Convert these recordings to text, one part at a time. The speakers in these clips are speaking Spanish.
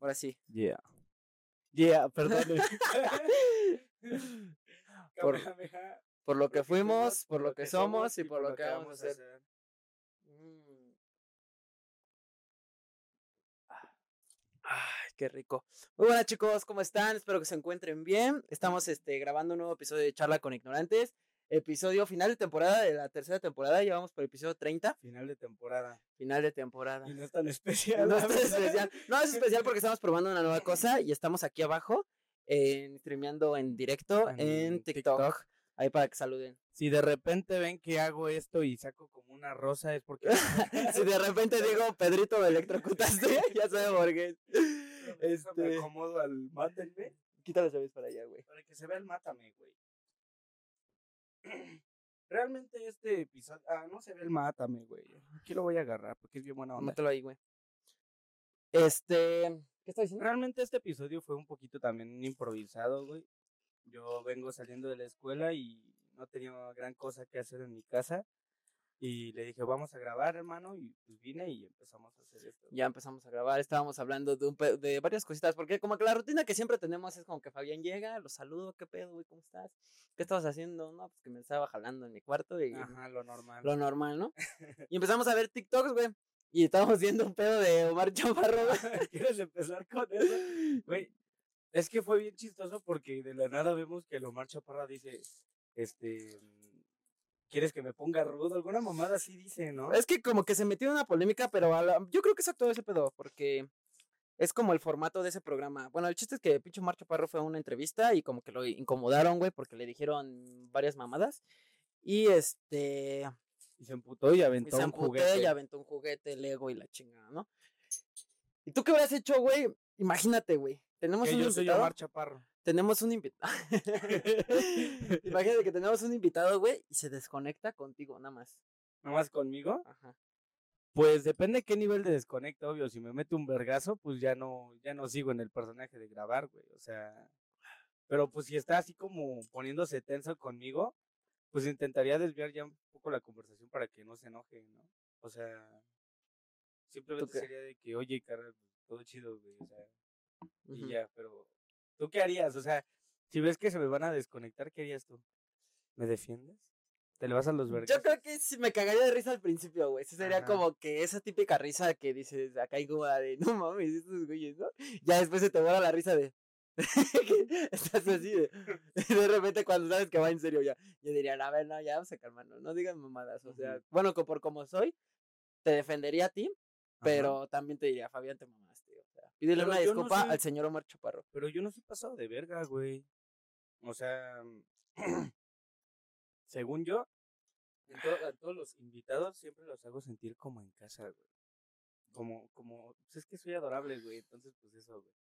ahora sí. Yeah. Yeah, perdón. Por- Por lo que fuimos, por lo que somos y por lo que vamos a hacer. Mm. Ay, qué rico. Muy buenas chicos, ¿cómo están? Espero que se encuentren bien. Estamos este, grabando un nuevo episodio de Charla con Ignorantes. Episodio final de temporada de la tercera temporada. Llevamos por el episodio 30. Final de temporada. Final de temporada. Y no es tan especial. No es especial. No es especial porque estamos probando una nueva cosa y estamos aquí abajo streameando en directo en, En TikTok. TikTok. Ahí para que saluden. Si de repente ven que hago esto y saco como una rosa es porque si de repente digo, Pedrito, me electrocutaste, ya sabe por qué. me Este, acomodo al mátenme quítale llaves para allá, güey. para que se vea el mátame, güey. Realmente este episodio, ah, no se ve el mátame, güey. Aquí lo voy a agarrar porque es bien buena onda. Mételo ahí, güey. Este, ¿qué está diciendo? Realmente este episodio fue un poquito también improvisado, güey. Yo vengo saliendo de la escuela y no tenía gran cosa que hacer en mi casa. Y le dije, vamos a grabar, hermano. Y pues vine y empezamos a hacer esto. Ya empezamos a grabar, estábamos hablando de, un pe- de varias cositas, porque como que la rutina que siempre tenemos es como que Fabián llega, lo saludo, ¿qué pedo, güey? ¿Cómo estás? ¿Qué estabas haciendo? No, pues que me estaba jalando en mi cuarto y Ajá, lo normal. lo normal, ¿no? y empezamos a ver TikToks, güey, y estábamos viendo un pedo de Omar Chaparro, güey. ¿Quieres empezar con eso? Güey, es que fue bien chistoso porque de la nada vemos que Lomar Chaparra dice, este, ¿quieres que me ponga rudo? Alguna mamada así dice, ¿no? Es que como que se metió en una polémica, pero a la- yo creo que es todo ese pedo, porque es como el formato de ese programa. Bueno, el chiste es que pinche Omar Chaparro fue a una entrevista y como que lo incomodaron, güey, porque le dijeron varias mamadas. Y este... Y se emputó y Y aventó se un juguete. y aventó un juguete, Lego y la chingada, ¿no? ¿Y tú qué hubieras hecho, güey? Imagínate, güey. Tenemos Que un yo soy. Omar Chaparro. Tenemos un invitado. Imagínate que tenemos un invitado, güey, y se desconecta contigo, nada más. ¿Nada más conmigo? Ajá. Pues depende qué nivel de desconecto, obvio. Si me mete un vergazo, pues ya no, ya no sigo en el personaje de grabar, güey. O sea. Pero pues si está así como poniéndose tenso conmigo, pues intentaría desviar ya un poco la conversación para que no se enoje, ¿no? O sea. Simplemente sería de que, oye, pues, todo chido, güey. O sea, y ya, pero. ¿Tú qué harías? O sea, si ves que se me van a desconectar, ¿qué harías tú? ¿Me defiendes? ¿Te le vas a los vergas? Yo creo que sí me cagaría de risa al principio, güey. Sí sería Ajá. como que esa típica risa que dices acá igual de no mames, estos güeyes, ¿no? Ya después se te borra la risa de. Estás así de. De repente cuando sabes que va en serio ya. Yo diría, a ver, no, ya vamos a calmarnos. No digas mamadas. O sea, bueno, por como soy, te defendería a ti, Ajá. pero también te diría, Fabián, te mamaste. Pídele Pero una yo no disculpa soy- al señor Omar Chaparro. Pero yo no soy pasado de verga, güey. O sea, según yo, a todos los invitados siempre los hago sentir como en casa, güey. Como, como, pues es que soy adorable, güey. Entonces, pues eso, güey.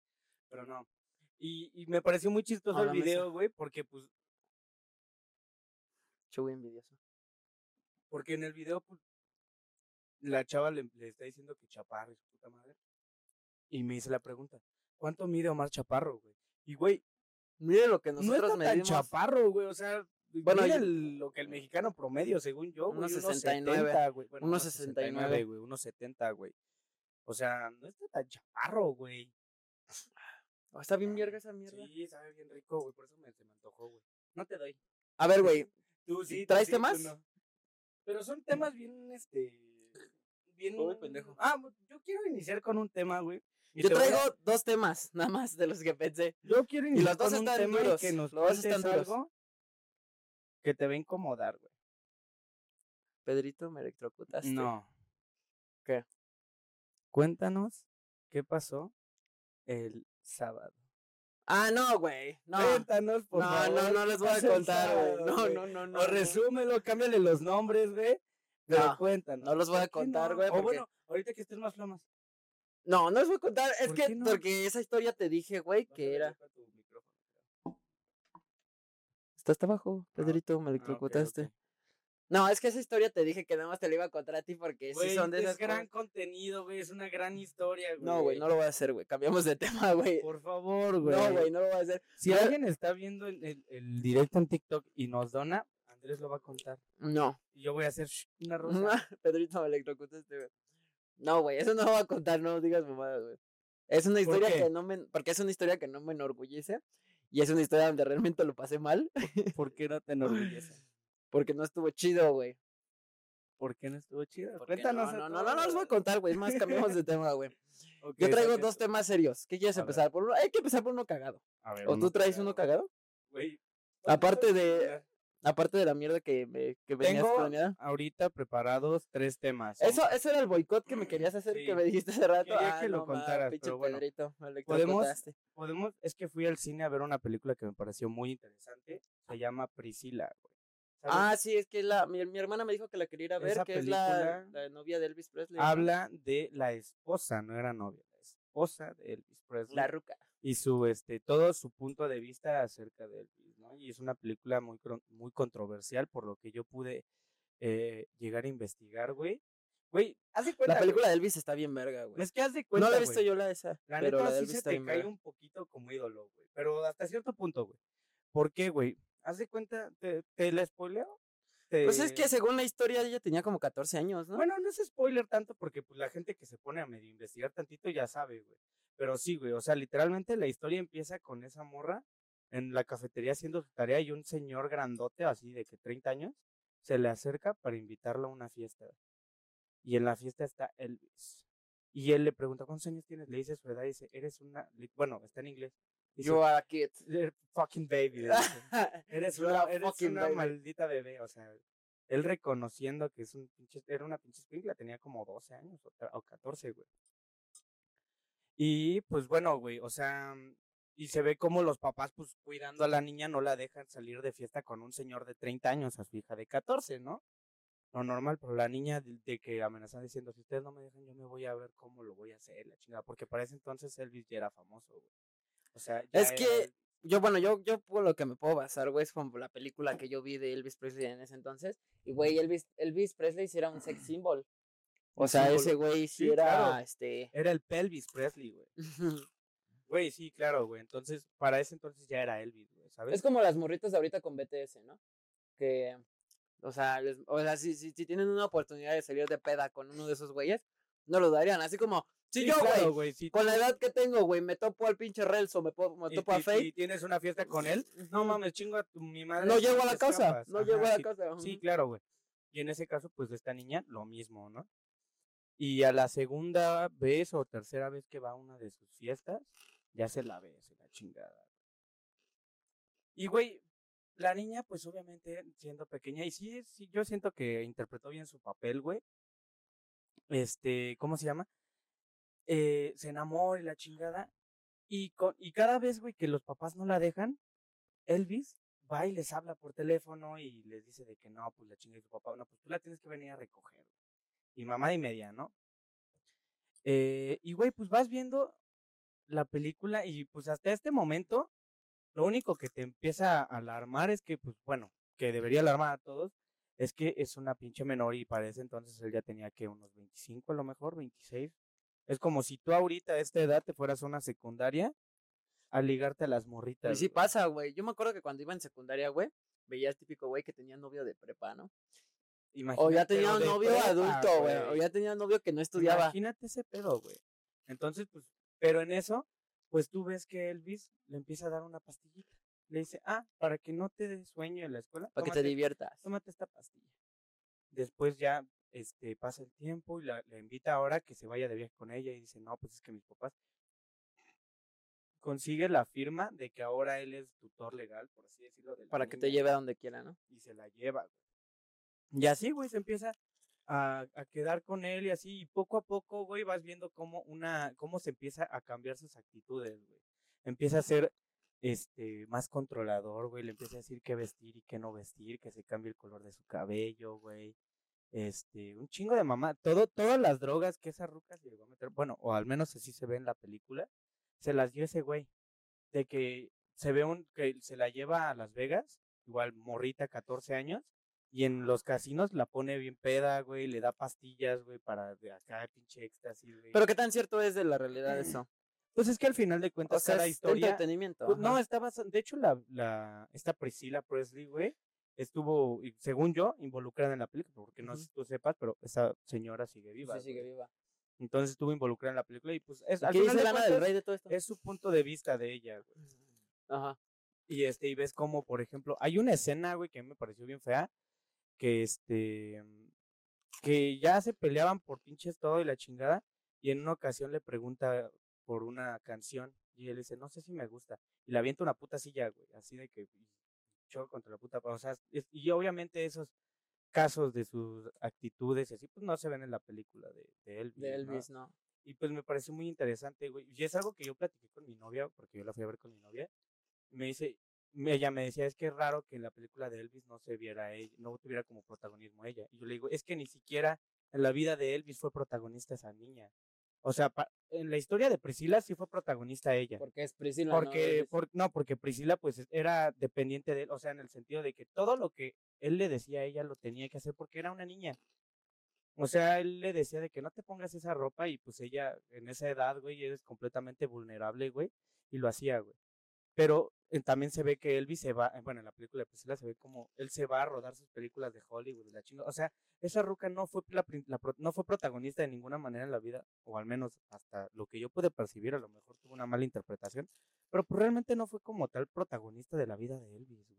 Pero no. Y, y me pareció muy chistoso el video, güey, porque pues, Chuy envidioso. porque en el video, pues, la chava le, le está diciendo que chaparro su puta madre. Y me hice la pregunta, ¿cuánto mide Omar Chaparro, güey? Y, güey, Mire lo que no nosotros está tan chaparro, güey. O sea, Bueno, lo que el mexicano promedio, según yo, güey. Unos Unos 69, 70, güey. Bueno, unos unos 69, güey. Unos 70, güey. O sea, no está tan chaparro, güey. Oh, está bien mierda esa mierda. Sí, sabe bien rico, güey. Por eso me, se me antojó, güey. No te doy. A ver, güey. Tú sí. ¿Traes sí, temas? no. Pero son temas bien, este. Bien. Uy, pendejo. Ah, yo quiero iniciar con un tema, güey. y Yo te voy a- traigo dos temas, nada más, de los que pensé. Yo quiero Y iniciar los dos con un están tema y duros, que nos los dos están duros. algo que te va a incomodar, güey. Pedrito, me electrocutaste. No. ¿Qué? Cuéntanos qué pasó el sábado. Ah, no, güey. No. Cuéntanos, por no, favor. no, no qué les voy a contar, güey. No, no, no, no. O no. resúmelo, cámbiale los nombres, güey. No, no los voy a ¿por qué contar, no? güey, O porque- bueno, ahorita que estés más flamas. No, no les voy a contar. Es ¿Por que no? porque esa historia te dije, güey, que era. Está hasta abajo, Pedrito, me Ah, electrocutaste. No, es que esa historia te dije que nada más te la iba a contar a ti porque sí son de es gran cosas- contenido, güey. Es una gran historia, güey. No, güey, no lo voy a hacer, güey. Cambiamos de tema, güey. Por favor, güey. No, güey, no lo voy a hacer. Si alguien está viendo el, el- el directo en TikTok y nos dona, Andrés lo va a contar. No. Y yo voy a hacer una rosa. Pedrito me electrocutaste, güey. No, güey, eso no lo voy a contar, no digas mamadas, güey. Es una ¿Por historia que no me. Porque es una historia que no me enorgullece. Y es una historia donde realmente lo pasé mal. ¿Por qué no te enorgullece? Porque no estuvo chido, güey. ¿Por qué no estuvo chido? Porque Cuéntanos. No, no, no, no, no les voy a contar, güey. Es más, cambiamos de tema, güey. Yo traigo dos temas serios. ¿Qué quieres empezar? Por uno? Hay que empezar por uno cagado. A ver, ¿O tú traes uno cagado. Güey, Aparte ¿cuántos de-? Aparte de la mierda que, me, que venías Tengo planeada. ahorita preparados tres temas. Eso, eso era el boicot que me querías hacer, Sí. que me dijiste hace rato. Quería ah, que lo no, contaras, pero bueno. Pedrito, Podemos-. Podemos, es que fui al cine a ver una película que me pareció muy interesante. Se llama Priscila, güey. Ah, sí, es que la, mi, mi hermana me dijo que la quería ir a ver, Esa que es la, la novia de Elvis Presley. Habla de la esposa, no era novia, la esposa de Elvis Presley. La ruca. y su este todo su punto de vista acerca de Elvis, ¿no? Y es una película muy muy controversial por lo que yo pude eh, llegar a investigar, güey. Güey, haz de cuenta. La güey, película de Elvis está bien verga, güey. Es que haz de cuenta. No la he visto yo la esa, La pero neta la de sí Elvis se está te cae verga. un poquito como ídolo, güey. Pero hasta cierto punto, güey. ¿Por qué, güey? Haz de cuenta, ¿te, te la spoileo? Pues es que Te- según la historia ella tenía como 14 años, ¿no? Bueno, no es spoiler tanto porque pues, la gente que se pone a medio investigar tantito ya sabe, güey. Pero sí, güey, o sea, literalmente la historia empieza con esa morra en la cafetería haciendo su tarea y un señor grandote, así de que 30 años, se le acerca para invitarlo a una fiesta. Y en la fiesta está Elvis. Y él le pregunta, ¿cuántos años tienes? Le dice su edad y dice, eres una... Bueno, está en inglés. Dice, You are a kid. "You're fucking baby. Eres una, eres una baby. maldita bebé, o sea, él reconociendo que es un pinche, era una pinche escuincla, tenía como 12 años o, o 14, güey. Y pues bueno, güey, o sea, y se ve como los papás, pues cuidando a la niña, no la dejan salir de fiesta con un señor de 30 años a su hija de 14, ¿no? Lo normal, pero la niña de, de que amenazan diciendo, si ustedes no me dejan, yo me voy a ver cómo lo voy a hacer, la chingada, porque para ese entonces Elvis ya era famoso, güey. O sea, ya Es era que Yo, bueno, yo, yo por lo que me puedo basar, güey, es como la película que yo vi de Elvis Presley en ese entonces. Y, güey, Elvis, Elvis Presley sí era un sex symbol. O sea, símbolo. ese güey sí, Sí, era, claro. este... Era el pelvis Presley, güey. Güey, sí, claro, güey. Entonces, para ese entonces ya era Elvis, güey, ¿sabes? Es como las morritas de ahorita con BTS, ¿no? Que, o sea, les- o sea si, si, si tienen una oportunidad de salir de peda con uno de esos güeyes, no lo darían. Así como, si Sí, yo, güey, claro, con la edad que tengo, güey, me topo al pinche Relso, me, me y- topo a Faye, y tienes una fiesta con él, no mames, chingo a tu, mi madre. no llego a la casa, escapas. no Ajá, llego a la sí, casa. Sí, claro, güey. Y en ese caso, pues, de esta niña, lo mismo, ¿no? Y a la segunda vez o tercera vez que va a una de sus fiestas, ya se la ve, se la chingada. Y, güey, la niña, pues, obviamente, siendo pequeña, y sí, sí, yo siento que interpretó bien su papel, güey. Este, ¿cómo se llama? Eh, se enamora y la chingada. Y, con, y cada vez, güey, que los papás no la dejan, Elvis va y les habla por teléfono y les dice de que no, pues la chinga de su papá, no, pues tú la tienes que venir a recoger. Y mamá y media, ¿no? Eh, y güey, pues vas viendo la película y pues hasta este momento, lo único que te empieza a alarmar es que, pues bueno, que debería alarmar a todos, es que es una pinche menor y parece entonces él ya tenía que unos 25 a lo mejor, 26. Es como si tú ahorita a esta edad te fueras a una secundaria a ligarte a las morritas. Y sí pasa, güey. Yo me acuerdo que cuando iba en secundaria, güey, veía al típico güey que tenía novio de prepa, ¿no? O ya tenía un novio prepa, adulto, güey. O ya tenía un novio que no estudiaba. Imagínate ese pedo, güey. Entonces, pues, pero en eso, pues tú ves que Elvis le empieza a dar una pastillita. Le dice, ah, para que no te dé sueño en la escuela, Para que te diviertas. tómate esta pastilla. Después ya este, pasa el tiempo y la, la invita ahora que se vaya de viaje con ella y dice, no, pues es que mis papás consigue la firma de que ahora él es tutor legal, por así decirlo. de Para que te lleve a donde quiera, ¿no? Y se la lleva, güey. Y así, güey, se empieza a, a quedar con él y así, y poco a poco, güey, vas viendo cómo una, cómo se empieza a cambiar sus actitudes, güey. Empieza a ser este más controlador, güey, le empieza a decir qué vestir y qué no vestir, que se cambie el color de su cabello, güey. Este, un chingo de mamá, todo, todas las drogas que esa ruca se llegó a meter, bueno, o al menos así se ve en la película, se las dio ese güey. De que se ve un, que se la lleva a Las Vegas, igual morrita, 14 años, y en los casinos la pone bien peda, güey, le da pastillas, güey, para de acá, pinche éxtasis, güey. Pero qué tan cierto es de la realidad eso. pues es que al final de O cuentas sea, cada es historia... entretenimiento. Pues, no, basa- De hecho, la, la, esta Priscilla Presley, güey, estuvo, según yo, involucrada en la película, porque no sé si tú sepas, pero esa señora sigue viva. Sí, sigue viva. Entonces estuvo involucrada en la película y pues es, ¿Y al ¿Qué final dice de Lana del cuentas, Rey de todo esto? es su punto de vista de ella, güey. Ajá. Y este, y ves como, por ejemplo, hay una escena, güey, que a mí me pareció bien fea, que este, que ya se peleaban por pinches todo y la chingada, y en una ocasión le pregunta por una canción, y él dice, no sé si me gusta, y le avienta una puta silla, güey, así de que choca contra la puta, o sea, es- y obviamente esos casos de sus actitudes y así, pues no se ven en la película de, de Elvis. De ¿no? Elvis, ¿no? Y pues me pareció muy interesante, güey. Y es algo que yo platiqué con mi novia, porque yo la fui a ver con mi novia. Me dice, ella me decía, es que es raro que en la película de Elvis no se viera ella, no tuviera como protagonismo ella. Y yo le digo, es que ni siquiera en la vida de Elvis fue protagonista esa niña. O sea, pa- en la historia de Priscila sí fue protagonista ella. Porque es Priscila. ¿no? Porque, Elvis. por- no, porque Priscila pues es- era dependiente de él, o sea, en el sentido de que todo lo que él le decía a ella lo tenía que hacer porque era una niña. O sea, él le decía de que no te pongas esa ropa y pues ella en esa edad, güey, eres completamente vulnerable, güey, y lo hacía, güey. Pero eh, también se ve que Elvis se va, eh, bueno, en la película de Priscila se ve como él se va a rodar sus películas de Hollywood, la chinga. O sea, esa ruca no fue la, la pro- no fue protagonista de ninguna manera en la vida, o al menos hasta lo que yo pude percibir, a lo mejor tuvo una mala interpretación, pero pues realmente no fue como tal protagonista de la vida de Elvis, güey.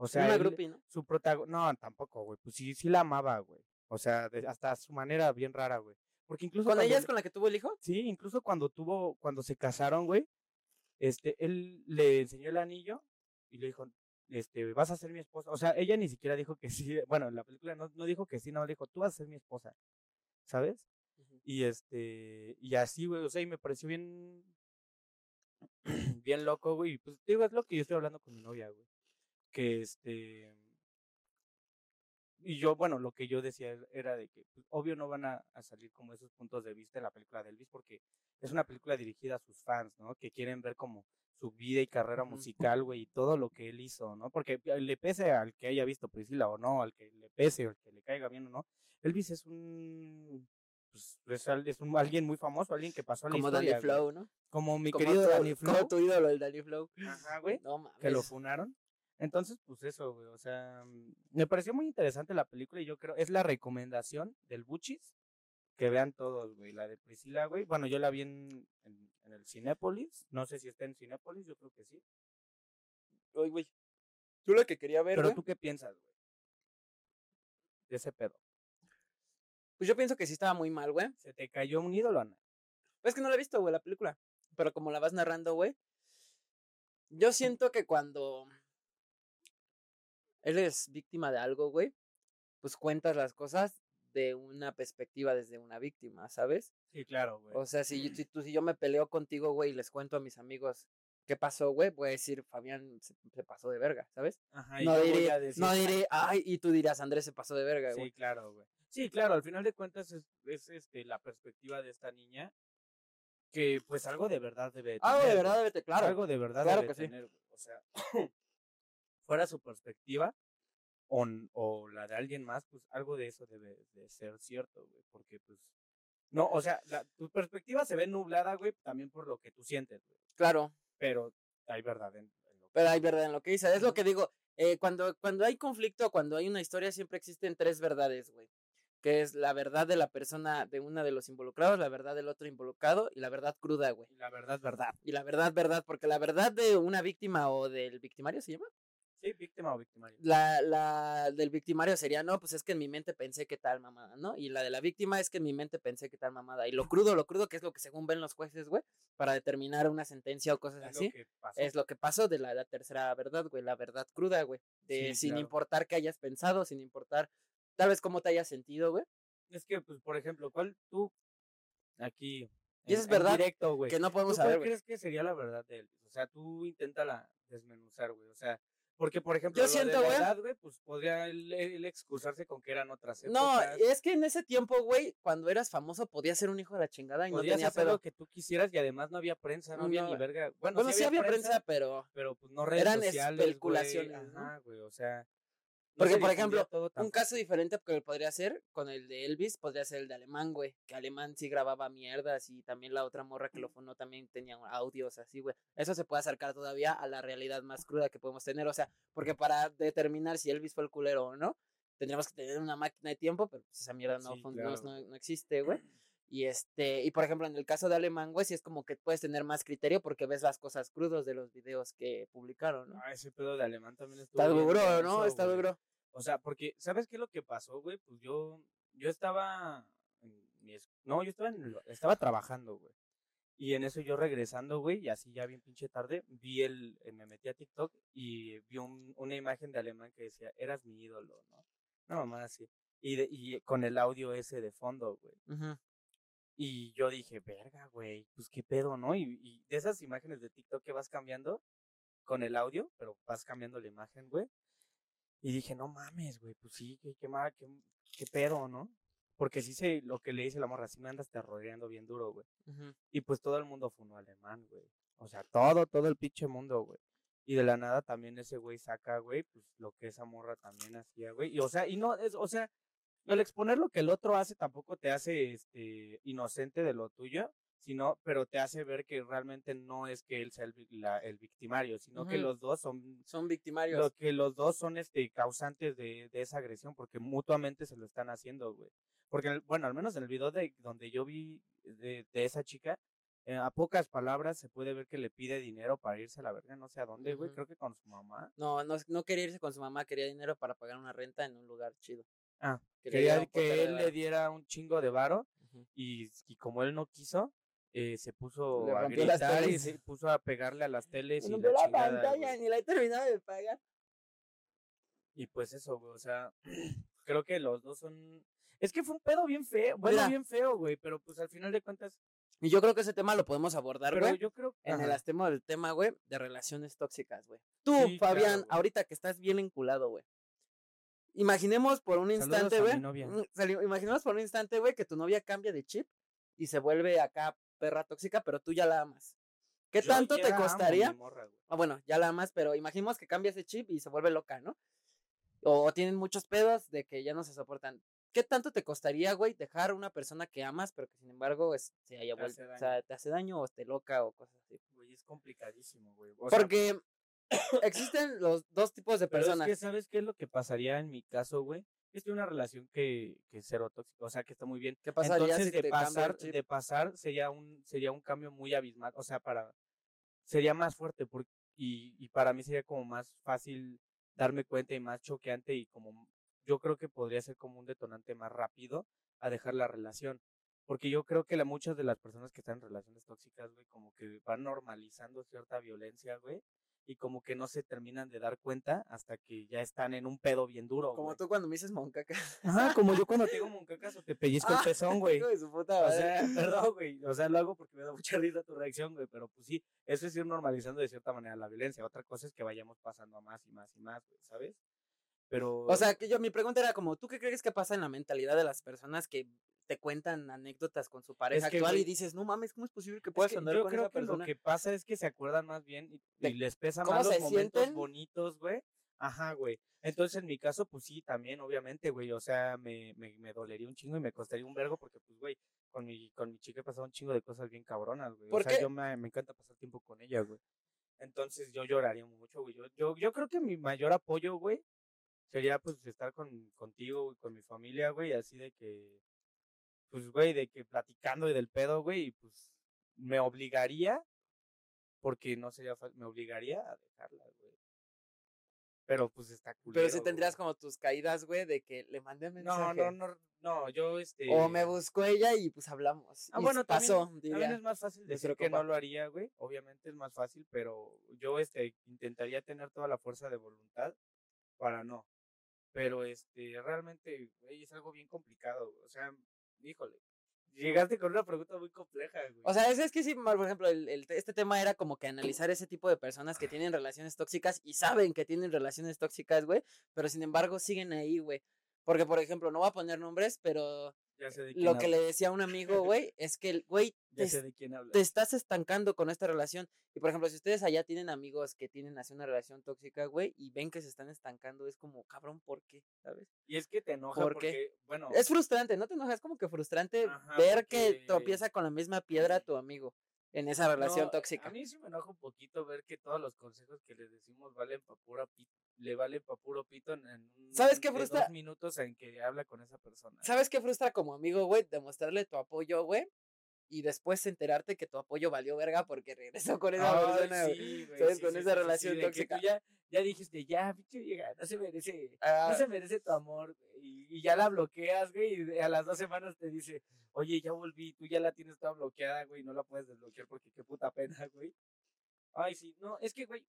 O sea, Una él- groupie, ¿no? su protagonista, no, tampoco, güey, pues sí, sí la amaba, güey. O sea, de- hasta su manera bien rara, güey. Porque incluso ¿Con cuando ella es con la que tuvo el hijo? Sí, incluso cuando tuvo, cuando se casaron, güey, este, él le enseñó el anillo y le dijo, este, vas a ser mi esposa. O sea, ella ni siquiera dijo que sí, bueno, en la película no, no dijo que sí, no, le dijo, tú vas a ser mi esposa, ¿sabes? Y este, y así, güey, o sea, y me pareció bien, bien loco, güey, pues, digo, es lo que yo estoy hablando con mi novia, güey, que este, y yo, bueno, lo que yo decía era de que, pues, obvio no van a, a salir como esos puntos de vista en la película de Elvis, porque es una película dirigida a sus fans, ¿no? Que quieren ver como su vida y carrera musical, güey, y todo lo que él hizo, ¿no? Porque le pese al que haya visto Priscila o no, al que le pese o al que le caiga bien o no, Elvis es un, pues, es, un, alguien muy famoso, alguien que pasó a la Como Danny historia, güey. Flow, ¿no? Como mi Como querido tu- Danny Como Flow, tu ídolo, el Danny Flow. ajá, güey, No mames. que lo funaron. Entonces, pues eso, güey, o sea, mm, me pareció muy interesante la película y yo creo, es la recomendación del Buchis, que vean todos, güey, la de Priscila, güey, bueno, yo la vi en, en, en el Cinépolis, no sé si está en Cinépolis, yo creo que sí, Uy, güey. Tú lo que quería ver, pero güey, tú qué piensas, güey, de ese pedo, Pues yo pienso que sí estaba muy mal, güey. ¿se te cayó un ídolo, Ana? Es que no la he visto, güey, la película. Pero como la vas narrando, güey. Yo siento que cuando eres víctima de algo, güey, pues cuentas las cosas de una perspectiva desde una víctima, ¿sabes? Sí, claro, güey. O sea, si, yo- si, tú, si yo me peleo contigo, güey, y les cuento a mis amigos qué pasó, güey, voy a decir, Fabián se, se pasó de verga, ¿sabes? Ajá, y No diré, decir, no diré, ay, y tú dirás, Andrés se pasó de verga, güey. Sí, claro, güey. Sí, claro, al final de cuentas es, es este, la perspectiva de esta niña que pues algo de verdad debe de Algo de tener, verdad debe te- claro. Algo de verdad claro debe que tener. O sea, fuera su perspectiva o, o la de alguien más, pues algo de eso debe de ser cierto, güey. Porque pues, no, o sea, la- tu perspectiva se ve nublada, güey, también por lo que tú sientes, güey. Claro, Pero hay verdad en, en lo que pero hay verdad en lo que dice. Es lo que digo, eh, cuando, cuando hay conflicto, cuando hay una historia, siempre existen tres verdades, güey. Que es la verdad de la persona, de una de los involucrados, la verdad del otro involucrado y la verdad cruda, güey. Y la verdad, verdad. Y la verdad, verdad, porque la verdad de una víctima o del victimario se llama. Sí, víctima o victimario. La, la del victimario sería, no, pues es que en mi mente pensé que tal mamada, ¿no? Y la de la víctima es que en mi mente pensé que tal mamada. Y lo crudo, lo crudo, que es lo que según ven los jueces, güey, para determinar una sentencia o cosas Es así. lo. Es lo que pasó de la, la tercera verdad, güey, la verdad cruda, güey. De Sí, sin claro. importar qué hayas pensado, sin importar tal vez cómo te hayas sentido, güey. Es que, pues, por ejemplo, ¿cuál tú aquí Y eso es verdad, directo, güey? Que no ¿Tú podemos cuál saber, güey. crees que sería la verdad de él? O sea, tú inténtala desmenuzar, güey. O sea, porque, por ejemplo, Yo lo siento, de la güey. edad, güey, pues podría él, él excusarse con que eran otras No, épocas. es que en ese tiempo, güey, cuando eras famoso podías ser un hijo de la chingada y no Podías tenía hacer pedo. lo que tú quisieras y además no había prensa, no, había No, ni verga. Bueno, Bueno, sí había prensa, pero pero pues no redes eran sociales, güey. especulaciones, ¿no? Ajá, güey, o sea. Porque, por ejemplo, un caso diferente que podría ser con el de Elvis, podría ser el de Alemán, güey. Que Alemán sí grababa mierdas y también la otra morra que lo fonó también tenía audios así, güey. Eso se puede acercar todavía a la realidad más cruda que podemos tener. O sea, porque para determinar si Elvis fue el culero o no, tendríamos que tener una máquina de tiempo, pero pues esa mierda no, Sí, claro. no- no existe, güey. Y este, y por ejemplo, en el caso de Alemán, güey, sí es como que puedes tener más criterio porque ves las cosas crudos de los videos que publicaron, ¿no? Ah, ese pedo de alemán también estuvo. Está bien duro, ¿no? denso, Está duro. O sea, porque, ¿sabes qué es lo que pasó, güey? Pues yo, yo estaba, en mi es- no, yo estaba, en estaba trabajando, güey. Y en eso yo regresando, güey, y así ya bien pinche tarde, vi el, eh, me metí a TikTok y vi un- una imagen de alemán que decía, eras mi ídolo, ¿no? Una mamá así. Y, de- y con el audio ese de fondo, güey. Ujú. Y yo dije, verga, güey, pues qué pedo, ¿no? Y, y de esas imágenes de TikTok que vas cambiando con el audio, pero vas cambiando la imagen, güey. Y dije, no mames, güey, pues sí, qué, qué, qué, qué pedo, ¿no? Porque sí sé lo que le dice la morra, sí me andas terroreando bien duro, güey. Y pues todo el mundo fue un alemán, güey. O sea, todo, todo el pinche mundo, güey. Y de la nada también ese güey saca, güey, pues lo que esa morra también hacía, güey. Y o sea, y no, es, o sea, el exponer lo que el otro hace tampoco te hace este inocente de lo tuyo, sino, pero te hace ver que realmente no es que él sea el, vi- la- el victimario, sino que los dos son Son victimarios. lo que los dos son este causantes de, de esa agresión, porque mutuamente se lo están haciendo, güey. Porque, bueno, al menos en el video de donde yo vi de, de esa chica, eh, a pocas palabras se puede ver que le pide dinero para irse a la verga, no sé a dónde, güey, Ujú. creo que con su mamá. No, no, no quería irse con su mamá, quería dinero para pagar una renta en un lugar chido. Ah, Quería que él le diera un chingo de varo y, y como él no quiso, eh, se puso Le a gritar y se puso a pegarle a las teles y No la la pantalla, ni la he terminado de pagar. Y pues eso, güey, o sea, creo que los dos son... Es que fue un pedo bien feo, bueno, Mira. bien feo, güey, pero pues al final de cuentas... Y yo creo que ese tema lo podemos abordar, Pero güey. yo creo En el tema del tema, güey, de relaciones tóxicas, güey. Tú, Sí, Fabián, ahorita que estás bien enculado, güey. Imaginemos por un instante, güey. mm, Imaginemos por un instante, güey, que tu novia cambia de chip y se vuelve acá perra tóxica, pero tú ya la amas. ¿Qué Yo tanto te costaría? morra. Ah, bueno, ya la amas, pero imaginemos que cambia ese chip y se vuelve loca, ¿no? O tienen muchos pedos de que ya no se soportan. ¿Qué tanto te costaría, güey, dejar una persona que amas, pero que sin embargo es, se haya Te vuelto, o sea, te hace daño o esté loca o cosas así? Güey, es complicadísimo, güey. O sea, Porque existen los dos tipos de pero personas. es que, ¿sabes qué es lo que pasaría en mi caso, güey? Es una relación que, que es cero tóxica, o sea, que está muy bien. ¿Qué pasaría Entonces, si de te pasar, de pasar sería un, sería un cambio muy abismal, o sea, para, sería más fuerte por- y, y para mí sería como más fácil darme cuenta y más choqueante y como, yo creo que podría ser como un detonante más rápido a dejar la relación. Porque yo creo que la, muchas de las personas que están en relaciones tóxicas, güey, como que van normalizando cierta violencia, güey, y como que no se terminan de dar cuenta hasta que ya están en un pedo bien duro, Como güey. tú cuando me dices moncaca. Ajá, como yo cuando te digo moncacas o te pellizco el Ah, pezón, güey. hijo de su puta O sea, perdón, güey. O sea, lo hago porque me da mucha risa tu reacción, güey. Pero pues sí, eso es ir normalizando de cierta manera la violencia. Otra cosa es que vayamos pasando a más y más y más, güey, ¿sabes? Pero. O sea, que yo, mi pregunta era como, ¿tú qué crees que pasa en la mentalidad de las personas que te cuentan anécdotas con su pareja que, actual y dices, no mames, ¿cómo es posible que es puedas que andar yo con creo esa que persona? lo que pasa es que se acuerdan más bien y, y les pesa más los momentos sienten. bonitos, güey. Ajá, güey. Entonces, en mi caso, pues sí, también, obviamente, güey. O sea, me, me, me dolería un chingo y me costaría un vergo porque, pues, güey, con mi, con mi chica he pasado un chingo de cosas bien cabronas, güey. O ¿Por sea, qué? yo me, me encanta pasar tiempo con ella, güey. Entonces, yo lloraría mucho, güey. Yo, yo, yo creo que mi mayor apoyo, güey, sería, pues, estar con, contigo, güey, con mi familia, güey, así de que, pues, güey, de que platicando y del pedo, güey, y pues, me obligaría, porque no sería fácil, me obligaría a dejarla, güey. Pero, pues, está culero, Pero si tendrías güey. como tus caídas, güey, de que le mandé No, mensaje. no, no, no, yo, este... O me buscó ella y pues hablamos. Ah, y bueno, también, pasó, también diría. es más fácil decir que no lo haría, güey. Obviamente es más fácil, pero yo este intentaría tener toda la fuerza de voluntad para no. Pero este realmente, güey, es algo bien complicado, o sea, híjole. Llegaste con una pregunta muy compleja, güey. O sea, es, es que sí, por ejemplo, el, el- este tema era como que analizar ese tipo de personas que tienen relaciones tóxicas y saben que tienen relaciones tóxicas, güey, pero sin embargo siguen ahí, güey. Porque, por ejemplo, no voy a poner nombres, pero ya sé de quién lo que le decía a un amigo, güey, es que el güey te, te estás estancando con esta relación. Y por ejemplo, si ustedes allá tienen amigos que tienen así una relación tóxica, güey, y ven que se están estancando, es como, cabrón, ¿por qué? ¿Sabes? Y es que te enoja ¿Por qué? porque, bueno, Es frustrante, ¿no te enojas? Es como que frustrante Ajá, ver que tropieza con la misma piedra tu amigo. En esa relación No, tóxica. A mí sí me enoja un poquito ver que todos los consejos que les decimos valen para pura pito, le valen para puro pito en, en ¿Sabes qué frustra? dos minutos en que habla con esa persona. ¿Sabes qué frustra como amigo, güey? Demostrarle tu apoyo, güey. Y después enterarte que tu apoyo valió verga porque regresó con esa persona, güey. sí, güey, ¿sabes? sí, Con sí, esa relación que tóxica. tú ya, ya dijiste, ya, pinche vieja, no se merece, Ah. no se merece tu amor, güey. Y, y ya la bloqueas, güey, y a las dos semanas te dice, oye, ya volví, tú ya la tienes toda bloqueada, güey, no la puedes desbloquear porque qué puta pena, güey. Ay, sí, no, es que, güey,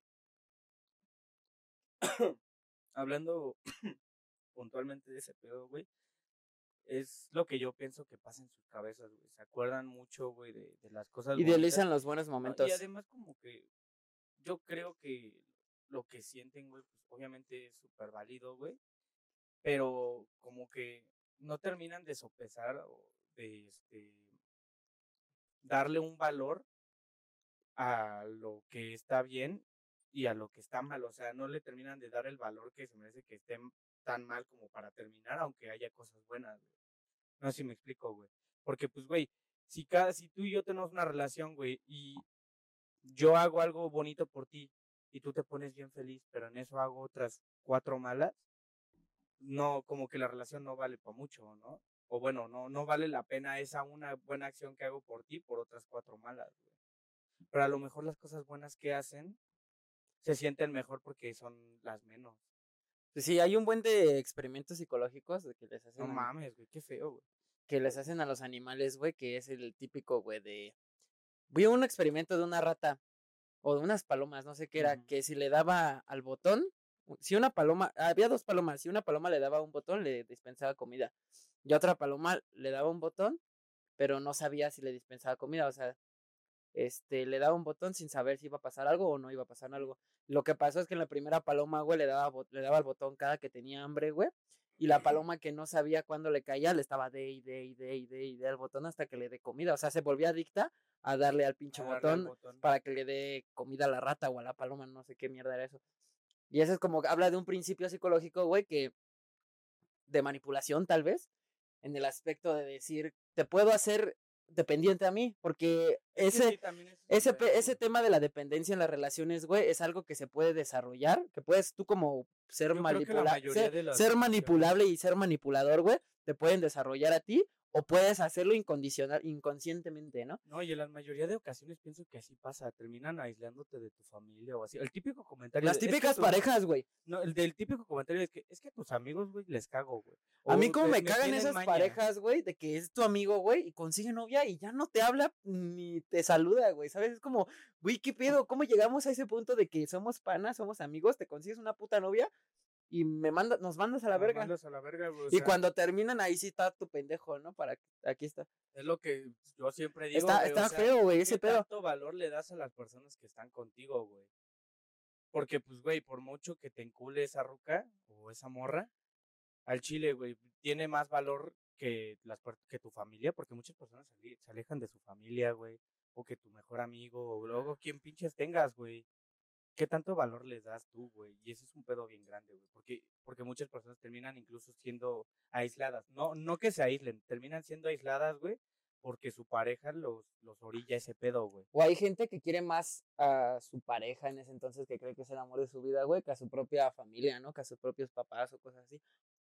hablando puntualmente de ese pedo, güey, es lo que yo pienso que pasa en sus cabezas, güey. Se acuerdan mucho, güey, de, de las cosas bonitas. Idealizan los buenos No, momentos. Y además como que yo creo que lo que sienten, güey, pues obviamente es súper válido, güey. Pero como que no terminan de sopesar o de este darle un valor a lo que está bien y a lo que está mal. O sea, no le terminan de dar el valor que se merece que estén tan mal como para terminar, aunque haya cosas buenas, güey. No sé si me explico, güey. Porque, pues, güey, si, cada, si tú y yo tenemos una relación, güey, y yo hago algo bonito por ti y tú te pones bien feliz, pero en eso hago otras cuatro malas, no, como que la relación no vale para mucho, ¿no? O bueno, no, no vale la pena esa una buena acción que hago por ti por otras cuatro malas, güey. Pero a lo mejor las cosas buenas que hacen se sienten mejor porque son las menos. Pues Sí, hay un buen de experimentos psicológicos de que les hacen, No a- mames, güey, qué feo, güey. que les hacen a los animales, güey, que es el típico, güey, de... Vi un experimento de una rata o de unas palomas, no sé qué era, que si le daba al botón, si una paloma, había dos palomas, si una paloma le daba un botón, le dispensaba comida, y otra paloma le daba un botón, pero no sabía si le dispensaba comida, o sea, este, le daba un botón sin saber si iba a pasar algo o no iba a pasar algo. Lo que pasó es que en la primera paloma, güey, le daba, le daba el botón cada que tenía hambre, güey. Y la paloma que no sabía cuándo le caía, le estaba de y de y de y de y de al botón hasta que le dé comida. O sea, se volvía adicta a darle al pinche botón, botón. para que le dé comida a la rata o a la paloma, no sé qué mierda era eso. Y eso es como, habla de un principio psicológico, güey, que de manipulación tal vez, en el aspecto de decir, te puedo hacer dependiente a mí, porque Es que ese, sí, es ese, ese tema de la dependencia en las relaciones, güey, es algo que se puede desarrollar, que puedes tú como ser, Yo creo que la manipula- mayoría ser, manipulable y ser manipulador, güey, te pueden desarrollar a ti o puedes hacerlo incondicional, inconscientemente, ¿no? No, y en la mayoría de ocasiones pienso que así pasa, terminan aislándote de tu familia o así. El típico comentario. Las de, "Es que típicas parejas, güey. No, el del típico comentario es que es que a tus amigos, güey, les cago, güey. A mí como me cagan esas maña. parejas, güey, de que es tu amigo, güey, y consigue novia y ya no te habla ni te saluda, güey, ¿sabes? Es como, güey, ¿qué pedo? ¿Cómo llegamos a ese punto de que somos panas, somos amigos, te consigues una puta novia y me manda, nos mandas a la Nos verga? mandas a la verga, Y sea, cuando terminan ahí sí está tu pendejo, ¿no? Para aquí está. Es lo que yo siempre digo. Está, güey, o está sea, feo, güey, ¿qué ese pedo. tanto valor le das a las personas que están contigo, güey? Porque, pues, güey, por mucho que te encule esa ruca o esa morra, al chile, güey, tiene más valor que, las, que tu familia, porque muchas personas se alejan de su familia, güey, o que tu mejor amigo, o luego quien pinches tengas, güey. ¿Qué tanto valor les das tú, güey? Y ese es un pedo bien grande, güey, porque, porque muchas personas terminan incluso siendo aisladas. No, no que se aíslen, terminan siendo aisladas, güey, porque su pareja los, los orilla ese pedo, güey. O hay gente que quiere más a su pareja en ese entonces que cree que es el amor de su vida, güey, que a su propia familia, ¿no? Que a sus propios papás o cosas así.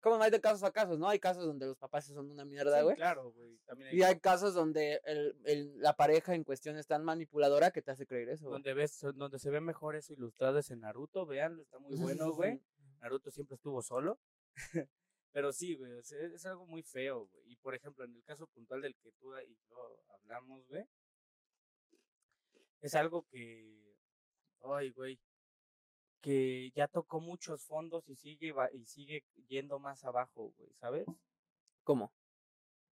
Como hay de casos a casos, ¿no? Hay casos donde los papás son una mierda, Sí, güey. claro, güey. Hay Y hay casos donde el, el- la pareja en cuestión es tan manipuladora que te hace creer eso. donde ves, donde se ve mejor eso ilustrado es en Naruto, veanlo, está muy bueno, güey. Naruto siempre estuvo solo. Pero sí, güey, sea, es algo muy feo, güey. Y por ejemplo, en el caso puntual del que tú y yo hablamos, güey, es algo que, ay, güey, que ya tocó muchos fondos y sigue, y sigue yendo más abajo, güey, ¿sabes? ¿Cómo?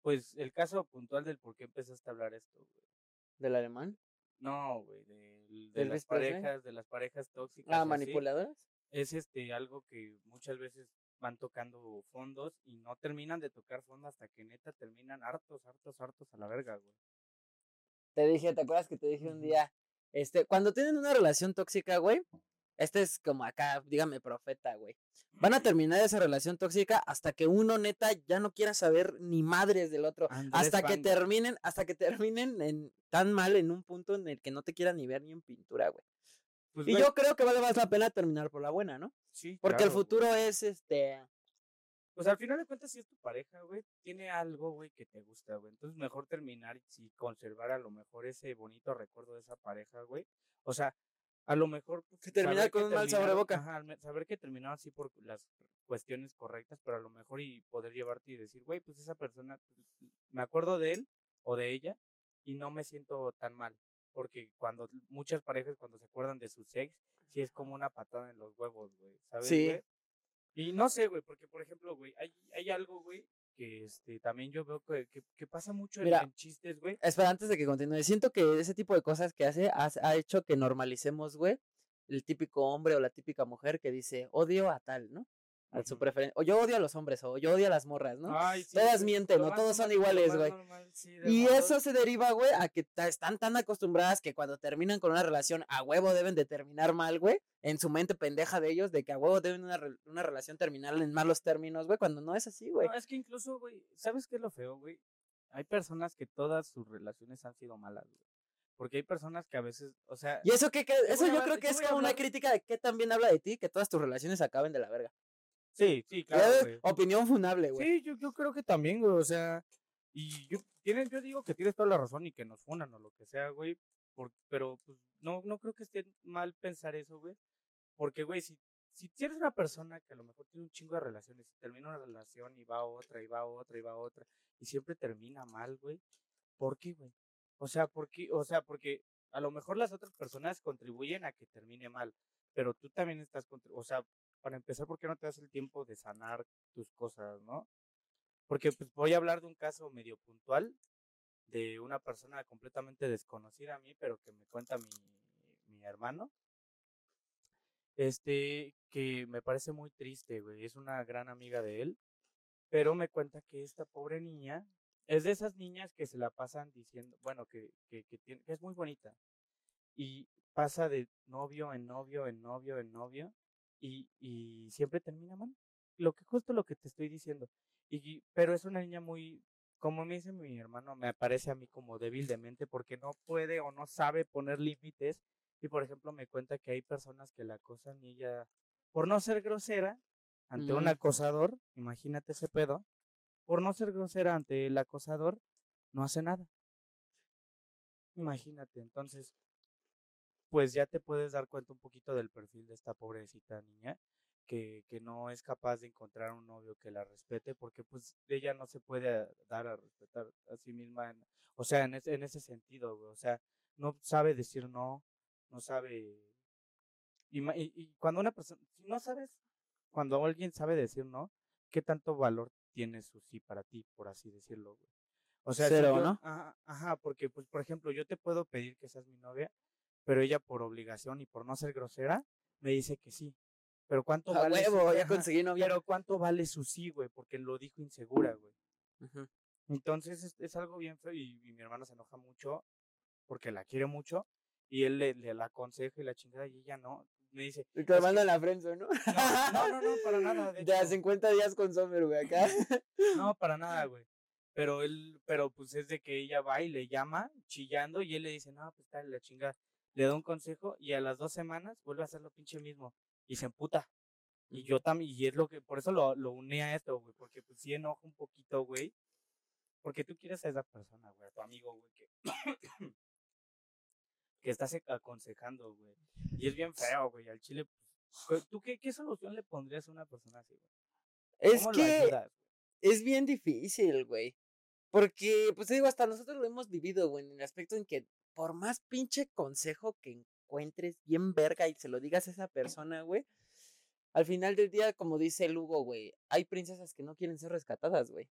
Pues el caso puntual del por qué empezaste a hablar esto, güey. ¿Del alemán? No, güey, de, ¿Del las parejas, de las parejas tóxicas. Ah, y así. manipuladoras. es este algo que muchas veces van tocando fondos y no terminan de tocar fondo hasta que neta terminan hartos, hartos, hartos a la verga, güey. Te dije, ¿te acuerdas que te dije un día? Este, cuando tienen una relación tóxica, güey, Este es como acá, dígame profeta, güey. Van a terminar esa relación tóxica hasta que uno neta ya no quiera saber ni madres del otro. hasta que terminen, hasta que terminen en, tan mal en un punto en el que no te quieran ni ver ni en pintura, güey. Pues, y yo creo que vale más la pena terminar por la buena, ¿no? Sí. Porque el futuro es este. Pues al final de cuentas, si es tu pareja, güey, tiene algo, güey, que te gusta, güey. Entonces, mejor terminar y conservar a lo mejor ese bonito recuerdo de esa pareja, güey. O sea, a lo mejor. Pues, terminar con un mal sabor de boca. Ajá, saber que terminaron así por las cuestiones correctas, pero a lo mejor y poder llevarte y decir, güey, pues esa persona, pues, me acuerdo de él o de ella y no me siento tan mal. Porque cuando muchas parejas, cuando se acuerdan de su sex, sí es como una patada en los huevos, güey. ¿Sabes? Sí. Y no sé, güey, porque por ejemplo, güey, hay, hay algo, güey, que este, también yo veo que, que, pasa mucho en, chistes, güey. Espera, antes de que continúe, siento que ese tipo de cosas que hace ha hecho que normalicemos, güey, el típico hombre o la típica mujer que dice odio a tal, ¿no? A su preferencia. O yo odio a los hombres, o yo odio a las morras, ¿no? Todas mienten, ¿no? Todos son iguales, güey. y eso se deriva, güey, a que están tan acostumbradas que cuando terminan con una relación a huevo deben de terminar mal, güey. En su mente pendeja de ellos, de que a huevo deben una, una relación terminar en malos términos, güey, cuando no es así, güey. No, es que incluso, güey, ¿sabes qué es lo feo, güey? Hay personas que todas sus relaciones han sido malas, güey. Porque hay personas que a veces, o sea... Y eso que, eso yo creo que es como una crítica de que también habla de ti, que todas tus relaciones acaben de la verga. Sí, sí, claro. Opinión funable, güey. Sí, yo, yo creo que también, güey. O sea, y yo, tienes, yo digo que tienes toda la razón y que nos funan o lo que sea, güey. Por, pero pues no, no creo que esté mal pensar eso, güey. Porque, güey, si, si eres una persona que a lo mejor tiene un chingo de relaciones y termina una relación y va a otra, y va a otra, y va a otra, y siempre termina mal, güey, ¿por qué, güey? O sea, porque, o sea, porque a lo mejor las otras personas contribuyen a que termine mal, pero tú también estás, o sea, para empezar, ¿por qué no te das el tiempo de sanar tus cosas, no? Porque pues voy a hablar de un caso medio puntual de una persona completamente desconocida a mí, pero que me cuenta mi, hermano. Este, que me parece muy triste, güey. Es una gran amiga de él. Pero me cuenta que esta pobre niña es de esas niñas que se la pasan diciendo, bueno, que, que, tiene, que es muy bonita. Y pasa de novio en novio, en novio, en novio y, y siempre termina mal. Lo que justo lo que te estoy diciendo. Y, pero es una niña muy, como me dice mi hermano, me parece a mí como débil de mente porque no puede o no sabe poner límites. Y por ejemplo me cuenta que hay personas que la acosan y ella, por no ser grosera ante un mm. acosador, imagínate ese pedo, por no ser grosera ante el acosador, no hace nada. Imagínate, entonces, pues ya te puedes dar cuenta un poquito del perfil de esta pobrecita niña, que, que no es capaz de encontrar un novio que la respete, porque pues ella no se puede dar a respetar a sí misma, o sea, en ese, en ese sentido, o sea, no sabe decir no, no sabe... Y, y, cuando una persona, si no sabes, cuando alguien sabe decir no, ¿qué tanto valor tiene su sí para ti, por así decirlo, O sea, Cero, ¿no? Ajá, ajá, porque, pues, por ejemplo, yo te puedo pedir que seas mi novia, pero ella por obligación y por no ser grosera, me dice que sí. Pero cuánto vale. Huevo, ya conseguí novia. Pero cuánto vale su sí, güey, porque lo dijo insegura, güey. Entonces es, algo bien feo y, mi hermana se enoja mucho porque la quiere mucho y él le, le la aconseja y la chingada y ella no. Me dice. Y te manda la frente, ¿no? ¿no? No, no, para nada. De, de 50 días con Sommer, güey, acá. No, para nada, güey. Pero él, pero pues es de que ella va y le llama chillando y él le dice, no, pues está la chingada le da un consejo y a las dos semanas vuelve a hacer lo pinche mismo y se emputa. Y yo también, y es lo que, por eso lo, lo uní a esto, güey, porque pues sí enoja un poquito, güey. Porque tú quieres a esa persona, güey, a tu amigo, güey, que, que estás aconsejando, güey. Y es bien feo, güey, al chile, pues, ¿tú qué, qué solución le pondrías a una persona así, güey? Es que es bien difícil, güey. Porque, pues te digo, hasta nosotros lo hemos vivido, güey, en el aspecto en que por más pinche consejo que encuentres bien verga y se lo digas a esa persona, güey, al final del día, como dice el Hugo, güey, hay princesas que no quieren ser rescatadas, güey.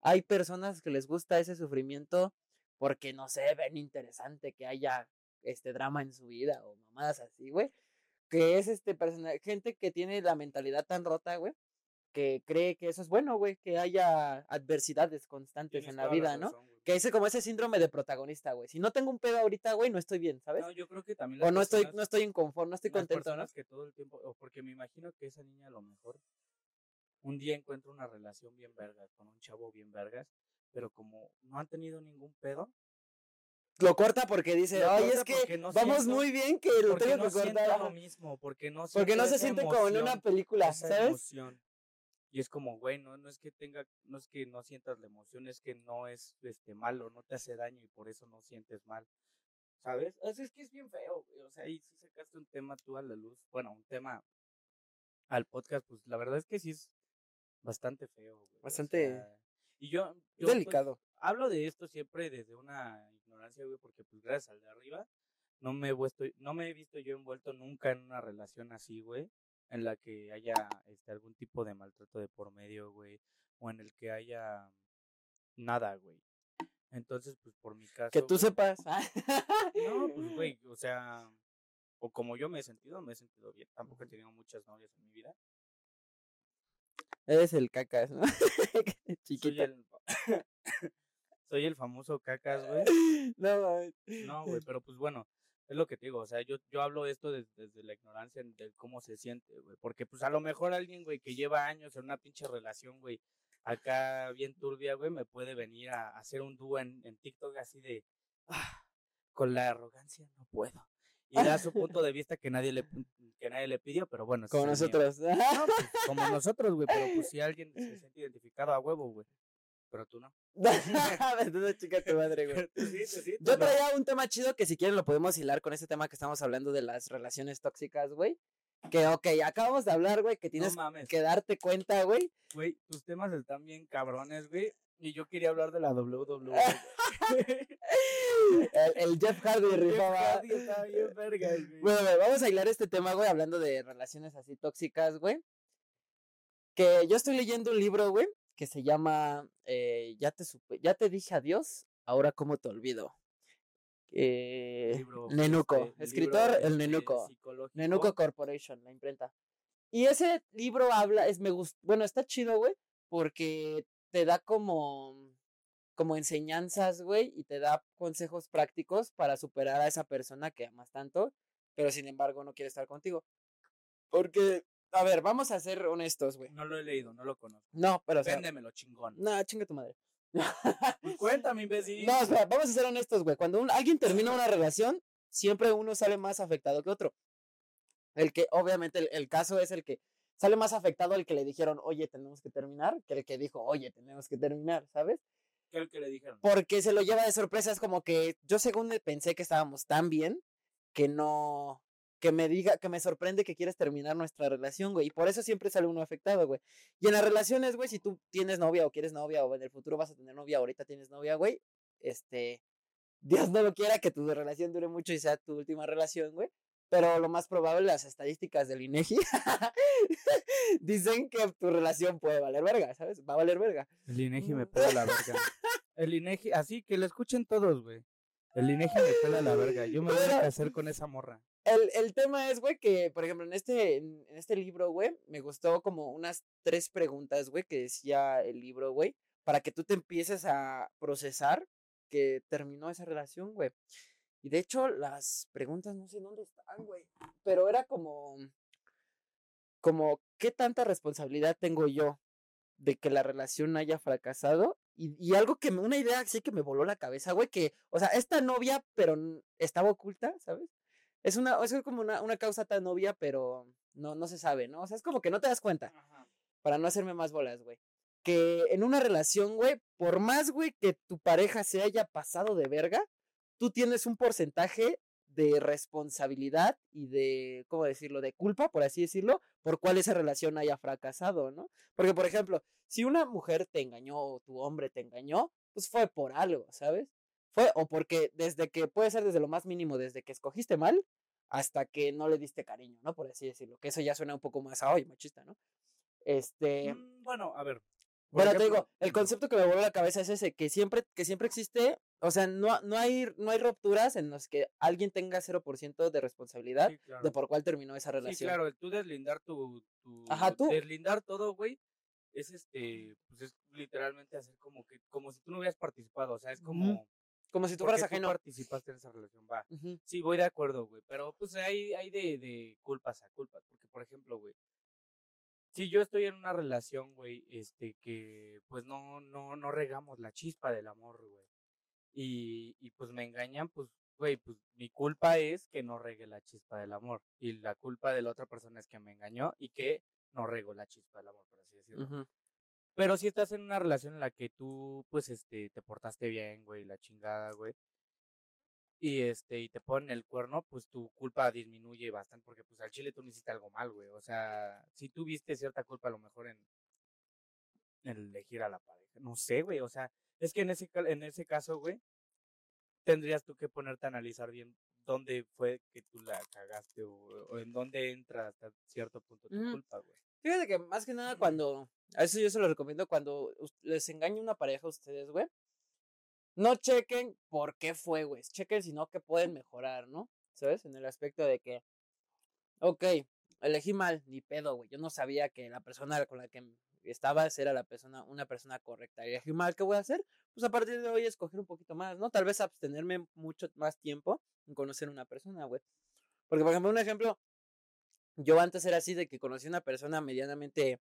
Hay personas que les gusta ese sufrimiento porque no sé, ven interesante que haya este drama en su vida o mamadas así, güey. Que es este personaje, gente que tiene la mentalidad tan rota, güey, que cree que eso es bueno, güey, que haya adversidades constantes Tienes en la vida, ¿no? razón. Que ese como ese síndrome de protagonista, güey. Si no tengo un pedo ahorita, güey, no estoy bien, ¿sabes? No, yo creo que también o no estoy, no estoy inconforme, no estoy las contento, que todo el tiempo, o porque me imagino que esa niña a lo mejor un día encuentra una relación bien vergas con un chavo bien vergas, pero como no han tenido ningún pedo, Lo corta porque dice, Lo ay, es que no vamos siento- muy bien que lo porque tengo no que cortar. lo mismo, porque no Porque no siento se siente como en una película, ¿sabes? emoción. Y es como, güey, no, no es que tenga, no es que no sientas la emoción, es que no es este malo, no te hace daño y por eso no sientes mal. ¿Sabes? O sea, es que es bien feo, güey. O sea, y si sacaste un tema tú a la luz, bueno, un tema al podcast, pues la verdad es que sí es bastante feo, güey. o Bastante sea, y yo, yo, pues, Delicado. hablo de esto siempre desde una ignorancia, güey, porque pues gracias al de arriba no me he vuelto, no me he visto yo envuelto nunca en una relación así, güey, en la que haya este algún tipo de maltrato de por medio, güey, o en el que haya nada, güey. Entonces, pues por mi caso, Que tú güey, sepas. no, pues güey, o sea, o como yo me he sentido, me he sentido bien. Tampoco he tenido muchas novias en mi vida. Eres el cacas, ¿no? Soy el, soy el famoso cacas, güey. No, mames. No, güey, pero pues bueno, es lo que te digo, o sea, yo, yo hablo de esto des- desde, la ignorancia de cómo se siente, güey, porque pues a lo mejor alguien, güey, que lleva años en una pinche relación, güey, acá bien turbia, güey, me puede venir a, a hacer un dúo en, en TikTok así de, "Ah, con la arrogancia no puedo. Y da su punto de vista que nadie le, que nadie le pidió, pero bueno. Como nosotros. No, pues, como nosotros, güey, pero pues si alguien se siente identificado a huevo, güey, pero tú no. Entonces, chica tu madre, güey. Pero tú sí, tú sí, tú Yo no. traía un tema chido que si quieren lo podemos hilar con ese tema que estamos hablando de las relaciones tóxicas, güey. Que, ok, acabamos de hablar, güey, que tienes No que darte cuenta, güey. Güey, tus temas están bien cabrones, güey. Y yo quería hablar de la WWE. El, el Jeff Hardy Jeff rifaba. Hardy está bien vergas, güey. Bueno, güey, vamos a hilar este tema, güey, hablando de relaciones así tóxicas, güey. Que yo estoy leyendo un libro, güey, que se llama eh, ya, te supe- ya te dije adiós, ahora cómo te olvido. Eh, Libro, Nenuco, este, escritor libro, el Nenuco. Nenuco Corporation, la imprenta. Y ese libro habla, es me gusta, bueno, está chido, güey, porque te da como como enseñanzas, güey, y te da consejos prácticos para superar a esa persona que amas tanto, pero sin embargo no quiere estar contigo. Porque, a ver, vamos a ser honestos, güey. No lo he leído, no lo conozco. No, pero o sea, Véndemelo, chingón. no, chinga tu madre. Pues cuéntame, imbécil. No, espera, vamos a ser honestos, güey. Cuando un- alguien termina una relación, siempre uno sale más afectado que otro. El que, obviamente, el, el caso es el que sale más afectado el que le dijeron, oye, tenemos que terminar, que el que dijo, oye, tenemos que terminar, ¿sabes? ¿Qué el que le dijeron? Porque se lo lleva de sorpresa, es como que yo según me pensé que estábamos tan bien que no, que me diga, que me sorprende que quieres terminar nuestra relación, güey. Y por eso siempre sale uno afectado, güey. Y en las relaciones, güey, si tú tienes novia o quieres novia o en el futuro vas a tener novia, ahorita tienes novia, güey, este, Dios no lo quiera que tu relación dure mucho y sea tu última relación, güey. Pero lo más probable, las estadísticas del INEGI dicen que tu relación puede valer verga, ¿sabes? Va a valer verga. El Inegi me pela la verga. El Inegi, así que lo escuchen todos, güey. El Inegi me pela la verga. Yo me voy a casar con esa morra. El, el tema es, güey, que, por ejemplo, en este, en, este libro, güey, me gustó como unas tres preguntas, güey, que decía el libro, güey, para que tú te empieces a procesar que terminó esa relación, güey. Y de hecho, las preguntas no sé dónde están, güey, pero era como, como, ¿qué tanta responsabilidad tengo yo de que la relación haya fracasado? Y, y algo que me, una idea así que me voló la cabeza, güey, que, o sea, esta novia, pero estaba oculta, ¿sabes? Es una, es como una, una causa tan obvia, pero no, no se sabe, ¿no? O sea, es como que no te das cuenta, para no hacerme más bolas, güey. Que en una relación, güey, por más, güey, que tu pareja se haya pasado de verga, tú tienes un porcentaje de responsabilidad y de, ¿cómo decirlo?, de culpa, por así decirlo, por cuál esa relación haya fracasado, ¿no? Porque, por ejemplo, si una mujer te engañó o tu hombre te engañó, pues fue por algo, ¿sabes? Fue o porque desde que puede ser desde lo más mínimo, desde que escogiste mal hasta que no le diste cariño, ¿no? Por así decirlo, que eso ya suena un poco más a hoy, machista, ¿no? Este, Mm, bueno, a ver. bueno, te digo, el concepto que me vuelve a la cabeza es ese, que siempre, que siempre existe, o sea, no, no, hay, no hay rupturas en las que alguien tenga 0% de responsabilidad sí, claro. de por cuál terminó esa Sí, relación. claro, el tú deslindar tu, tu- Ajá, tú. Deslindar todo, güey. es este, pues es literalmente hacer como que, como si tú no hubieras participado, o sea, es como... Como si tú ¿por fueras ajeno. participaste en esa relación, va. Sí, voy de acuerdo, güey. Pero pues hay, hay de, de culpas a culpas. Porque, por ejemplo, güey. Si yo estoy en una relación, güey, este, que pues no, no, no regamos la chispa del amor, güey. Y, y pues me engañan, pues, güey, pues mi culpa es que no regue la chispa del amor. Y la culpa de la otra persona es que me engañó y que no regó la chispa del amor, por así decirlo. Ujú. Pero si estás en una relación en la que tú, pues, este, te portaste bien, güey, la chingada, güey. Y este, y te ponen el cuerno, pues tu culpa disminuye bastante, porque pues al chile tú no hiciste algo mal, güey. O sea, si tuviste cierta culpa a lo mejor en, en elegir a la pareja. No sé, güey. O sea, es que en ese, en ese caso, güey, tendrías tú que ponerte a analizar bien dónde fue que tú la cagaste o, o en dónde entra hasta cierto punto tu culpa, güey. Fíjate que más que nada cuando, a eso yo se lo recomiendo cuando les engaña una pareja a ustedes, güey. No chequen por qué fue, güey. Chequen sino que pueden mejorar, ¿no? ¿Sabes? En el aspecto de que, ok, elegí mal, ni pedo, güey. Yo no sabía que la persona con la que estabas era la persona, una persona correcta. Elegí mal, ¿qué voy a hacer? Pues a partir de hoy escoger un poquito más, ¿no? Tal vez abstenerme mucho más tiempo en conocer una persona, güey. Porque, por ejemplo, un ejemplo, yo antes era así de que conocí a una persona medianamente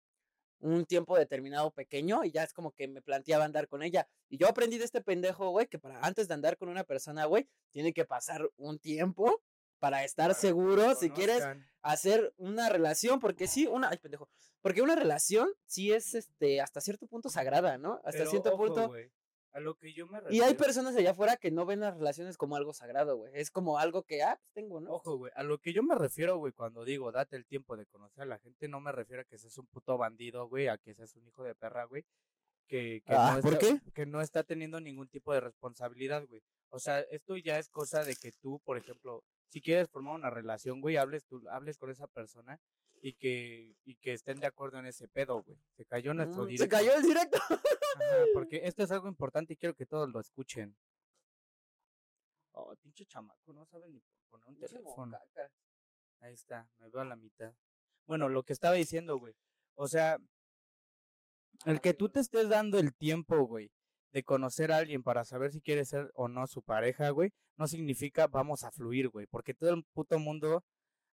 un tiempo determinado pequeño y ya es como que me planteaba andar con ella. Y yo aprendí de este pendejo, güey, que para antes de andar con una persona, güey, tiene que pasar un tiempo para estar Para seguro se si quieres hacer una relación, porque sí, una, ay, pendejo, porque una relación sí es, este, hasta cierto punto sagrada, ¿no? Hasta Pero, cierto ojo, punto. A lo que yo me Y hay refiero- personas allá afuera que no ven las relaciones como algo sagrado, güey. Es como algo que, ah, pues tengo, ¿no? Ojo, güey, a lo que yo me refiero, güey, cuando digo date el tiempo de conocer a la gente, no me refiero a que seas un puto bandido, güey, a que seas un hijo de perra, güey, que, que, Ah, no ¿por está, qué? que no está teniendo ningún tipo de responsabilidad, güey. O sea, esto ya es cosa de que tú, por ejemplo, si quieres formar una relación, güey, hables, tú, hables con esa persona y que, y que estén de acuerdo en ese pedo, güey. Se cayó nuestro Mm, directo. Se cayó el directo. Ajá, porque esto es algo importante y quiero que todos lo escuchen. Oh, pinche chamaco, no sabe ni poner un teléfono. Ahí está, me veo a la mitad. Bueno, lo que estaba diciendo, güey. O sea, el que tú te estés dando el tiempo, güey, de conocer a alguien para saber si quieres ser o no su pareja, güey, no significa vamos a fluir, güey. Porque todo el puto mundo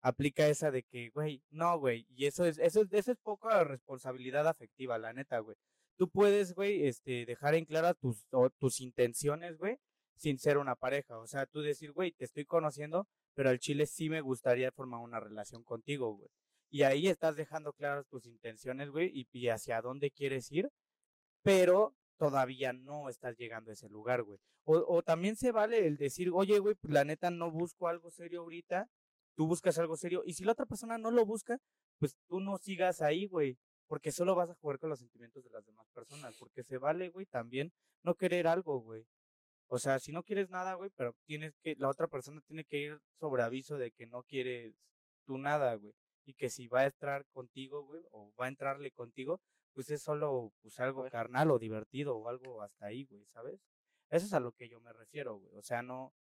aplica esa de que, güey, no, güey. Y eso es, eso es, eso es poca responsabilidad afectiva, la neta, güey. Tú puedes, güey, este, dejar en clara tus, tus intenciones, güey, sin ser una pareja. O sea, tú decir, güey, te estoy conociendo, pero al chile sí me gustaría formar una relación contigo, güey. Y ahí estás dejando claras tus intenciones, güey, y, hacia dónde quieres ir, pero todavía no estás llegando a ese lugar, güey. O, o también se vale el decir, oye, güey, pues la neta no busco algo serio ahorita, tú buscas algo serio, y si la otra persona no lo busca, pues tú no sigas ahí, güey, porque solo vas a jugar con los sentimientos de las demás personas, porque se vale, güey, también no querer algo, güey. O sea, si no quieres nada, güey, pero tienes que, la otra persona tiene que ir sobre aviso de que no quieres tú nada, güey. Y que si va a entrar contigo, güey, o va a entrarle contigo, pues es solo, pues algo Bueno. carnal o divertido o algo hasta ahí, güey, ¿sabes? Eso es a lo que yo me refiero, güey. O sea, no,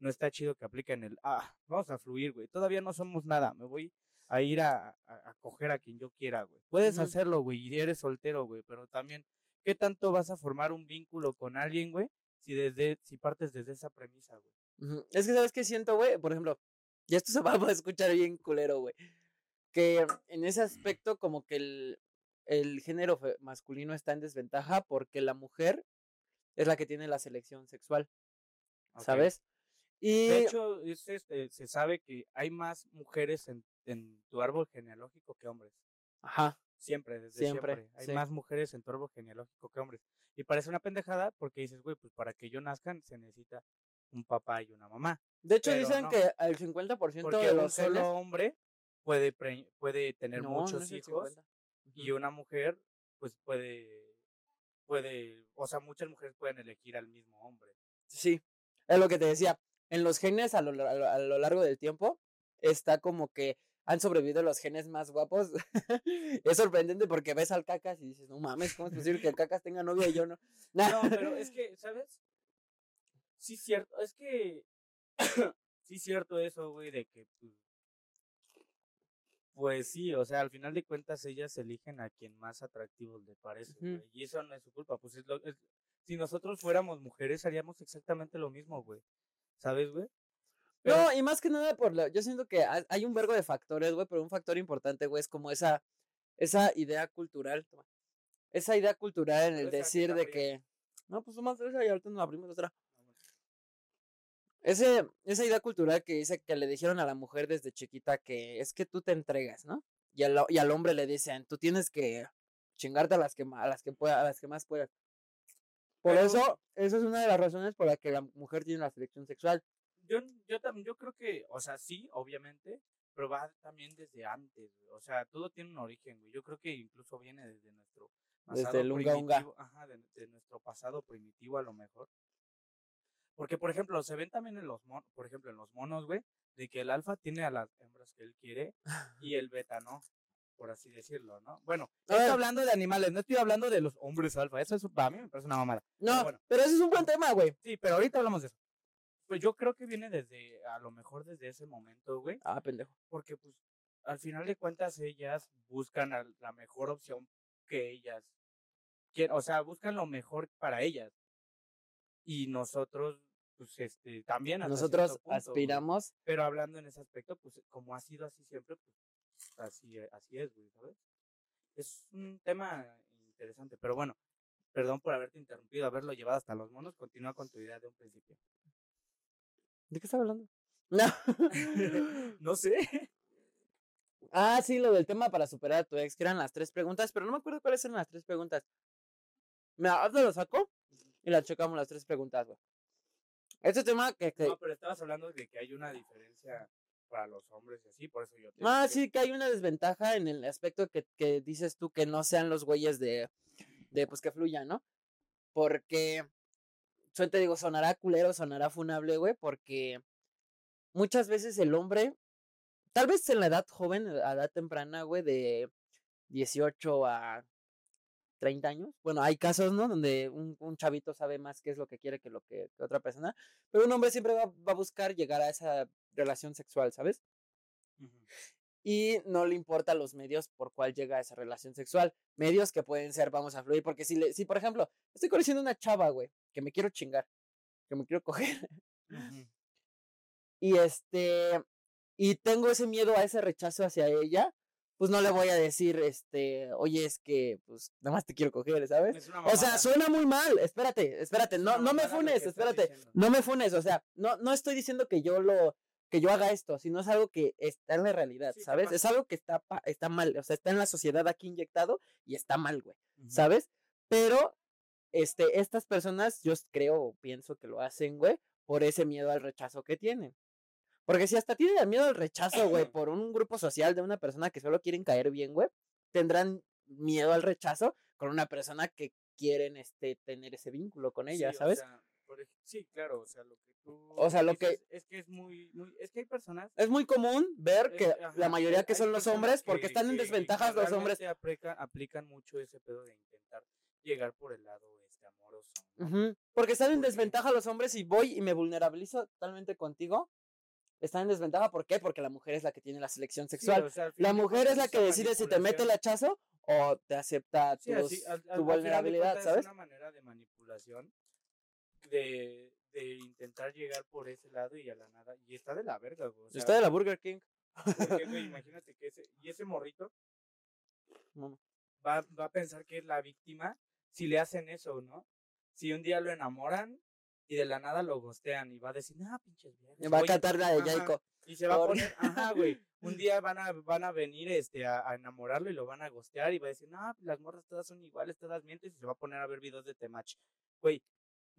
no está chido que apliquen el, ah, vamos a fluir, güey. Todavía no somos nada, me voy a ir a, a, a coger a quien yo quiera, güey. Puedes hacerlo, güey, y eres soltero, güey, pero también, ¿qué tanto vas a formar un vínculo con alguien, güey? Si desde, si partes desde esa premisa, güey. Es que, ¿sabes qué siento, güey? Por ejemplo, y esto se va a escuchar bien culero, güey. Que en ese aspecto, como que el, el género masculino está en desventaja porque la mujer es la que tiene la selección sexual. ¿sabes? Y De hecho, es, este, se sabe que hay más mujeres en, en tu árbol genealógico que hombres. ajá, Siempre, desde Siempre, siempre. Hay sí. más mujeres en tu árbol genealógico que hombres. Y parece una pendejada porque dices, güey, pues para que yo nazcan se necesita un papá y una mamá. de hecho pero dicen no. que el 50% Porque de un los solo genes- hombre puede, pre- puede tener No, muchos hijos 50. y una mujer, pues puede, puede, o sea, muchas mujeres pueden elegir al mismo hombre. Sí, es lo que te decía. En los genes a lo, a lo- a lo largo del tiempo está como que han sobrevivido los genes más guapos. es sorprendente porque ves al cacas y dices, no mames, ¿cómo es posible que el cacas tenga novia y yo no? No, pero es que, ¿sabes? Sí, cierto, es que sí, cierto eso, güey, de que, pues, Pues sí, o sea, al final de cuentas ellas eligen a quien más atractivo les parece, güey. Y eso no es su culpa, pues es lo, es- si nosotros fuéramos mujeres haríamos exactamente lo mismo, güey. ¿Sabes, güey? Pero- No, y más que nada por la, yo siento que ha- hay un vergo de factores, güey, pero un factor importante, güey, es como esa, esa idea cultural, esa idea cultural en el decir de que, no, pues más esa y ahorita nos abrimos otra. Ese, esa idea cultural que dice que le dijeron a la mujer desde chiquita que es que tú te entregas, ¿no? Y al, y al hombre le dicen, tú tienes que chingarte a las que, a las que, pueda, a las que más puedas. Por Pero- eso, esa es una de las razones por la que la mujer tiene la selección sexual. Yo, yo también, yo creo que, o sea, sí, obviamente, pero va también desde antes, güey. O sea, todo tiene un origen, güey. Yo creo que incluso viene desde nuestro Desde pasado el unga unga. primitivo. Ajá, de, de nuestro pasado primitivo a lo mejor. Porque, por ejemplo, se ven también en los monos, por ejemplo, en los monos, güey, de que el alfa tiene a las hembras que él quiere y el beta no, por así decirlo, ¿no? Bueno, A estoy hablando de animales, no estoy hablando de los hombres alfa. Eso es, para mí me parece una mamada. No, Pero bueno. pero ese es un buen tema, güey. Sí, pero ahorita hablamos de eso. Pues yo creo que viene desde, a lo mejor desde ese momento, güey Ah, pendejo. porque pues al final de cuentas ellas buscan a la mejor opción que ellas quieren, o sea, buscan lo mejor para ellas. Y nosotros, pues este, también Nosotros punto, güey. aspiramos. Pero hablando en ese aspecto, pues como ha sido así siempre, pues así, e- así es, güey, ¿sabes? Es un tema interesante, pero bueno, perdón por haberte interrumpido, haberlo llevado hasta los monos, continúa con tu idea de un principio. ¿De qué estás hablando? No. no sé. ah, sí, lo del tema para superar a tu ex, que eran las tres preguntas, pero no me acuerdo cuáles eran las tres preguntas. Mira, ahorita lo saco y las checamos las tres preguntas, güey. Este tema que... que- No, pero estabas hablando de que hay una diferencia para los hombres y así, por eso yo Ah, sí, que hay una desventaja en el aspecto que, que dices tú que no sean los güeyes de, de pues que fluyan, ¿no? Porque, yo te digo, sonará culero, sonará funable, güey, porque muchas veces el hombre, tal vez en la edad joven, a edad temprana, güey, de 18 a 30 años, bueno, hay casos, ¿no? Donde un, un chavito sabe más qué es lo que quiere que lo que, que otra persona, pero un hombre siempre va, va a buscar llegar a esa relación sexual, ¿sabes? Y no le importa los medios por cuál llega a esa relación sexual. Medios que pueden ser, vamos a fluir, porque si, le, si por ejemplo, estoy conociendo una chava, güey, que me quiero chingar, que me quiero coger, y este, y tengo ese miedo a ese rechazo hacia ella, pues no le voy a decir, este, oye, es que, pues, nada más te quiero coger, ¿sabes? O sea, suena muy mal, espérate, espérate, Es no, no me funes, espérate, no me funes, o sea, no, no estoy diciendo que yo lo, que yo haga esto, sino es algo que está en la realidad, Sí, ¿sabes? Es algo que está, pa- está mal, o sea, está en la sociedad aquí inyectado y está mal, güey. ¿sabes? Pero, este, estas personas, yo creo, pienso que lo hacen, güey, por ese miedo al rechazo que tienen. Porque si hasta tienen miedo al rechazo, güey, por un grupo social de una persona que solo quieren caer bien, güey, tendrán miedo al rechazo con una persona que quieren, este, tener ese vínculo con ella, Sí, o ¿sabes? sea, por sí, claro, o sea, lo que tú O sea, lo que- es que es muy, muy, es que hay personas Es muy común ver es- que ajá, la mayoría que son los hombres, porque que- están en desventajas los hombres. aplica- aplican mucho ese pedo de intentar llegar por el lado este amoroso. Porque están en Porque- desventaja los hombres y voy y me vulnerabilizo totalmente contigo. Están en desventaja, ¿por qué? Porque la mujer es la que tiene la selección Sí, sexual. o sea, al la mujer es la que decide si te mete el hachazo o te acepta Sí, tus- así, al- al- tu al vulnerabilidad, ¿sabes? Es una manera de manipulación de, de intentar llegar por ese lado y a la nada. Y está de la verga, güey. O sea, Está de la Burger King. porque, güey, imagínate que ese, y ese morrito va, va a pensar que es la víctima si le hacen eso, ¿no? Si un día lo enamoran y de la nada lo gostean y va a decir, ah, pinches viejas. Va a cantar la de ajá, Jaiko. Y se va a poner, ajá, güey. Un día van a, van a venir este, a, a enamorarlo y lo van a gostear y va a decir, no, las morras todas son iguales, todas mientes y se va a poner a ver videos de Temach. Güey,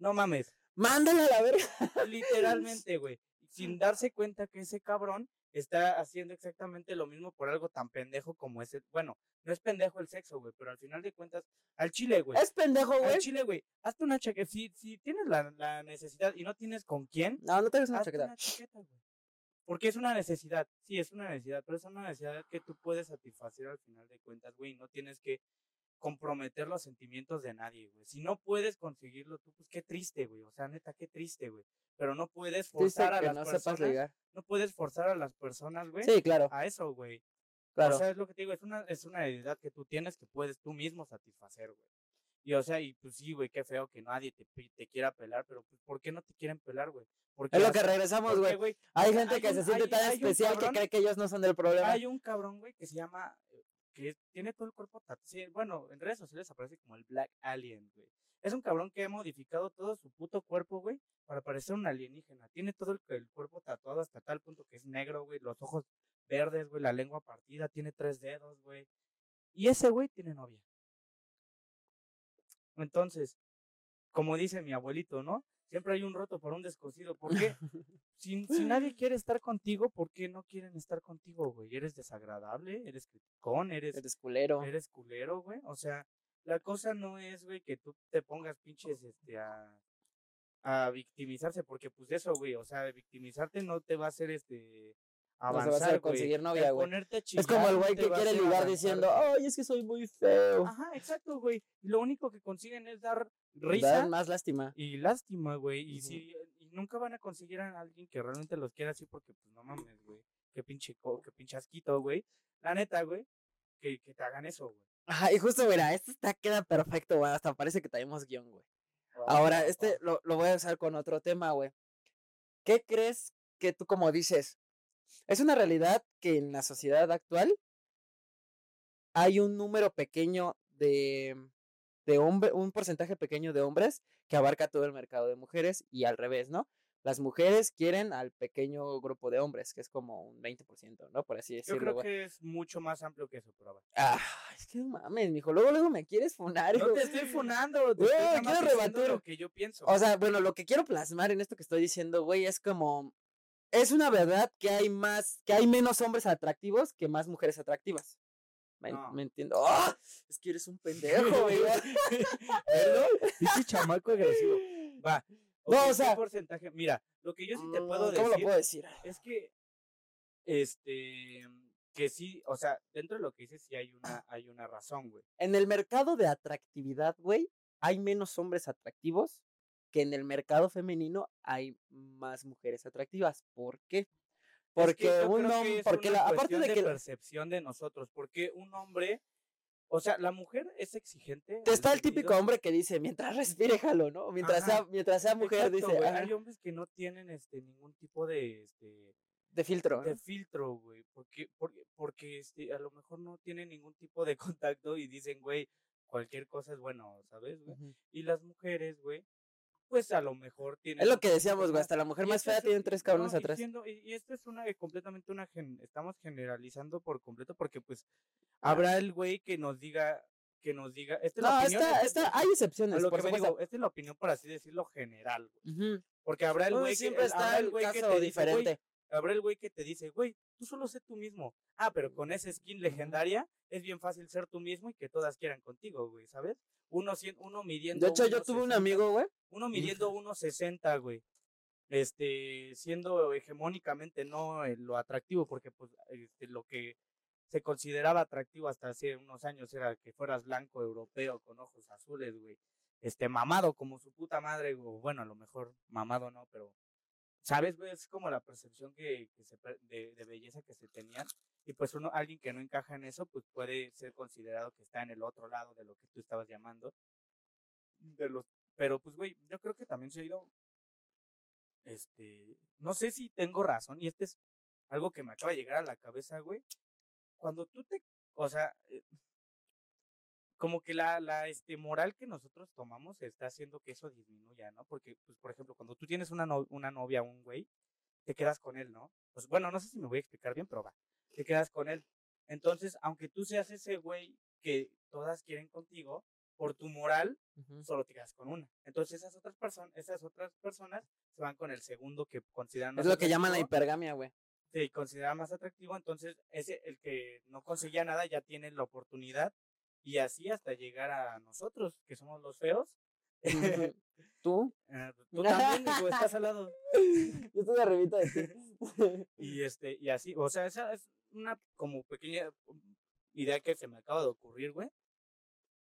no mames. Mándala a la verga. Literalmente, güey. Sin darse cuenta que ese cabrón está haciendo exactamente lo mismo por algo tan pendejo como ese. Bueno, no es pendejo el sexo, güey, pero al final de cuentas, al chile, güey. Es pendejo, Al güey. chile, güey. Hazte una chaqueta. Si, si tienes la, la necesidad y no tienes con quién, No, no hagas una chaqueta. una chaqueta, güey. Porque es una necesidad. Sí, es una necesidad, pero es una necesidad que tú puedes satisfacer al final de cuentas, güey. No tienes que comprometer los sentimientos de nadie, güey. Si no puedes conseguirlo tú, pues qué triste, güey. O sea, neta, qué triste, güey. Pero no puedes forzar a las no personas. sepas ligar. No puedes forzar a las personas, güey. Sí, claro. A eso, güey. Claro. O sea, es lo que te digo, es una, es una habilidad que tú tienes que puedes tú mismo satisfacer, güey. Y o sea, y pues sí, güey, qué feo que nadie te, quiera pelar, pero pues, ¿por qué no te quieren pelar, güey? Es lo que regresamos, güey. Hay gente hay que un- se siente hay- tan hay especial cabrón- que cree que ellos no son del problema. Hay un cabrón, güey, que se llama, que tiene todo el cuerpo tatuado. bueno, en redes sociales aparece como el Black Alien, güey. Es un cabrón que ha modificado todo su puto cuerpo, güey, para parecer un alienígena. Tiene todo el, el cuerpo tatuado hasta tal punto que es negro, güey, los ojos verdes, güey, la lengua partida, tiene tres dedos, güey. Y ese güey tiene novia. Entonces, como dice mi abuelito, ¿no? Siempre hay un roto por un descosido. ¿Por qué? si, si nadie quiere estar contigo, ¿por qué no quieren estar contigo, güey? Eres desagradable, eres criticón, eres, Eres culero. eres culero, güey. O sea, la cosa no es, güey, que tú te pongas pinches, este, a, a victimizarse, porque pues eso, güey, o sea, victimizarte no te va a hacer, este, No se va a avanzar, güey. conseguir novia, güey. ponerte a Es como el güey que a quiere ligar avanzar, diciendo, ay, es que soy muy feo. Ajá, exacto, güey. Y lo único que consiguen es dar Dan risa más lástima. y lástima, güey. Y si y nunca van a conseguir a alguien que realmente los quiera así porque pues no mames, güey. Qué pinche co- qué pinche asquito, güey. La neta, güey, que, que te hagan eso, güey. Ajá, y justo, mira, esto está, queda perfecto, güey. Hasta parece que traemos guion, güey. Ahora, este lo, lo voy a usar con otro tema, güey. ¿Qué crees que tú, como dices, es una realidad que en la sociedad actual hay un número pequeño de, de hombre, un porcentaje pequeño de hombres que abarca todo el mercado de mujeres y al revés, ¿no? Las mujeres quieren al pequeño grupo de hombres, que es como un 20%, ¿no? Por así Yo decirlo, creo güey. que es mucho más amplio que eso, pero. Ah, es que no mames, mijo. Luego, luego me quieres funar, No hijo. te estoy funando, te Güey, estoy quiero rebatir. lo que yo pienso. O sea, bueno, lo que quiero plasmar en esto que estoy diciendo, güey, es como. Es una verdad que hay más. que hay menos hombres atractivos que más mujeres atractivas. ¿Me, No. me entiendo? ¡Ah! Es que eres un pendejo, güey. ¿Verdad? Pinche chamaco agresivo. Va. No, ok, o ¿qué sea- porcentaje? Mira, lo que yo sí te Mm, puedo ¿Cómo decir lo puedo decir? es que este que sí, o sea, dentro de lo que dices sí hay una hay una razón, güey. En el mercado de atractividad, güey, hay menos hombres atractivos que en el mercado femenino hay más mujeres atractivas. ¿Por qué? Es que Porque yo un hombre, es porque la, aparte de que percepción de nosotros, porque un hombre, o sea, la mujer es exigente. en Te está el típico hombre que dice, mientras respire, jalo, ¿no? Mientras, Ajá. sea, mientras sea mujer, Exacto, dice, hay hombres que no tienen este ningún tipo de este de filtro. de ¿no? filtro, güey, porque porque porque este a lo mejor no tienen ningún tipo de contacto y dicen, güey, cualquier cosa es bueno, ¿sabes, güey? Y las mujeres, güey, pues a lo mejor tienen Es lo que decíamos, güey, hasta la mujer más fea es- tiene tres cabrones no, atrás. y, y esto es una eh, completamente una gen- estamos generalizando por completo porque pues habrá el güey que nos diga que nos diga, esta es la No, opinión, esta- esta- hay excepciones, lo por que digo, esta es la opinión por así decirlo general, güey. Ujú. Porque habrá el güey que siempre está el güey que te dice, diferente. Habrá el güey que te dice, güey, tú solo sé tú mismo. Ah, pero con esa skin legendaria es bien fácil ser tú mismo y que todas quieran contigo, güey, ¿sabes? Uno, cien- uno midiendo. De hecho, yo tuve un 1.60, amigo, güey. Uno midiendo 1.60, güey. Este, siendo hegemónicamente no eh, lo atractivo, porque pues este, lo que se consideraba atractivo hasta hace unos años era que fueras blanco, europeo, con ojos azules, güey. Este, mamado como su puta madre, o bueno, a lo mejor mamado no, pero, ¿sabes, güey? Es como la percepción que, que se, de, de belleza que se tenían. Y pues uno, alguien que no encaja en eso, pues puede ser considerado que está en el otro lado de lo que tú estabas llamando. De los, pero pues, güey, yo creo que también se ha ido, este, no sé si tengo razón, y este es algo que me acaba de llegar a la cabeza, güey. Cuando tú te, o sea, eh, como que la, la este, moral que nosotros tomamos está haciendo que eso disminuya, ¿no? Porque, pues, por ejemplo, cuando tú tienes una, no- una novia, un güey, te quedas con él, ¿no? Pues bueno, no sé si me voy a explicar bien, pero va, te quedas con él. Entonces, aunque tú seas ese güey que todas quieren contigo, por tu moral, solo te quedas con una. Entonces, esas otras personas, esas otras personas se van con el segundo que consideran Es más lo que llaman la hipergamia, güey. se considera más atractivo, entonces ese el que no conseguía nada ya tiene la oportunidad y así hasta llegar a nosotros que somos los feos. ¿Tú? Eh, tú también, estás al lado. Yo estoy arribita de ti. Y este, y así, o sea, esa es una como pequeña idea que se me acaba de ocurrir, güey.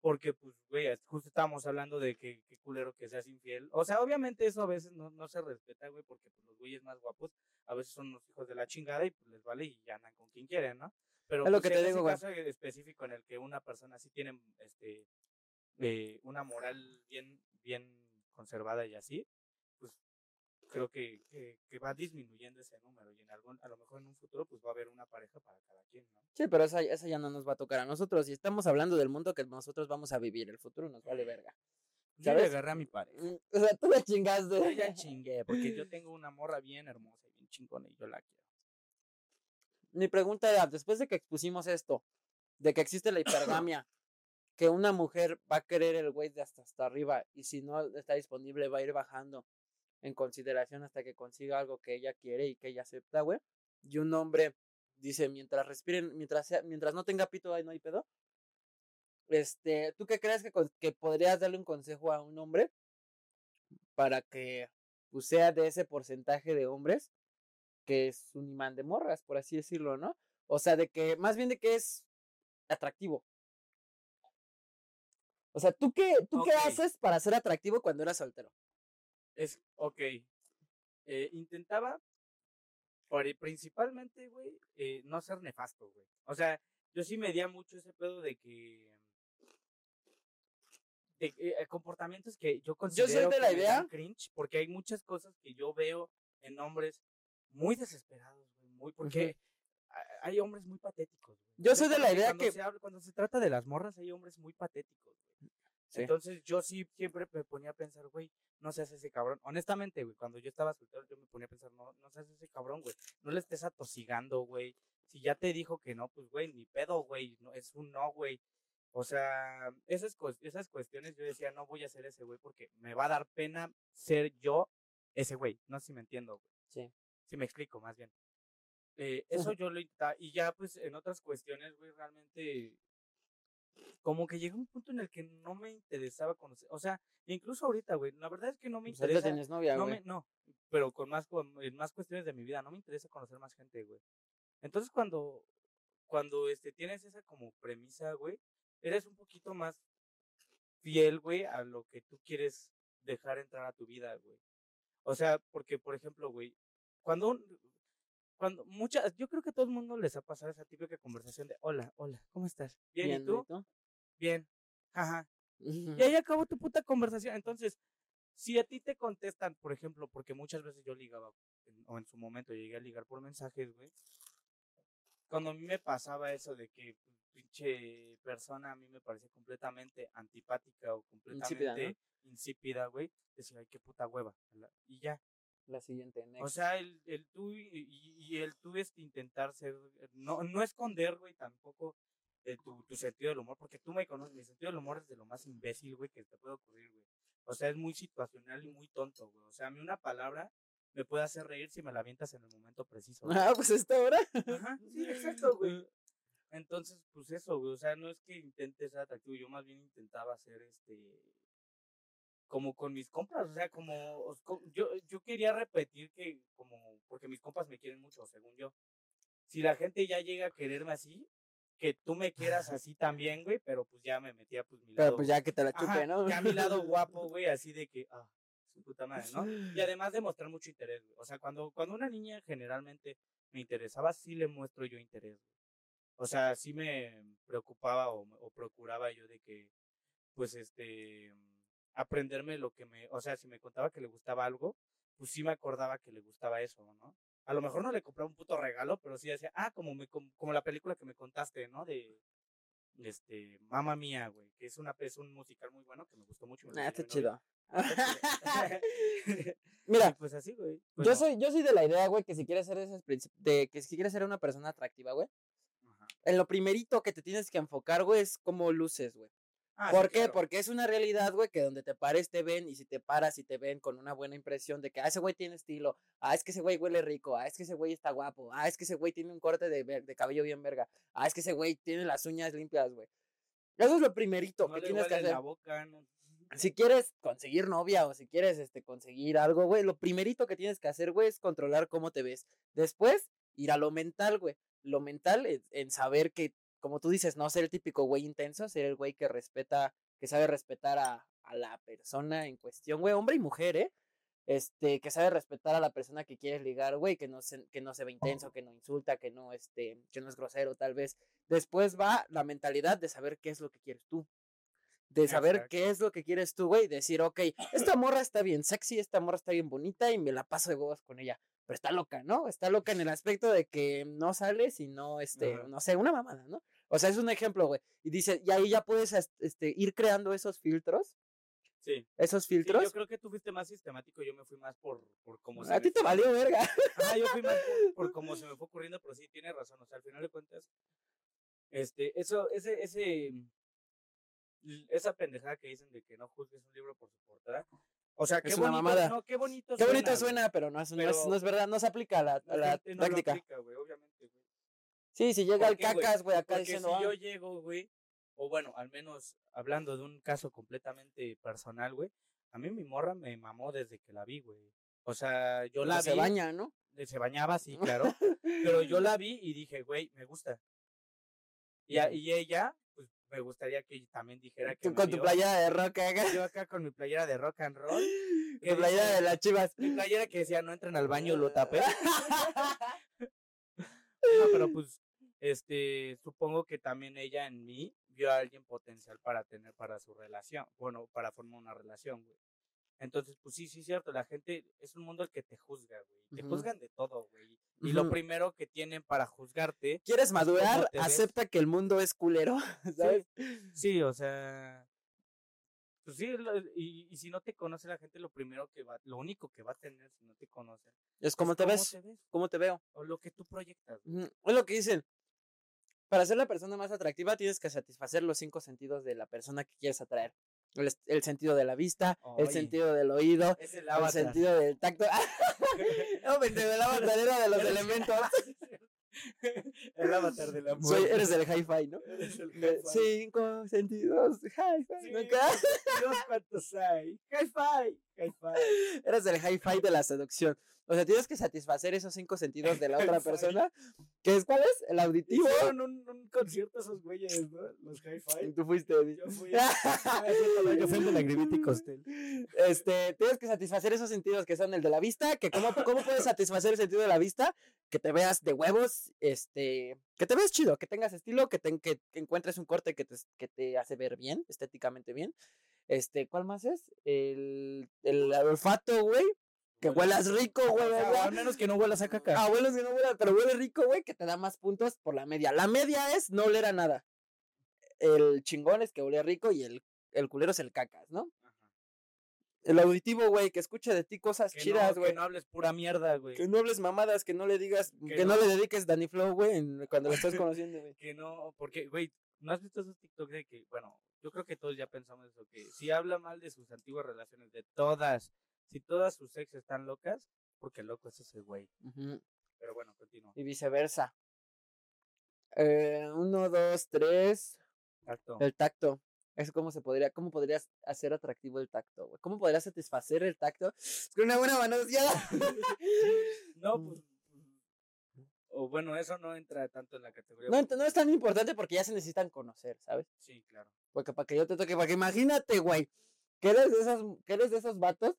Porque, pues, güey, justo estábamos hablando de que, que culero que seas infiel. O sea, obviamente eso a veces no, no se respeta, güey, porque pues, los güeyes más guapos a veces son los hijos de la chingada y pues les vale y andan con quien quieren, ¿no? Pero Es lo pues, que te en digo, ese güey. caso específico en el que una persona sí tiene este eh, una moral bien, bien conservada y así, creo que, que, que va disminuyendo ese número y en algún, a lo mejor en un futuro pues va a haber una pareja para cada quien, ¿no? Sí, pero esa, esa ya no nos va a tocar a nosotros. Y estamos hablando del mundo que nosotros vamos a vivir. El futuro nos vale verga. Yo le ¿Sabes? agarré a mi pareja. Mm, O sea, tú la Yo chingaste. ya chingué, porque yo tengo una morra bien hermosa y bien chingona y yo la quiero. Mi pregunta era, después de que expusimos esto, de que existe la hipergamia, que una mujer va a querer el güey de hasta hasta arriba y si no está disponible va a ir bajando en consideración hasta que consiga algo que ella quiere y que ella acepta, güey. Y un hombre dice, mientras respiren, mientras sea, mientras no tenga pito, ahí no hay pedo. Este, ¿tú qué crees que, que podrías darle un consejo a un hombre para que pues, sea de ese porcentaje de hombres que es un imán de morras, por así decirlo, ¿no? O sea, de que, más bien de que es atractivo. O sea, ¿tú qué, tú qué haces para ser atractivo cuando eras soltero? Es, ok. Eh, intentaba, por- principalmente, güey, eh, no ser nefasto, güey. O sea, yo sí medía mucho ese pedo de que. De, eh, comportamientos que yo considero soy de la idea- cringe, porque hay muchas cosas que yo veo en hombres muy desesperados, güey, muy, porque hay hombres muy patéticos, güey. Yo soy de la idea cuando que- Se habla- cuando se trata de las morras, hay hombres muy patéticos, güey. Sí. Entonces yo sí siempre me ponía a pensar, güey, no seas ese cabrón. Honestamente, güey, cuando yo estaba soltero, yo me ponía a pensar, no, no seas ese cabrón, güey. No le estés atosigando, güey. Si ya te dijo que no, pues, güey, ni pedo, güey. No, es un no, güey. O sea, esas, esas cuestiones yo decía, no voy a ser ese güey porque me va a dar pena ser yo ese güey. No sé si me entiendo, güey. Sí. Si me explico, más bien. Eh, eso yo lo intentaba. Y ya, pues, en otras cuestiones, güey, realmente. Como que llegó un punto en el que no me interesaba conocer. O sea, incluso ahorita, güey. La verdad es que no me Pues interesa. tienes novia, No, me, no, pero con más, con, más cuestiones de mi vida. No me interesa conocer más gente, güey. Entonces, cuando. Cuando este, tienes esa como premisa, güey. Eres un poquito más fiel, güey, a lo que tú quieres dejar entrar a tu vida, güey. O sea, porque, por ejemplo, güey, cuando un- cuando muchas, yo creo que a todo el mundo les ha pasado esa típica conversación de hola, hola, ¿cómo estás? Bien, Bien, ¿y tú? Bien, jaja. Y ahí acabó tu puta conversación. Entonces, si a ti te contestan, por ejemplo, porque muchas veces yo ligaba, en- o en su momento llegué a ligar por mensajes, güey. Cuando a mí me pasaba eso de que pinche persona a mí me parecía completamente antipática o completamente insípida, güey, decía, ay, qué puta hueva. Y ya. La siguiente, O next. sea, el, el tú y, y- el tú este intentar ser, no, no esconder, güey, tampoco eh, tu, tu sentido del humor, porque tú me conoces, mi sentido del humor es de lo más imbécil, güey, que te puede ocurrir, güey. O sea, es muy situacional y muy tonto, güey. O sea, a mí una palabra me puede hacer reír si me la avientas en el momento preciso. güey. Ah, pues esta hora. Ajá, sí, exacto, güey. Entonces, pues eso, güey. O sea, no es que intente ser atractivo, yo más bien intentaba ser este. Como con mis compas, o sea, como. Yo, yo quería repetir que, como. Porque mis compas me quieren mucho, según yo. Si la gente ya llega a quererme así, que tú me quieras así también, güey, pero pues ya me metía, pues mi Pero lado. pues ya que te la Ajá, chupe, ¿no? Ya mi lado guapo, güey, así de que. Ah, su puta madre, ¿no? Y además de mostrar mucho interés, güey. O sea, cuando, cuando una niña generalmente me interesaba, sí le muestro yo interés, güey. O sea, sí me preocupaba o, o procuraba yo de que, pues, este, aprenderme lo que me, o sea, si me contaba que le gustaba algo, pues sí me acordaba que le gustaba eso, ¿no? A lo mejor no le compraba un puto regalo, pero sí decía, ah, como, me, como, como la película que me contaste, ¿no? De, este, Mamma Mía, güey, que es, una, es un musical muy bueno que me gustó mucho. me Ah, está chido. Y Mira, pues así, güey. yo Bueno, soy, yo soy de la idea, güey, que si quieres ser princip- de que si quieres ser una persona atractiva, güey, en lo primerito que te tienes que enfocar, güey, es cómo luces, güey. Ah, sí, ¿Por qué? claro. Porque es una realidad, güey, que donde te pares te ven y si te paras y te ven con una buena impresión de que, ah, ese güey tiene estilo, ah, es que ese güey huele rico, ah, es que ese güey está guapo, ah, es que ese güey tiene un corte de, de cabello bien verga, ah, es que ese güey tiene las uñas limpias, güey. Eso es lo primerito No que le tienes que hacer. la boca, no. Si quieres conseguir novia o si quieres este, conseguir algo, güey, lo primerito que tienes que hacer, güey, es controlar cómo te ves. Después, ir a lo mental, güey. Lo mental es en saber que, como tú dices, no ser el típico güey intenso, ser el güey que respeta, que sabe respetar a, a la persona en cuestión, güey, hombre y mujer, ¿eh? este, que sabe respetar a la persona que quieres ligar, güey, que no se, que no se ve intenso, que no insulta, que no, este, que no es grosero, tal vez. Después va la mentalidad de saber qué es lo que quieres tú. De saber qué es lo que quieres tú, güey. Decir, ok, esta morra está bien sexy, esta morra está bien bonita y me la paso de huevos con ella. Pero está loca, ¿no? Está loca en el aspecto de que no sales y no, este, no sé, una mamada, ¿no? O sea, es un ejemplo, güey. Y dice, y ahí ya puedes este, ir creando esos filtros Sí. Esos filtros. yo creo que tú fuiste más sistemático, yo me fui más por, por cómo se A ti te valió verga. Ah, yo fui más por, cómo se me fue ocurriendo, pero sí, tiene razón. O sea, al final de cuentas, este, eso, ese, ese, esa pendejada que dicen de que no juzgues un libro por su portada. O sea, qué es bonito, mamada. No, qué bonito qué suena. bonito suena, pero no es, no, es, verdad, no se aplica a la, a la, práctica. obviamente, güey. Sí, si llega el cacas, güey, acá diciendo. Si yo ah". llego, güey, o bueno, al menos hablando de un caso completamente personal, güey, a mí mi morra me mamó desde que la vi, güey. O sea, yo la vi. Se baña, ¿no? Se bañaba, sí, claro. pero yo la vi y dije, güey, me gusta. Y, y ella, pues me gustaría que también dijera que. Tú con tu playera de rock acá. Yo acá con mi playera de rock and roll. Tu playera de las chivas. Mi playera que decía no entren al baño, lo tapé. no, pero pues, este, supongo que también ella en mí vio a alguien potencial para tener para su relación, bueno, para formar una relación, güey. Entonces, pues sí, sí es cierto, la gente es un mundo el que te juzga, güey. Te juzgan de todo, güey. Y lo primero que tienen para juzgarte. ¿Quieres madurar? Acepta que el mundo es culero, ¿sabes? Sí, o sea. Pues sí, y, y, si no te conoce la gente, lo primero que va, lo único que va a tener si no te conoce. Es cómo, te, ves, cómo te veo. O lo que tú proyectas. Es lo que dicen para ser la persona más atractiva tienes que satisfacer los cinco sentidos de la persona que quieres atraer. El, sentido de la vista, el sentido del oído, el, sentido del tacto. no, de la avatar de los elementos. el avatar del amor. Soy, eres el hi-fi, ¿no? Cinco sentidos, hi-fi. ¿Cuántos hay? Hi-fi, hi-fi. Eres el hi-fi de la seducción. O sea, tienes que satisfacer esos cinco sentidos de la otra persona. ¿Qué es cuál es? El auditivo. Hicieron un, un concierto esos güeyes, ¿no? Los hi-fi. Tú fuiste. Yo fui. yo fui el de la Gravity Costel. Este, tienes que satisfacer esos sentidos que son el de la vista. Que cómo, cómo puedes satisfacer el sentido de la vista? Que te veas de huevos, este, que te veas chido, que tengas estilo, que, te, que, encuentres un corte que te, que te hace ver bien, estéticamente bien. Este, ¿cuál más es? El, el olfato, güey que huelas rico, güey, al menos que no huelas a caca. Ah, bueno, que no huelas, pero huele rico, güey, que te da más puntos por la media. La media es no oler a nada. El chingón es que huele rico y el, el culero es el cacas, ¿no? El auditivo, güey, que escuche de ti cosas chidas, güey. que no hables pura mierda, güey. Que no hables mamadas, que no le digas, que, no. le dediques Danny Flow, güey, cuando lo estás conociendo, güey. que no, porque, güey, ¿no has visto esos TikToks de que, bueno, yo creo que todos ya pensamos eso, que si habla mal de sus antiguas relaciones, de todas, si todas sus ex están locas, porque loco es ese güey. Pero bueno, continúo. Y viceversa. Eh, uno, dos, tres. Tacto. El tacto. Es cómo se podría, cómo podrías hacer atractivo el tacto, güey. ¿Cómo podrías satisfacer el tacto? Con una buena manoseada. no, pues. O bueno, eso no entra tanto en la categoría. No, no es tan importante porque ya se necesitan conocer, ¿sabes? Sí, claro. Porque para que yo te toque, para que imagínate, güey, que eres de esos, que eres de esos vatos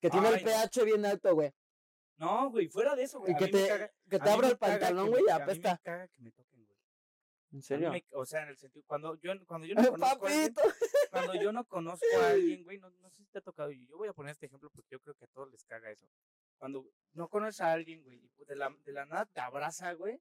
que tiene el pH bien alto, güey. No, güey, fuera de eso, güey. Y que te, que te abra el pantalón, güey, y apesta. A mí me caga que me toquen, güey. ¿En serio? o sea, en el sentido, cuando yo, cuando yo no conozco a alguien, cuando yo no conozco a alguien, güey, no, no sé si te ha tocado, yo voy a poner este ejemplo porque yo creo que a todos les caga eso. Cuando no conoces a alguien, güey, y de la, de la nada te abraza, güey,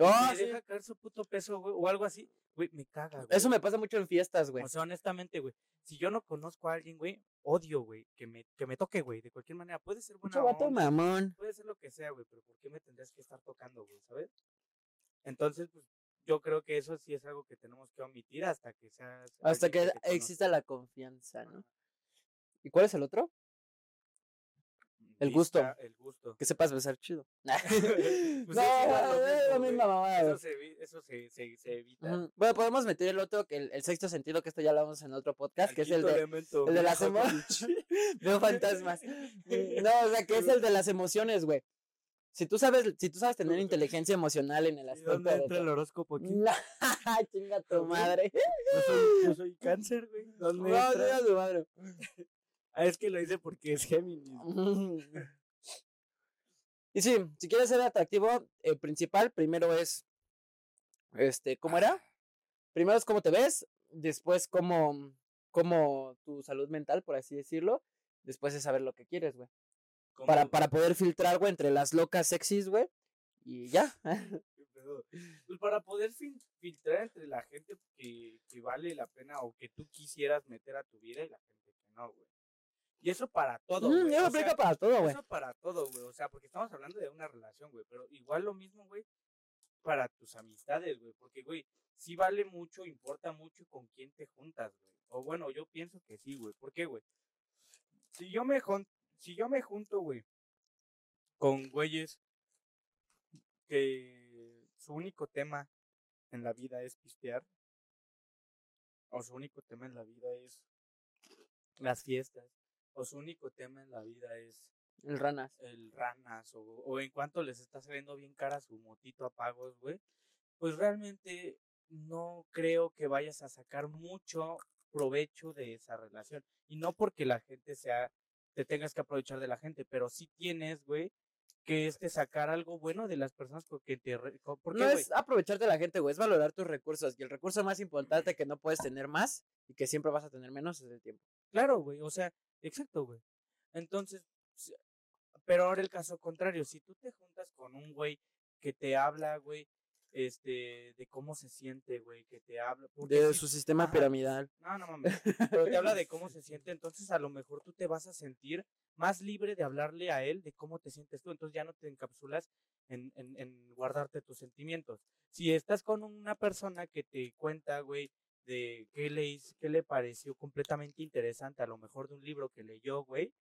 Oh, me deja caer su puto peso, güey, o algo así, güey, me caga, güey. Eso me pasa mucho en fiestas, güey. O sea, honestamente, güey, si yo no conozco a alguien, güey, odio, güey, que me, que me toque, güey, de cualquier manera. Puede ser buena onda, mamón. Puede ser lo que sea, güey, pero ¿por qué me tendrías que estar tocando, güey, sabes? Entonces, pues, yo creo que eso sí es algo que tenemos que omitir hasta que sea... Hasta que exista la confianza, ¿no? ¿Y cuál es el otro? El gusto. El gusto. Que sepas besar chido. pues no, es la misma mamada. Eso, se, eso se, se, se evita. Bueno, podemos meter el otro, que el, sexto sentido, que esto ya lo hablamos en otro podcast, que es el de, el de las emociones. Veo fantasmas. no, o sea, que es el de las emociones, güey. Si tú sabes, si tú sabes tener inteligencia emocional en el aspecto. ¿Dónde entra el horóscopo aquí? Chinga tu madre. Yo soy, yo soy cáncer, güey. ¿Dónde no, entra? tu madre. Ah, es que lo hice porque es Géminis. y sí, si quieres ser atractivo, el principal primero es, este, ¿cómo era? Primero es cómo te ves, después cómo, cómo tu salud mental, por así decirlo, después es saber lo que quieres, güey. Para, para poder filtrar, güey, entre las locas sexys, güey, y ya. Pues para poder filtrar entre la gente que, que vale la pena o que tú quisieras meter a tu vida y la gente que no, güey. Y eso para todo, Mm, eso aplica sea, para todo, güey. Eso para todo, güey. O sea, porque estamos hablando de una relación, güey. Pero igual lo mismo, güey, para tus amistades, güey. Porque, güey, sí vale mucho, importa mucho con quién te juntas, güey. O bueno, yo pienso que sí, güey. ¿Por qué, güey? Si yo me, si yo me junto, güey, con güeyes que su único tema en la vida es pistear, o su único tema en la vida es las fiestas, o su único tema en la vida es El ranas. el ranas o, o en cuanto les está saliendo bien cara su motito a pagos, güey, pues realmente no creo que vayas a sacar mucho provecho de esa relación. Y no porque la gente sea, te tengas que aprovechar de la gente, pero sí tienes, güey, que este sacar algo bueno de las personas con que te... re- con- ¿Por qué, No es aprovecharte de la gente, güey, es valorar tus recursos. Y el recurso más importante que no puedes tener más y que siempre vas a tener menos es el tiempo. Claro, güey, o sea, exacto, güey. Entonces, pero ahora el caso contrario, si tú te juntas con un güey que te habla, güey, este, de cómo se siente, güey, que te habla, De si- su sistema ajá. piramidal. no, no mames, pero te habla de cómo se siente, entonces a lo mejor tú te vas a sentir más libre de hablarle a él de cómo te sientes tú, entonces ya no te encapsulas en, en, en guardarte tus sentimientos. Si estás con una persona que te cuenta, güey, de qué le, hizo- qué le pareció completamente interesante, a lo mejor de un libro que leyó, güey,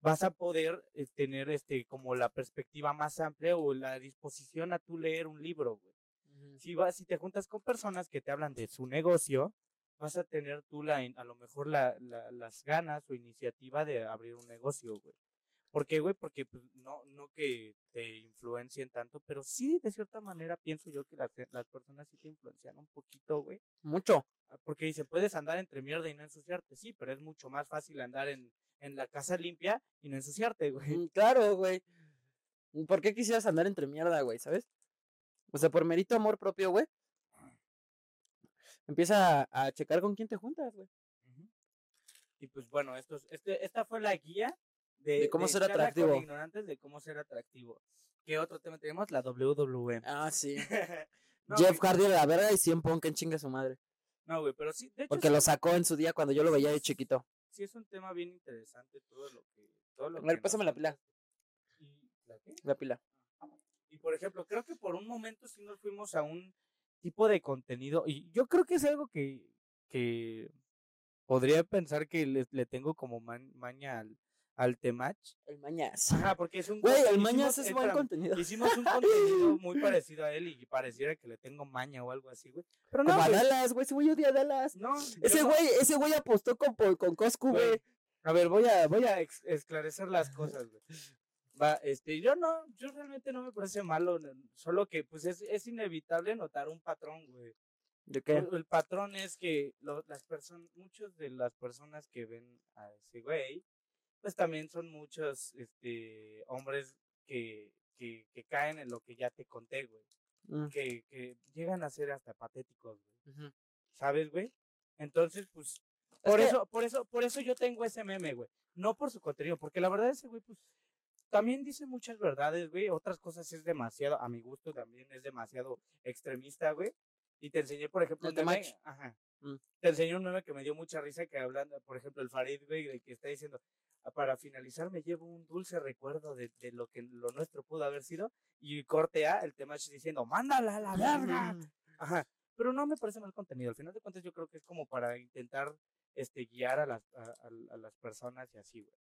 vas a poder eh, tener este como la perspectiva más amplia o la disposición a tú leer un libro, güey. Si vas, si te juntas con personas que te hablan de su negocio, vas a tener tú la, a lo mejor la, la- las ganas o iniciativa de abrir un negocio, güey. ¿Por qué, güey? Porque pues, no, no que te influencien tanto, pero sí, de cierta manera, pienso yo que las, las personas sí te influencian un poquito, güey. Mucho. Ah, Porque dice, puedes andar entre mierda y no ensuciarte, sí, pero es mucho más fácil andar en, en la casa limpia y no ensuciarte, güey. Mm, Claro, güey. ¿Por qué quisieras andar entre mierda, güey? ¿Sabes? O sea, por mérito amor propio, güey. Empieza a, a checar con quién te juntas, güey. Y pues bueno, esto, es- este, esta fue la guía de, De cómo ser con atractivo. ignorantes de cómo ser atractivo. ¿Qué otro tema tenemos? La WWE. Ah, sí. no, Jeff Hardy de la verga y 100 Punk en chinga su madre. no, güey, pero sí, de hecho Porque sí, lo sacó en su día cuando yo lo veía de chiquito. sí es un tema bien interesante todo lo que... Todo lo A ver, que pásame nos la pila. ¿Y la qué? La pila. Y por ejemplo, creo que por un momento sí nos fuimos a un tipo de contenido. Y yo creo que es algo que, que podría pensar que le, le tengo como man- maña al, al Temach. El mañas. Ajá, porque es un Güey, el mañas es buen contenido. Hicimos un contenido muy parecido a él y pareciera que le tengo maña o algo así, güey. Pero no, Como a güey, Dallas, güey. Ese güey odia a Dallas. no, Ese no- güey, ese güey apostó con, con Coscu, Güey. A ver, voy a, voy a esclarecer las cosas, güey. Va, este, yo no, yo realmente no me parece malo, solo que pues es, es inevitable notar un patrón, güey. ¿De qué? El, el patrón es que lo- las personas, muchos de las personas que ven a ese güey, pues también son muchos, este, hombres que, que, que caen en lo que ya te conté, güey. Mm, Que, que llegan a ser hasta patéticos, güey. ujú. ¿sabes, güey? Entonces, pues, por que- eso, por eso, por eso yo tengo ese meme, güey. No por su contenido, porque la verdad ese güey, pues, también dice muchas verdades, güey. Otras cosas es demasiado, a mi gusto también es demasiado extremista, güey. Y te enseñé, por ejemplo, un meme, ajá. Mm. Te enseñé un meme que me dio mucha risa que hablando, por ejemplo, el Farid, güey, que está diciendo, "Ah, para finalizar me llevo un dulce recuerdo de, de lo que lo nuestro pudo haber sido. Y corte A, el Temach diciendo, mándala a la verga. Ajá. Pero no me parece mal contenido. Al final de cuentas, yo creo que es como para intentar este, guiar a las, a, a- a las personas y así, güey.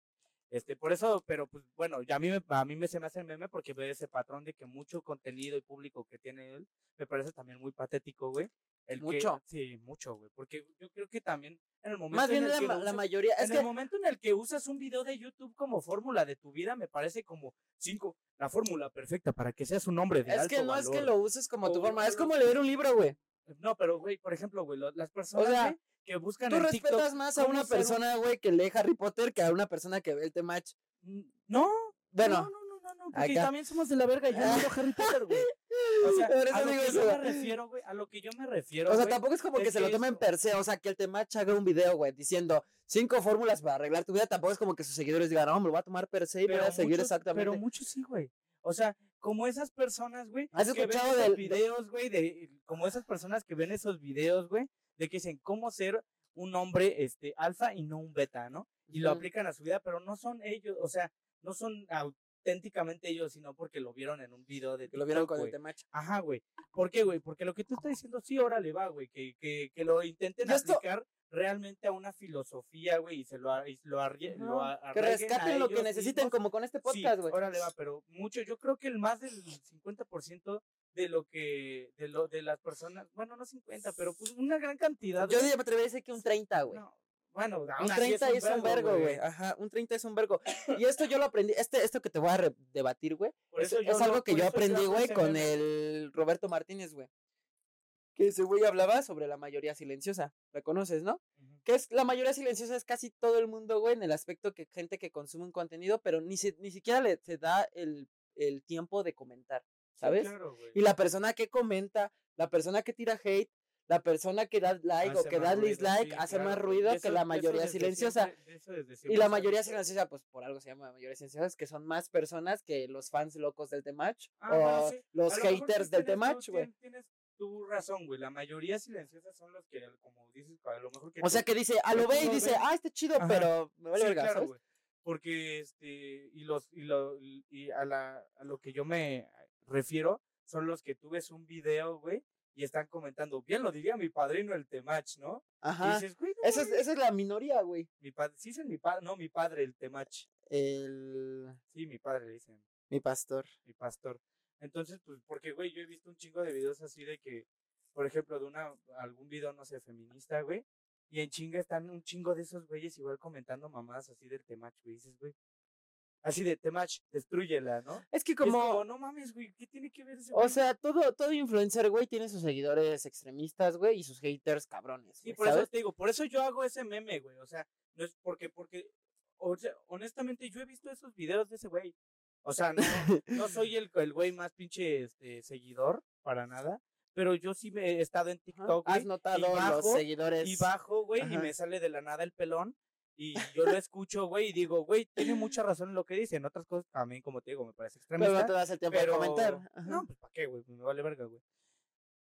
Este, por eso, pero pues bueno, ya a mí, me, a mí me se me hace el meme porque veo ese patrón de que mucho contenido y público que tiene él me parece también muy patético, güey. El que- Mucho. sí, mucho, güey. Porque yo creo que también en el momento Más bien en el la, que la mayoría. Es en que el momento en el que usas un video de YouTube como fórmula de tu vida, me parece como cinco, la fórmula perfecta para que seas un hombre de Es alto que no es que lo uses como tu O- forma, es o- como leer un libro, güey. No, pero, güey, por ejemplo, güey, las personas, sea, güey, que buscan Tú en TikTok respetas más a una persona, güey, que lee Harry Potter que a una persona que ve el T-Match. Mm, No, Bueno, no, no, no, no, no, porque acá. también somos de la verga. Yo no Harry Potter, güey. O sea, Por eso a lo digo que yo eso. me refiero, güey, a lo que yo me refiero, O sea, güey, tampoco es como es que se lo tomen per se, o sea, que el T-Match haga un video, güey, diciendo cinco fórmulas para arreglar tu vida, tampoco es como que sus seguidores digan, no, me lo voy a tomar per se y voy a seguir exactamente. Pero muchos sí, güey. O sea, como esas personas, güey, ¿Has que ven escuchado esos del- videos, güey, de como esas personas que ven esos videos, güey, de que dicen cómo ser un hombre este alfa y no un beta, ¿no? Y lo aplican a su vida, pero no son ellos, o sea, no son auténticamente ellos, sino porque lo vieron en un video de Que lo vieron con el. T-Match. Ajá, güey. ¿Por qué, güey? Porque lo que tú estás diciendo, sí, órale, va, güey. Que, que, que lo intenten esto- aplicar realmente a una filosofía, güey, y se lo, y lo, arrie- lo a- Que rescaten lo que necesiten, mismos. como con este Sí, podcast, güey. órale, va, pero mucho, yo creo que el más del 50% de lo que, de lo, de las personas, bueno, no 50, pero pues una gran cantidad. Yo me atrevería a decir que un 30, güey. no, bueno, Un aún así 30 es un vergo, güey. Ajá, un 30 es un vergo. Y esto yo lo aprendí, este, esto que te voy a debatir, güey, es, es algo que por yo aprendí, güey, con el Roberto Martínez, güey. Que ese güey hablaba sobre la mayoría silenciosa. ¿La conoces, no? Ujú. Que es la mayoría silenciosa es casi todo el mundo, güey, en el aspecto que gente que consume un contenido, pero ni, se, ni siquiera le se da el, el tiempo de comentar, Sí, ¿sabes? claro, güey. Y la persona que comenta, la persona que tira hate, la persona que da like o que da dislike sí, hace claro, más ruido que la mayoría silenciosa. siempre- Y la mayoría silenciosa, pues por algo se llama mayoría silenciosa, que son más personas que los fans locos del T-Match Ah, o bueno, sí. los haters del T-Match, güey. tien- Tienes tu razón, güey. La mayoría silenciosas son los que, como dices, a lo mejor que O sea que dice, a que lo ve y dice, ves. ah, este chido, Ajá. pero me vale Sí, verga, claro, ¿sabes? güey. Porque, este, y los, y lo, y a la, a lo que yo me refiero, son los que tú ves un video, güey, y están comentando, bien lo diría mi padrino el Temach, ¿no? Y Ajá. dices, güey, no Esa es, esa es la minoría, güey. mi padre, sí es mi padre, no, mi padre el Temach. El... Sí, mi padre le dicen, Mi pastor. mi pastor. Entonces, pues, porque, güey, yo he visto un chingo de videos así de que, por ejemplo, de una, algún video, no sé, feminista, güey, y en chinga están un chingo de esos güeyes igual comentando mamadas así del Temach, güey, dices, güey. Así de Temach, destruyela, ¿no? Es que es como... no mames, güey, ¿qué tiene que ver ese O güey? sea, todo, todo influencer, güey, tiene sus seguidores extremistas, güey, y sus haters cabrones, Sí, güey, por eso te digo, por eso yo hago ese meme, güey. O sea, no es porque, porque, o sea, honestamente, yo he visto esos videos de ese güey. O sea, no, no soy el, el güey más pinche este, seguidor, para nada. Pero yo sí me he estado en. TikTok, güey. Has notado y los bajo, seguidores... Y bajo, güey, y me sale de la nada el pelón. Y yo lo escucho, güey, y digo, güey, tiene mucha razón en lo que dice. En otras cosas, también, como te digo, me parece Pero extremista. no te das el tiempo pero de comentar. Ajá. no, pues para qué, güey, me vale verga, güey.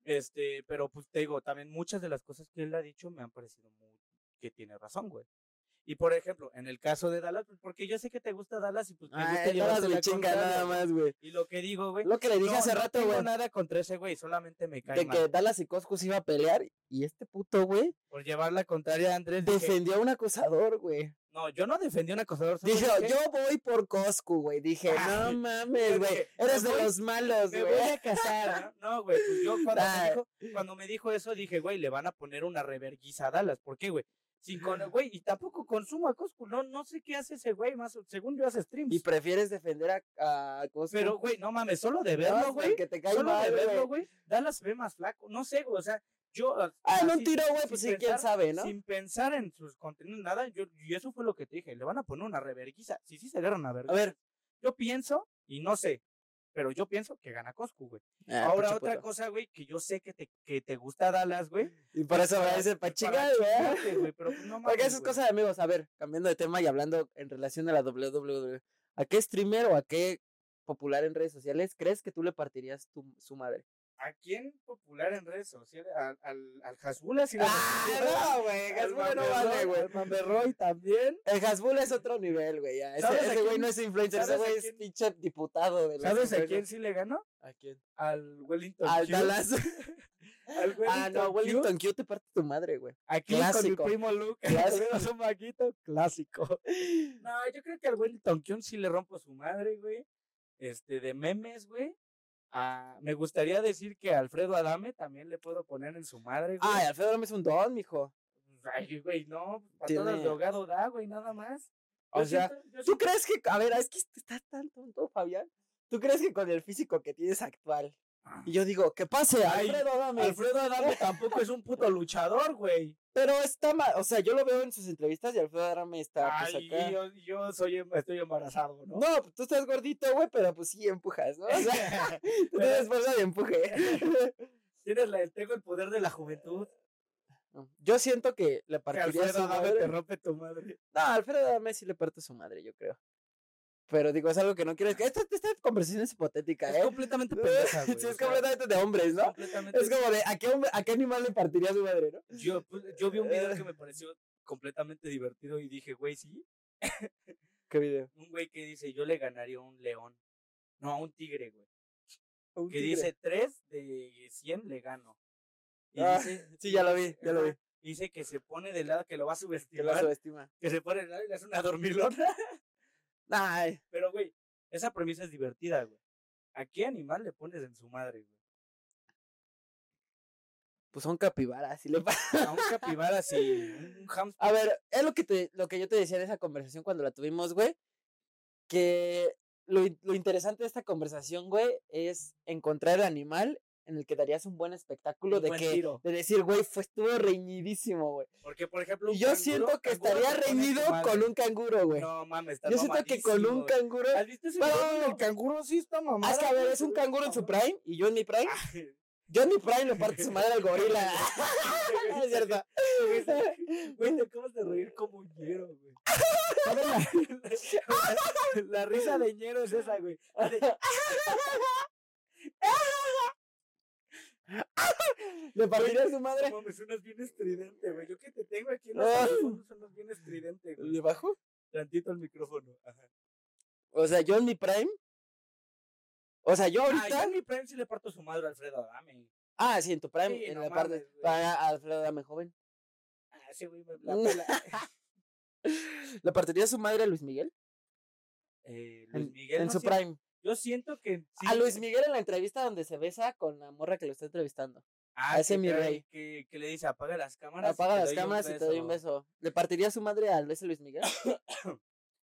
Este, pero pues te digo, también muchas de las cosas que él ha dicho me han parecido muy que tiene razón, güey. Y por ejemplo, en el caso de Dallas, pues porque yo sé que te gusta Dallas y pues me gusta Ay, no la mi chinga contraria, nada más, güey. Y lo que digo, güey, Lo que le dije no, hace no rato, tengo güey, nada contra ese güey, solamente me cae de mal. que Dallas y Coscu se iba a pelear, y este puto, güey, Por llevar la contraria a Andrés, dije, defendió a un acosador, güey. no, yo no defendí a un acosador. ¿sabes Dije, yo voy por Coscu, güey. Dije, no Ay, mames, güey. Eres me de voy- los malos, me güey. voy a casar. ¿no? No, güey, pues yo cuando me, dijo, cuando me dijo eso dije, güey, le van a poner una reverguiza a Dallas. ¿Por qué, güey? Sin con, güey, y tampoco consumo a Coscu. No, no sé qué hace ese güey, más según yo hace streams. Y prefieres defender a, a Coscu. Pero, güey, no mames, solo de No, verlo, güey. Que te cae Solo de verlo, güey. Dallas se ve más flaco. No sé, güey, o sea, yo. Ah, en un así, tiro, güey, pues sí, quién sabe, ¿no? Sin pensar en sus contenidos, nada, yo, y eso fue lo que te dije, le van a poner una reverguiza. Si sí se agarran a ver. A ver. Yo pienso, y no sé, pero yo pienso que gana Coscu, güey. Ah, Ahora otra puto. cosa, güey, que yo sé que te, que te gusta Dallas, güey. Y por eso me dice pa' chingar, güey. pero pues no Porque mames, eso es cosa de amigos. A ver, cambiando de tema y hablando en relación a la WWE. ¿A qué streamer o a qué popular en redes sociales crees que tú le partirías tu, su madre? ¿A quién popular en redes sociales? Al, al, al Hasbula, le Ah, no, güey. Al Hasbulla no vale, güey. al Mamberroy también. El Hasbull es otro nivel, güey. Ese, ¿Sabes a ese güey no es influencer, ese güey es pinche diputado de ¿Sabes a quién sí le ganó? ¿A quién? Al Wellington Al Q. Dallas. Al ah, no. Wellington Q te parte tu madre, güey. Aquí con Clásico. mi primo Luke. Clásico. Clásico. un maquito. Clásico. No, yo creo que al Wellington Q sí le rompo su madre, güey. Este, de memes, güey. Ah, me gustaría decir que Alfredo Adame también le puedo poner en su madre, güey. Ay, Alfredo Dame es un don, mijo. Ay, güey, no, todo el drogado da, güey, nada más. O Yo sea, siento- ¿Tú siento- crees que, a ver, es que estás tan tonto, Fabián? ¿Tú crees que con el físico que tienes actual, Y yo digo, ¿qué pase? Ay, Alfredo Adame. Alfredo Adame tampoco es un puto luchador, güey. Pero está mal, o sea, yo lo veo en sus entrevistas y Alfredo Adame está pues Ay, acá. yo, yo soy, estoy embarazado, ¿no? No, pues tú estás gordito, güey, pero pues sí empujas, ¿no? O sea, tú tienes fuerza de empuje. Tienes la, tengo el poder de la juventud. Yo siento que le Que partiría Alfredo su Adame te rompe tu madre. No, Alfredo Adame sí le parte su madre, yo creo. Pero digo, es algo que no quieres. que Esta, esta conversación es hipotética, Es ¿eh? completamente pendeja, güey. Sí, es completamente de hombres, ¿no? completamente- Es como de, ¿a qué, hombre- ¿a qué animal le partiría su madre, no? Yo, pues, yo vi un video que me pareció completamente divertido y dije, güey, sí. ¿Qué video? Un güey que dice, yo le ganaría a un león. No, a un tigre, güey. Un Que tigre. dice, 3 de 100 le gano. Y Ah, dice, sí, ya lo vi, ya lo vi. Dice que se pone de lado, que lo va a Que lo subestimar. subestima. Que se pone de lado y le hace una dormilona. Ay, Pero, güey, esa premisa es divertida, güey. ¿A qué animal le pones en su madre, güey? pues son capibaras. Si le A un capibara así, un hamster. A ver, es lo que, te, lo que yo te decía en esa conversación cuando la tuvimos, güey. Que lo, lo interesante de esta conversación, güey, es encontrar el animal en el que darías un buen espectáculo Un de buen que tiro. de decir, güey, fue estuvo reñidísimo, güey. Porque, por ejemplo, Y yo canguro- siento que estaría reñido con un canguro, güey. No mames, está yo siento que con un canguro. ¿Has visto ese Bueno, El canguro sí está mamado. Ah, es que a ver, es un canguro en su prime y yo en mi prime. Yo en mi prime le parto su madre al gorila. es cierto. Güey, te acabas de reír como un ñero, güey. ¿Sabes La, la- la risa de ñero es esa, güey. Le partiría su No madre. mames, suenas bien estridente, güey. Yo que te tengo aquí en Ah. los audífonos suenas bien estridente, güey. ¿Le bajo? Tantito el micrófono. Ajá. O sea, yo en mi prime. O sea, yo Ah, ahorita. yo en mi prime sí le parto su madre a Alfredo Adame. Ah, sí, en tu prime, Sí, en no la parte. mames. Para Alfredo Dame joven. Ah, ese güey me la pela. ¿Le partiría su madre a Luis Miguel? Eh, Luis En, Miguel. en no su sé- prime. Yo siento que. sí. A Luis Miguel en la entrevista donde se besa con la morra que lo está entrevistando. Ah, ese que mi rey. Que, que le dice apaga las cámaras. Apaga las cámaras y te doy un beso. ¿Le partiría su madre a ese Luis Miguel?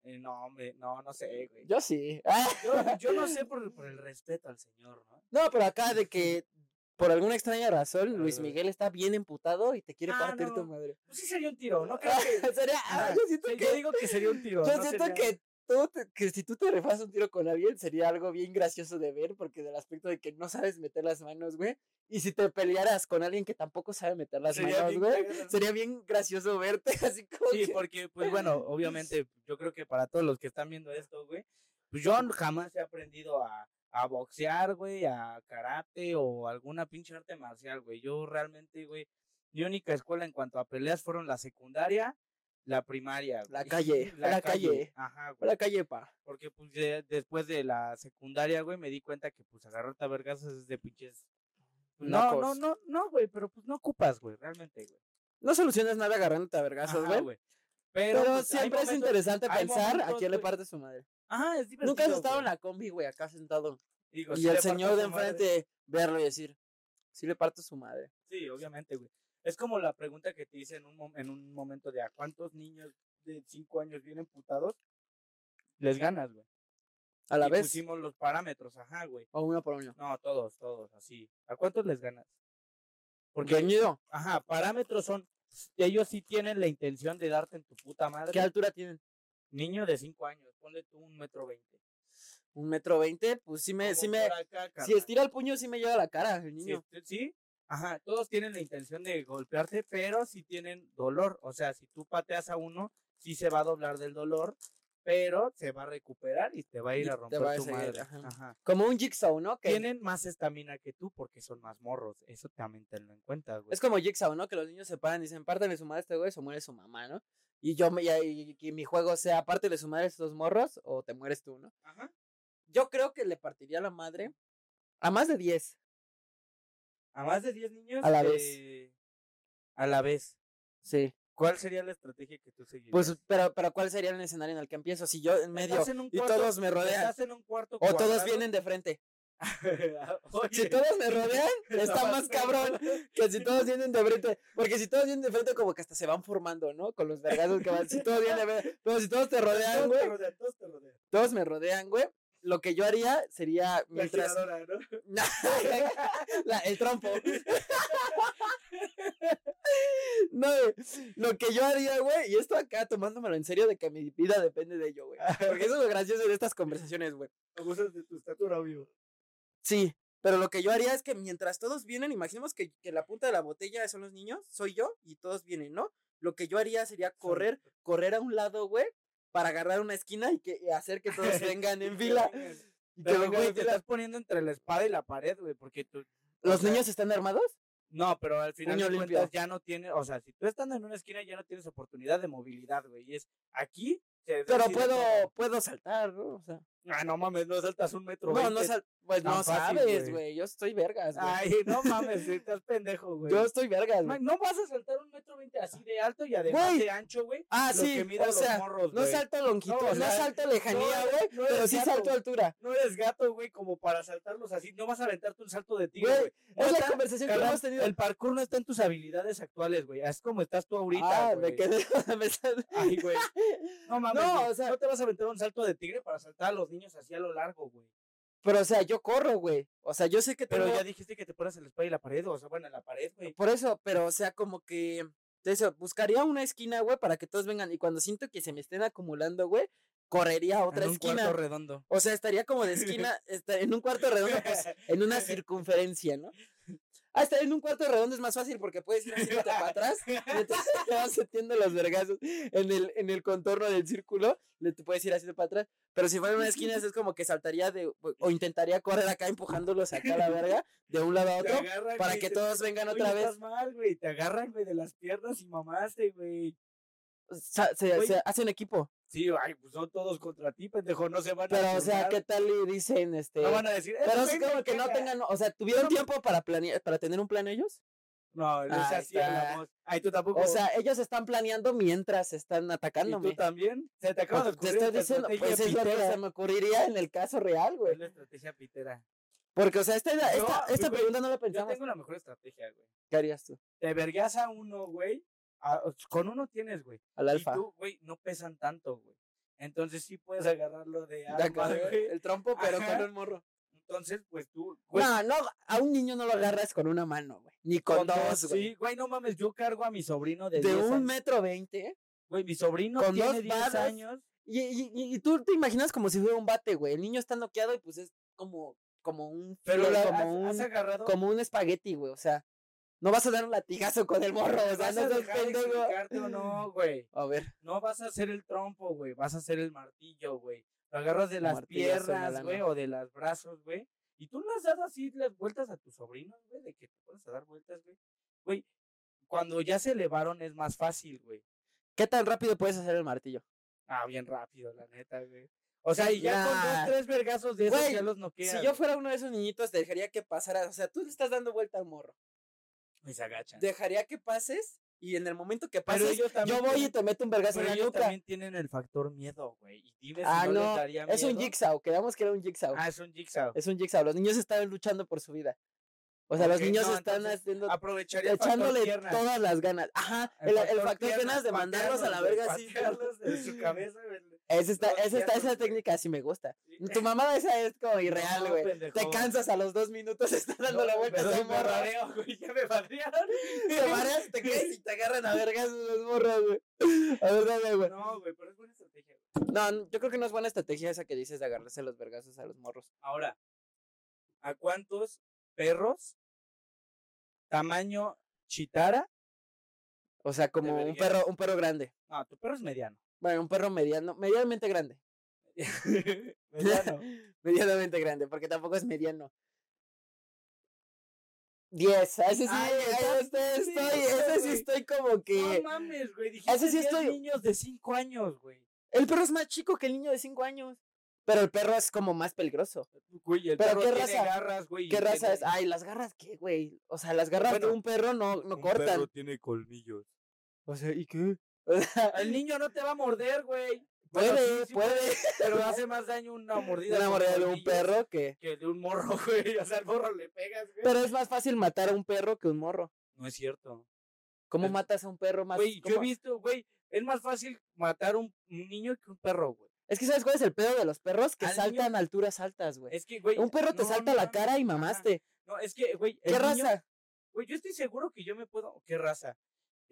Eh, no, hombre, no, no sé, güey. Yo sí. Ah, Yo, yo no sé por, por el respeto al señor, ¿no? No, pero acá de que por alguna extraña razón Luis. Miguel está bien emputado y te quiere Ah, partir tu madre. Pues sí sería un tiro, ¿no? Creo que. Sería, ah, yo siento sí, que, yo digo que sería un tiro. yo no siento sería- que tú te- que si tú te rifas un tiro con alguien sería algo bien gracioso de ver porque del aspecto de que no sabes meter las manos, güey. Y si te pelearas con alguien que tampoco sabe meter las Sería manos, güey, sería bien gracioso verte así como Sí, que- porque, pues bueno, obviamente, yo creo que para todos los que están viendo esto, güey, pues yo jamás he aprendido a, a boxear, güey, a karate o alguna pinche arte marcial, güey. Yo realmente, güey, mi única escuela en cuanto a peleas fueron la secundaria, la primaria. La güey. calle, la calle. Ajá, güey. la calle, pa. Porque, pues, de- después de la secundaria, güey, me di cuenta que, pues, agarrarte a vergazos es de pinches... pues, No, no, no, no, güey, pero pues no ocupas, güey, realmente, güey. No solucionas nada agarrándote a vergazos, güey. Pero, Pero, pues, siempre es interesante pensar a quién le parte su madre. Ajá, es divertido. Nunca has estado en la combi, güey, acá sentado. Digo, y el señor de madre. enfrente verlo y decir, sí le parto su madre. Sí, obviamente, güey. Es como la pregunta que te hice en un, en un momento de a cuántos niños de 5 años vienen putados, les ganas, güey. A la Y vez. pusimos los parámetros, ajá, güey. O uno por uno. No, todos, todos, así. ¿A cuántos les ganas? Porque, Reñido. ajá, parámetros son, ellos sí tienen la intención de darte en tu puta madre. ¿Qué altura tienen? Niño de 5 años, ponle tú un metro veinte. Un metro veinte, pues sí me, sí me, acá, si estira el puño sí me llega a la cara el niño. este- sí, ajá, todos tienen la intención de golpearte, pero sí tienen dolor. O sea, si tú pateas a uno, sí se va a doblar del dolor, pero se va a recuperar y te va a ir Y a romper a tu seguir, madre. ajá. Ajá. Como un jigsaw, ¿no? Que Tienen más estamina que tú porque son más morros. Eso también tenlo en cuenta, güey. es como jigsaw, ¿no? Que los niños se paran y dicen, pártale su madre a este güey o muere su mamá, ¿no? Y yo me, y, y- y mi juego sea, pártele su madre a estos morros o te mueres tú, ¿no? Ajá. Yo creo que le partiría la madre a más de 10. A más de 10 niños. A la vez. A la vez. Sí. ¿Cuál sería la estrategia que tú seguirías? Pues, pero, pero ¿cuál sería el escenario en el que empiezo? Si yo en medio en y todos me rodean. Estás en un cuarto o todos vienen de frente. Si todos me rodean, está más cabrón que si todos vienen de frente. Porque si todos vienen de frente, como que hasta se van formando, ¿no? Con los vergazos que van. Si todos vienen de frente. Pero si todos te rodean, todos güey. todos rodean. Todos me rodean, güey. Lo que yo haría sería La mientras giradora, ¿no? La- el trompo. No, lo que yo haría, güey, y esto acá tomándomelo en serio de que mi vida depende de ello, güey. Porque eso es lo gracioso de estas conversaciones, güey. Abusas de tu estatura, obvio. Sí, pero lo que yo haría es que mientras todos vienen, imaginemos que, que la punta de la botella son los niños, soy yo, y todos vienen, ¿no? Lo que yo haría sería correr, correr a un lado, güey, para agarrar una esquina y, que, y hacer que todos vengan en fila. Y que güey, te estás poniendo entre la espada y la pared, güey, porque tú... ¿Los sea, niños están armados? No, pero al final limpio. ya no tienes, o sea, si tú estando en una esquina ya no tienes oportunidad de movilidad, güey, y es aquí Pero puedo, puedo saltar, ¿no? O sea, Ah, no mames, no saltas un metro. no, no sal, pues no fácil, sabes, güey. Yo estoy vergas, güey. Ay, no mames, estás pendejo, güey. Yo estoy vergas, güey. No vas a saltar un metro veinte así de alto y además de ancho, güey. Ah, lo sí, que o los sea, morros, no güey. salto longitud, No, o sea, salto lejanía, güey, no pero sí gato. salto altura. No eres gato, güey, como para saltarlos así. No vas a aventarte un salto de tigre, Güey, es la conversación que hemos tenido. El parkour no está en tus habilidades actuales, güey. Es como estás tú ahorita, ah, me quedé Ay, güey. No mames. No, o sea- no te vas a aventar un salto de tigre para saltar a los niños así a lo largo, güey. Pero, o sea, yo corro, güey. O sea, yo sé que Pero tengo- ya dijiste que te pones en la espalda y la pared, o sea, bueno, en la pared, güey. Por eso, pero, o sea, como que... Eso, buscaría una esquina, güey, para que todos vengan. Y cuando siento que se me estén acumulando, güey, correría a otra en un esquina. cuarto redondo. O sea, estaría como de esquina, esta- en un cuarto redondo, pues, en una circunferencia, ¿no? Ah, estar en un cuarto redondo es más fácil porque puedes ir haciéndote para atrás mientras te vas metiendo los vergazos en el, en el contorno del círculo, le te puedes ir haciendo para atrás. Pero si fuera en una esquina, es como que saltaría de, o intentaría correr acá empujándolos acá a la verga, de un lado a otro, agarran, para güey, que te- todos vengan Oye, otra vez. Estás mal, güey. Te agarran, güey, de las piernas y mamaste, güey. Se, se hacen equipo. Sí, ay, pues son todos contra ti, pendejo. No se van a. Pero, o sea. ¿qué tal y dicen, este... No van a decir. Pero "Ese es como que no caga". tengan, o sea, ¿tuvieron No, tiempo para planear, para tener un plan ellos? No, no es así. Ay, tú tampoco. O sea, ellos están planeando mientras están ¿y tú atacándome. también? Se te acaba de Pues, te ocurrir estoy diciendo, pues es lo que se me ocurriría en el caso real, güey. Es la estrategia pitera. Porque, o sea, esta, esta, Yo, esta güey, pregunta no la Yo pensamos. tengo la mejor estrategia, güey. ¿Qué harías tú? Te vergas a uno, güey. A- Con uno tienes, güey. Al Y alfa. tú, güey, no pesan tanto, güey. Entonces sí puedes agarrarlo de arma, güey, el trompo, pero Ajá. con un morro. Entonces, pues tú, güey, No, no, a un niño no lo agarras con una mano, güey. Ni con, con dos, güey. Sí, güey, no mames, yo cargo a mi sobrino de, de 10 un años. metro veinte. Güey, mi sobrino con tiene dos 10 varas. años. Y, y, y- y tú te imaginas como si fuera un bate, güey. El niño está noqueado y pues es como, como un, Pero filo, la- como has, un, has agarrado. como un espagueti, güey. O sea, no vas a dar un latigazo con el morro, o sea, ¿Vas no seas pendejo. o no, güey? A ver, No vas a hacer el trompo, güey. Vas a hacer el martillo, güey. Lo agarras de las piernas, güey, o de los brazos, güey. Y tú le has dado así las vueltas a tus sobrinos, güey, de que te puedes a dar vueltas, güey. Güey, cuando ya se elevaron es más fácil, güey. ¿qué tan rápido puedes hacer el martillo? Ah, bien rápido, la neta, güey. O sea, y ya con dos, tres vergazos de esos Güey, ya los noqueas. Si yo fuera uno de esos niñitos, dejaría que pasara. O sea, tú le estás dando vuelta al morro. Y se agachan. Dejaría que pases y en el momento que Pero pases, ellos también yo voy y te meto un vergazo Pero en la ellos nuca. también tienen el factor miedo, güey. Y dime si Ah, no, les no, daría es un miedo. jigsaw. Quedamos que era un jigsaw. Ah, es un jigsaw. Es un jigsaw. Los niños están luchando por su vida. O sea, los Ok, niños no, están haciendo, Aprovecharía el factor echándole todas las ganas. Ajá, el, el factor piernas, piernas de mandarlos a la verga así. de su cabeza. Esa, está, esa, está, esa técnica sí me gusta. Tu mamada esa es como irreal, No, güey. pendejo. Te cansas a los dos minutos, estás dando la No, vuelta me a morro. mareo, güey, ya me madrearon. Te mareas, te caes y te agarran a vergas los morros, güey. A ver, dale, güey. No, güey, pero es buena estrategia. güey. No, yo creo que no es buena estrategia esa que dices de agarrarse los vergazos a los morros. Ahora, ¿a cuántos perros tamaño chitara? O sea, como un perro, un perro grande. No, tu perro es mediano. Bueno, un perro mediano, medianamente grande. mediano. Medianamente grande, porque tampoco es mediano. 10, ese sí, Ay, ese estás estoy, estoy, ese sí estoy como que... No mames, güey. Dijiste Ese sí 10 estoy- niños de 5 años, güey. El perro es más chico que el niño de 5 años. Pero el perro es como más peligroso. Güey, el ¿Pero perro qué tiene raza? garras, güey. ¿Qué raza tiene- es? Ay, las garras, ¿qué, güey? O sea, las garras de Bueno, un perro no, no Un cortan. perro tiene colmillos. O sea, ¿y qué? O sea, El niño no te va a morder, güey. puede, Bueno, sí, sí puede. Pero hace más daño una mordida. Una mordida de un perro que... Que de un morro, güey. O sea, al morro le pegas, güey. Pero es más fácil matar a un perro que un morro. No es cierto. ¿Cómo Es- matas a un perro más? Güey, yo he visto, güey. Es más fácil matar un, un niño que un perro, güey. Es que ¿sabes cuál es el pedo de los perros? Que Al saltan niño- a alturas altas, güey. Es que, güey. Un perro te no, salta no a la cara y mamaste. No, es que, güey. ¿Qué niño- raza? Güey, yo estoy seguro que yo me puedo. ¿Qué raza?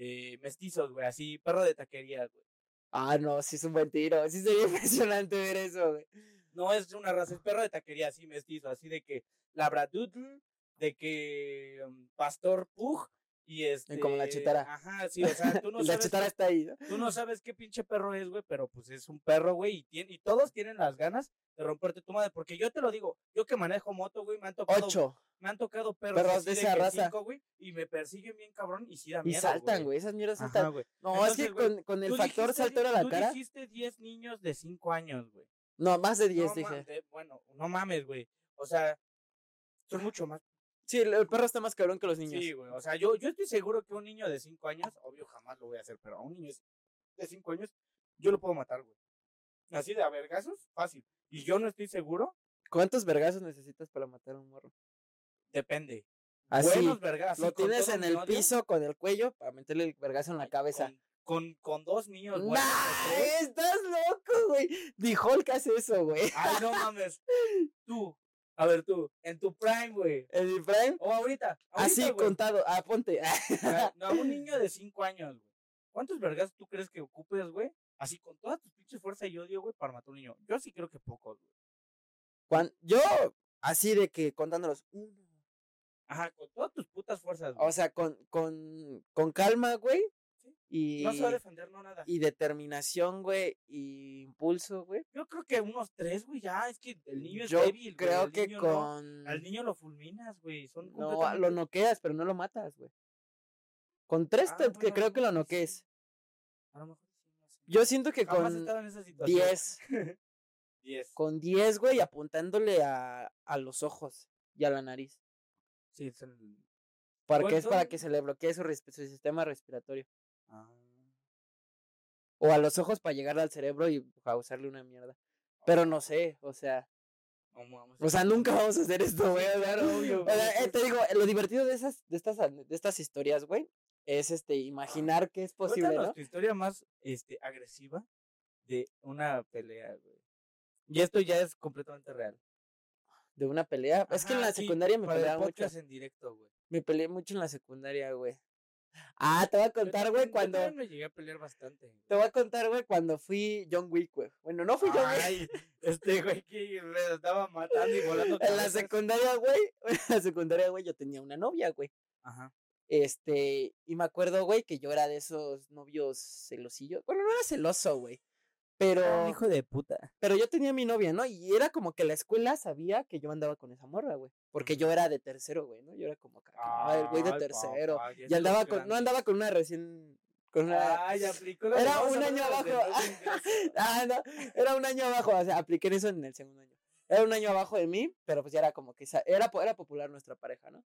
Eh, mestizos, güey, así, perro de taquería, güey. Ah, no, sí es un buen tiro. Sí sería impresionante ver eso, güey. No es una raza, es perro de taquería, así mestizo, así de que labradoodle, de que um, pastor pug y este. como la chitara. Ajá, sí, o sea, tú no la sabes. chitara qué- está ahí, ¿no? Tú no sabes qué pinche perro es, güey, pero pues es un perro, güey, y, tiene, y todos tienen las ganas de romperte tu madre. Porque yo te lo digo, yo que manejo moto, güey, me han tocado, Ocho. me han tocado perros, Perros de esa que raza. cinco, güey, y me persiguen bien cabrón y sí da Y miedo, saltan, güey. Esas mierdas Ajá, saltan. güey. No, es que Entonces, güey, con, con el Tú factor saltero a la tú cara. dijiste 10 niños de 5 años, güey. No, más de 10 no, dije. de- bueno, no mames, güey. O sea, son mucho más. Sí, el, el perro está más cabrón que los niños. Sí, güey. O sea, yo, yo estoy seguro que un niño de 5 años, obvio jamás lo voy a hacer, pero a un niño de 5 años, yo lo puedo matar, güey. Así de a vergazos, fácil. Y yo no estoy seguro, ¿Cuántos vergazos necesitas para matar a un morro? depende. Así. Buenos vergazos. Lo tienes en el odio, piso con el cuello para meterle el vergazo en la cabeza. Con, con, con dos niños, güey. ¡Nah! ¡Estás loco, güey! Ni Hulk hace eso, güey. Ay, no mames. Tú, a ver tú, en tu prime, güey. En mi prime, O ahorita. así güey. contado. Ah, ponte. No, un niño de 5 años, güey. ¿Cuántos vergas tú crees que ocupes, güey? Así con todas tus pinches fuerza y odio, güey, para matar a un niño. Yo sí creo que pocos, güey. Yo, así de que contándolos. uno. Ajá, con todas tus putas fuerzas, güey. O sea, con, con, con calma, güey. Y, no se va a defender, no nada. y determinación, güey. Y impulso, güey. Yo creo que unos tres, güey, ya. Es que el niño es Yo débil, güey, creo que no- con. al niño lo fulminas, güey. Son No, lo noqueas, pero no lo matas, güey. Con tres, Ah, te- que creo que lo sí. noquees. A lo mejor sí, no sé. Yo siento que Jamás con estado en esa situación. 10, Diez. con 10, güey, apuntándole a, a los ojos y a la nariz. Sí, es el... Porque es para que se le bloquee su sistema respiratorio. Ah. O a los ojos para llegar al cerebro y causarle una mierda. Pero no sé, o sea. O sea, nunca vamos a hacer esto, güey. o sea, eh, te digo, lo divertido de esas, de estas, de estas historias, güey, es este, imaginar que es posible, ¿no? tu historia más este, agresiva de una pelea, güey. Y esto ya es completamente real. De una pelea. es que en la sí, secundaria me peleaba mucho. en directo, güey. Me peleé mucho en la secundaria, güey. Ah, te voy a Yo contar, güey, yo cuando. también me llegué a pelear bastante. güey. Te voy a contar, güey, cuando fui John Wick, güey. Bueno, no fui John Wick. Ay, este güey que me estaba matando y volando. En la secundaria, güey. En la secundaria, güey, yo tenía una novia, güey. Ajá. Este, y me acuerdo, güey, que yo era de esos novios celosillos. Bueno, no era celoso, güey. Pero, Era un hijo de puta. pero yo tenía mi novia, ¿no? Y era como que la escuela sabía que yo andaba con esa morra, güey. Porque yo era de tercero, güey, ¿no? Yo era como acá, ah, el güey de tercero. papá, Y andaba con, no andaba con una recién, con una, Ay, aplicó la Era un año abajo. ah, no, era un año abajo, o sea, apliqué eso en el segundo año. Era un año abajo de mí, pero pues ya era como que, era, era popular nuestra pareja, ¿no?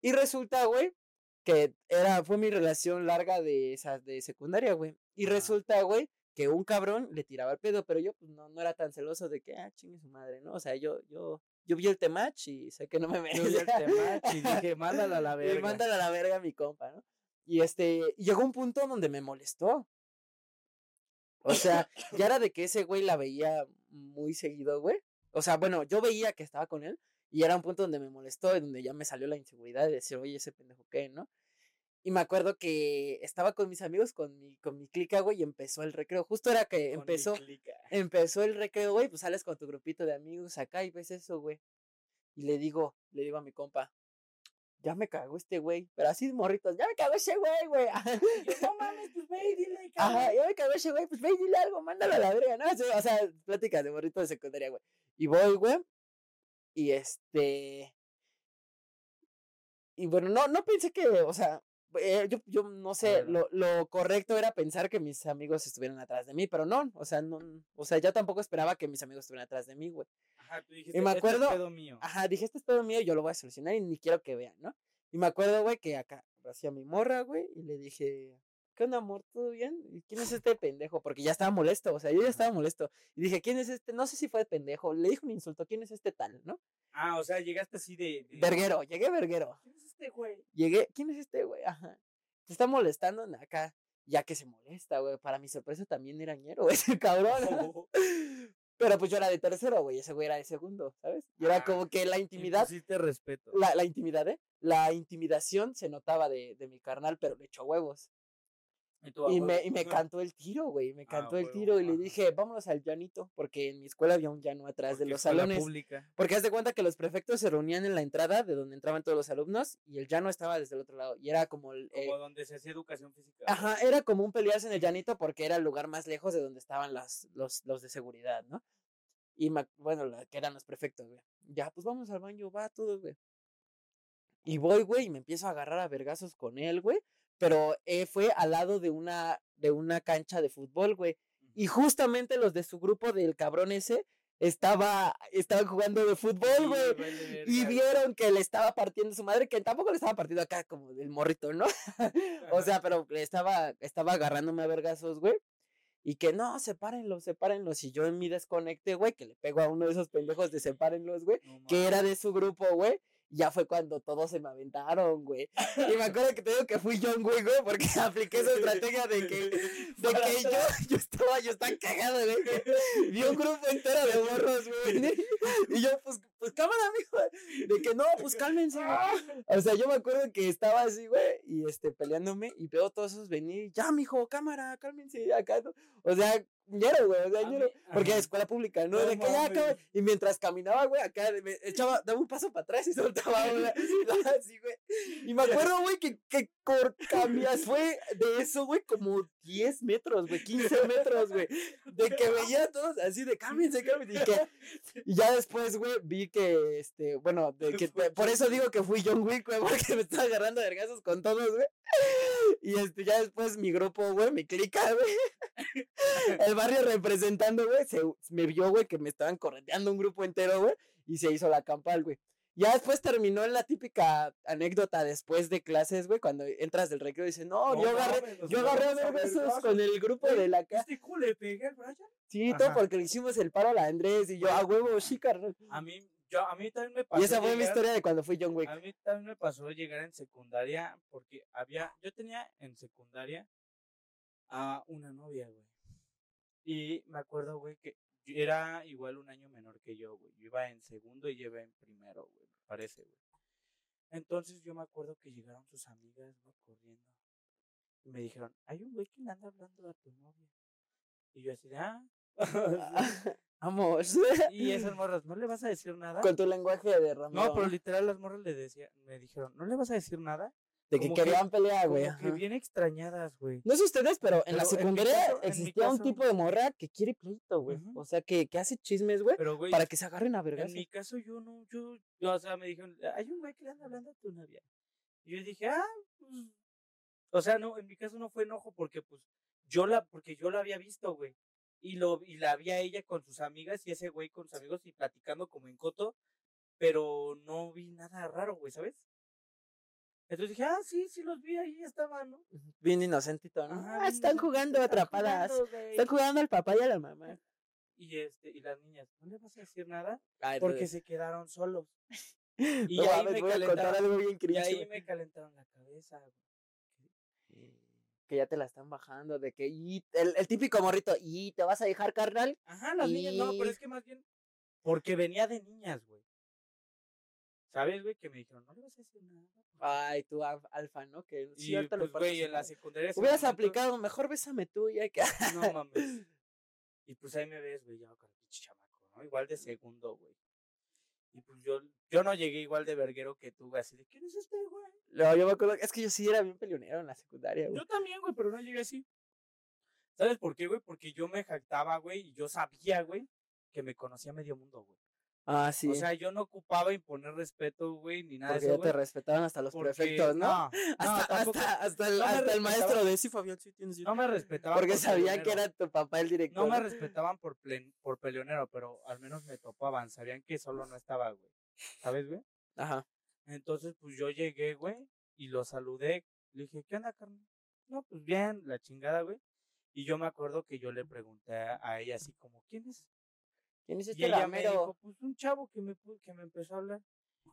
Y resulta, güey, que era, fue mi relación larga de esa, de secundaria, güey. Y resulta, güey, que un cabrón le tiraba el pedo, pero yo pues no, no era tan celoso de que, ah, chingue su madre, ¿no? O sea, yo, yo, yo vi el temach y sé que no me Yo vi el merece. temach y dije, mándala a la Y verga. mándala a la verga a mi compa, ¿no? Y este, y llegó un punto donde me molestó. O sea, ya era de que ese güey la veía muy seguido, güey. O sea, bueno, yo veía que estaba con él y era un punto donde me molestó y donde ya me salió la inseguridad de decir, oye, ese pendejo qué, ¿no? Y me acuerdo que estaba con mis amigos, con mi, con mi clica, güey, y empezó el recreo. Justo era que Con empezó, empezó el recreo, güey, pues sales con tu grupito de amigos acá y ves eso, güey. Y le digo, le digo a mi compa, ya me cagó este güey, pero así morritos, ya me cagó ese güey, güey. No mames, pues ve y dile, Ajá, ya me cagó ese güey, pues ve y dile algo, mándalo a la verga, ¿no? O sea, pláticas de morritos de secundaria, güey. Y voy, güey, y este... Y bueno, no, no pensé que, o sea, eh, yo, yo no sé, lo, lo correcto era pensar que mis amigos estuvieran atrás de mí, pero no, o sea, no, o sea, yo tampoco esperaba que mis amigos estuvieran atrás de mí, güey. Ajá, tú dijiste, Y me "Este es acuerdo- pedo mío. Ajá, dije, esto es todo mío, yo lo voy a solucionar y ni quiero que vean, ¿no? Y me acuerdo, güey, que acá hacía mi morra, güey, y le dije, ¿qué onda, amor? ¿Todo bien? ¿Y quién es este pendejo? Porque ya estaba molesto, o sea, yo ya estaba molesto. Y dije, ¿quién es este? No sé si fue el pendejo, le dijo un insulto, ¿quién es este tal, no? Ah, o sea, llegaste así de. de- Verguero, llegué verguero. ¿Quién es este güey? Llegué, ¿quién es este, güey? Ajá. Te está molestando acá. Ya que se molesta, güey. Para mi sorpresa también era ñero, ese cabrón. Pero pues yo era de tercero, güey. Ese güey era de segundo, ¿sabes? Y era Ah, como que la intimidad. Sí te respeto. La, la intimidad, ¿eh? La intimidación se notaba de, de mi carnal, pero le echó huevos. Y, tú, a Y me, y me cantó el tiro, güey. Me Ah, cantó el tiro y le dije, vámonos al llanito, porque en mi escuela había un llano atrás de los salones. pública. Porque haz de cuenta que los prefectos se reunían en la entrada de donde entraban todos los alumnos y el llano estaba desde el otro lado. Y era como el. eh, Como donde se hacía educación física. ajá, era como un pelearse en el llanito porque era el lugar más lejos de donde estaban las, los, los de seguridad, ¿no? Y me bueno, la- que eran los prefectos, güey. Ya, pues vamos al baño, va todos, güey. Y voy, güey, y me empiezo a agarrar a vergazos con él, güey. Pero eh, fue al lado de una, de una cancha de fútbol, güey. Y justamente los de su grupo del cabrón ese estaba, estaban jugando de fútbol, güey. Y vieron que le estaba partiendo su madre, que tampoco le estaba partiendo acá como del morrito, ¿no? o sea, pero le estaba, estaba agarrándome a vergazos, güey. Y que no, sepárenlos, sepárenlos. Y yo en mi desconecte, güey, que le pego a uno de esos pendejos de sepárenlos, güey, No que era de su grupo, güey. Ya fue cuando todos se me aventaron, güey. Y me acuerdo que te digo que fui John Wick, güey, porque apliqué esa estrategia de que, de que yo, yo estaba, yo estaba cagado, güey. Vi un grupo entero de morros, güey. Y yo, pues, pues cámara, mijo. De que no, pues cálmense, güey. O sea, yo me acuerdo que estaba así, güey, y este, peleándome, y veo todos esos venir, ya, mijo, cámara, cálmense, acá, ¿no? O sea, ñero, güey, o sea, ñero, porque ajá. escuela pública, ¿no? No de que ya, acá, y mientras caminaba, güey, acá, me echaba, daba un paso para atrás y soltaba una, así, güey. Y me acuerdo, güey, que, que cambias, fue de eso, güey, como 10 metros, güey, 15 metros, güey, de que veía a todos así de cálmense, cálmense, y que, y ya después, güey, vi que, este, bueno, de que, por eso digo que fui John Wick, güey, porque me estaba agarrando vergazos con todos, güey. Y este, ya después mi grupo, güey, mi clica, güey. El barrio representando, güey, se, me vio, güey, que me estaban correteando un grupo entero, güey, y se hizo la campal, güey. Ya después terminó en la típica anécdota después de clases, güey, cuando entras del recreo y dices, no, No yo agarré, mames, yo agarré a vergazos. con el grupo de la casa. ¿Este culo le pegué al Brian? Sí, todo porque le hicimos el paro a la Andrés y yo, a huevo, sí, carnal. A mí, yo, a mí también me pasó. Y esa fue mi llegar- historia de cuando fui John Wick. A mí también me pasó llegar en secundaria porque había, yo tenía en secundaria a una novia, güey. Y me acuerdo, güey, que era igual un año menor que yo, güey. Yo iba en segundo y iba en primero, güey, me parece, güey. Entonces yo me acuerdo que llegaron sus amigas, güey, corriendo. Y me dijeron, hay un güey que le anda hablando a tu novia. Y yo así ah. Vamos. y esas morras, ¿no le vas a decir nada? Con tu lenguaje de Ramón. No, pero literal las morras le decían, me dijeron, ¿no le vas a decir nada? De que como que- querían pelear, güey. Que bien extrañadas, güey. No sé ustedes, pero en la Pero en secundaria en existía un tipo de morra que quiere pleito, güey. O sea, que, que hace chismes, güey, Pero, güey, para que se agarren a en vergas. mi caso yo no, yo, yo, o sea, me dijeron, hay un güey que le anda hablando a tu novia. Y yo dije, ah, pues, o sea, no, en mi caso no fue enojo porque, pues, yo la, porque yo la había visto, güey. Y lo, y la vi a ella con sus amigas y ese güey con sus amigos y platicando como en coto, pero no vi nada raro, güey, ¿sabes? Entonces dije, ah, sí, sí los vi ahí, estaban, ¿no? Bien inocentito, ¿no? Ajá, Ah, están jugando están atrapadas. jugando. Están jugando al papá y a la mamá. Y este, y las niñas, ¿no le vas a decir nada? Ay, Porque se quedaron solos. Y no ahí me calentaron, y ahí me calentaron la cabeza, güey. Que ya te la están bajando, de que, y el, el típico morrito, y te vas a dejar, carnal. Ajá, las niñas, no, pero Y- es que más bien, porque venía de niñas, güey. ¿Sabes, güey? Que me dijeron, no le vas a decir nada. porque-". Ay, tú alf- alfa, ¿no? Que y le pues, güey, en la secundaria. Hubieras momento, aplicado, mejor bésame tú, ya que. No mames. Y pues ahí me ves, güey, ya con el pinche chamaco, ¿no? Igual de segundo, güey. Y pues yo, yo no llegué igual de verguero que tú, güey, así de, ¿quién es este, güey? No, yo me acuerdo, es que yo sí era bien peleonero en la secundaria, güey. Yo también, güey, pero no llegué así. ¿Sabes por qué, güey? Porque yo me jactaba, güey, y yo sabía, güey, que me conocía medio mundo, güey. Ah, sí. O sea, yo no ocupaba imponer respeto, güey, ni nada porque de eso, te güey. respetaban hasta los porque- prefectos, ¿no? No, hasta, tampoco- hasta, hasta el, no me hasta el maestro de sí, Fabián, sí tienes no me respetaban. Porque por sabían que era tu papá el director. No me respetaban por, plen- por peleonero, pero al menos me topaban. Sabían que solo no estaba, güey. ¿Sabes, güey? Ajá. Entonces, pues yo llegué, güey, y lo saludé. Le dije, ¿qué onda, carnal? No, pues bien, la chingada, güey. Y yo me acuerdo que yo le pregunté a ella así como, ¿quién es? ¿Quién es Y este ella me dijo, pues un chavo que me, que me empezó a hablar.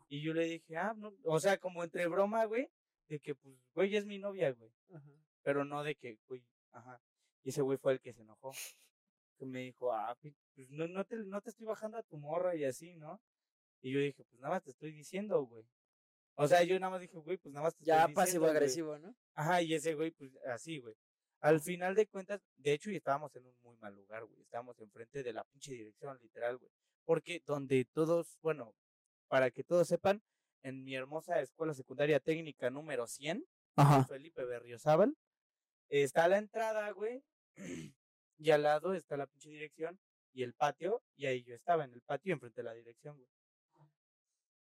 Y yo le dije, ah, no, o sea, como entre broma, güey, de que, pues, güey, es mi novia, güey. Ajá. Pero no de que, güey, ajá. Y ese güey fue el que se enojó. Que me dijo, ah, pues no, no, te, no te estoy bajando a tu morra y así, ¿no? Y yo dije, pues nada más te estoy diciendo, güey. O sea, yo nada más dije, güey, pues nada más te Ya estoy diciendo, pasivo güey". agresivo, ¿no? Ajá, y ese güey, pues así, güey. Al final de cuentas, de hecho, y estábamos en un muy mal lugar, güey. Estábamos enfrente de la pinche dirección, literal, güey. Porque donde todos, bueno, para que todos sepan, en mi hermosa escuela secundaria técnica número 100, Ajá. Felipe Berriozábal, está la entrada, güey. Y al lado está la pinche dirección y el patio. Y ahí yo estaba en el patio enfrente de la dirección, güey.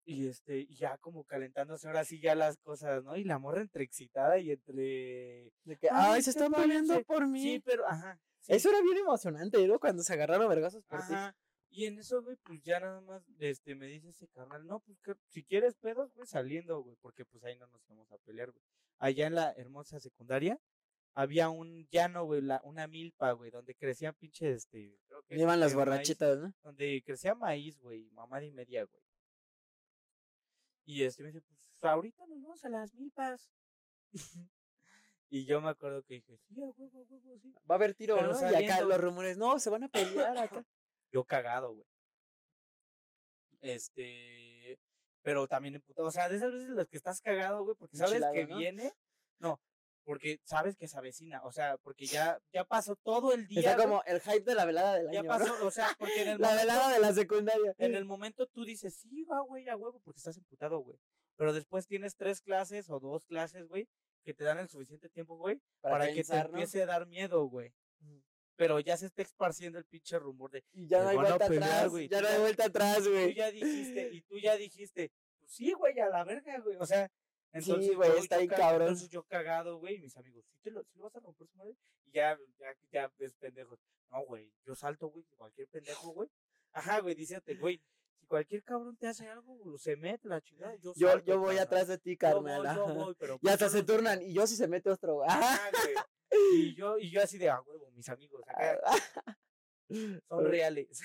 Y este, y ya como calentándose ahora sí ya las cosas, ¿no? Y la morra entre excitada y entre. De que, Ay, ay, se están peleando váyanse". por mí. Sí, pero, ajá. sí, Eso era bien emocionante, ¿no? Cuando se agarraron vergazos por ti. Y en eso, güey, pues ya nada más, este, me dice ese carnal, no, pues que, si quieres pedos, güey, saliendo, güey, porque pues ahí no nos íbamos a pelear, güey. Allá en la hermosa secundaria había un llano, güey, la, una milpa, güey, donde crecían pinches, este, creo que Iban las este, maíz, borrachitas, ¿no? donde crecía maíz, güey, mamada y media, güey. Y este me dice, pues ahorita nos vamos a las milpas. y yo me acuerdo que dije, sí, a huevo, a huevo, sí. Va a haber tiro, Pero ¿no? Y acá los rumores, no, se van a pelear acá. yo cagado, güey. Este, pero también emputado. O sea, de esas veces en las que estás cagado, güey, porque sabes Enchilado, que ¿no? viene. No, porque sabes que se avecina. O sea, porque ya, ya pasó todo el día. Está güey, como el hype de la velada del ya año, pasó, o sea, porque en el La momento, velada de la secundaria. en el momento tú dices, sí, va, güey, a huevo, porque estás emputado, güey. Pero después tienes tres clases o dos clases, güey, que te dan el suficiente tiempo, güey, para, que pensar, te ¿no? empiece a dar miedo, güey. Ujú. Pero ya se está esparciendo el pinche rumor de, Y ya no hay vuelta pelear, atrás, güey. Ya no hay vuelta atrás, tú güey. ya dijiste, y tú ya dijiste, pues sí, güey, a la verga, güey. O sea, entonces. güey, está ca- cabrón. Entonces yo cagado, güey, y mis amigos, ¿sí, te lo, sí lo vas a romper su madre? Y ya, ya, ya ves pendejos. No, güey, yo salto, güey, cualquier pendejo, güey. Ajá, güey, dícete, güey, si cualquier cabrón te hace algo, güey, se mete la chingada. Yo, Yo, salto, yo voy carnal. atrás de ti, Yo carnal. voy, yo ajá. voy, pero Y pues hasta se turnan. Y yo si se mete otro. Ajá, güey. Y yo, y yo así de, ah, huevo, mis amigos, acá son reales.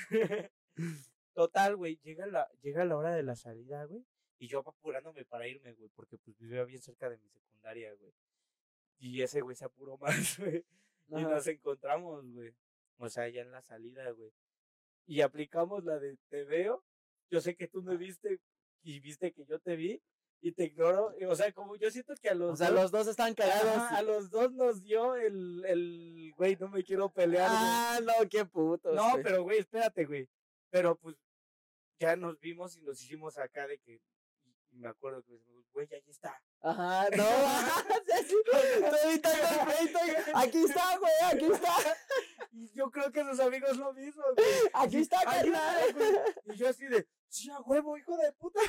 Total, güey, llega la, llega la hora de la salida, güey, y yo apurándome para irme, güey, porque pues vivía bien cerca de mi secundaria, güey. Y ese güey se apuró más, güey. Y nos encontramos, güey. O sea, ya en la salida, güey. Y aplicamos la de te veo. Yo sé que tú me viste y viste que yo te vi y te ignoro. O sea, como yo siento que a los O sea, dos- los dos están cagados. A los dos nos dio el, el güey, no me quiero pelear, güey. Ah, no, qué putos. No, güey. pero güey, espérate, güey. Pero pues ya nos vimos y nos hicimos acá de que. Y me acuerdo que, güey, ahí está. Ajá, no. Aquí está, güey, aquí está. Y yo creo que sus amigos lo mismo, güey. Aquí está, carnal. Y yo así de, sí, a huevo, hijo de puta.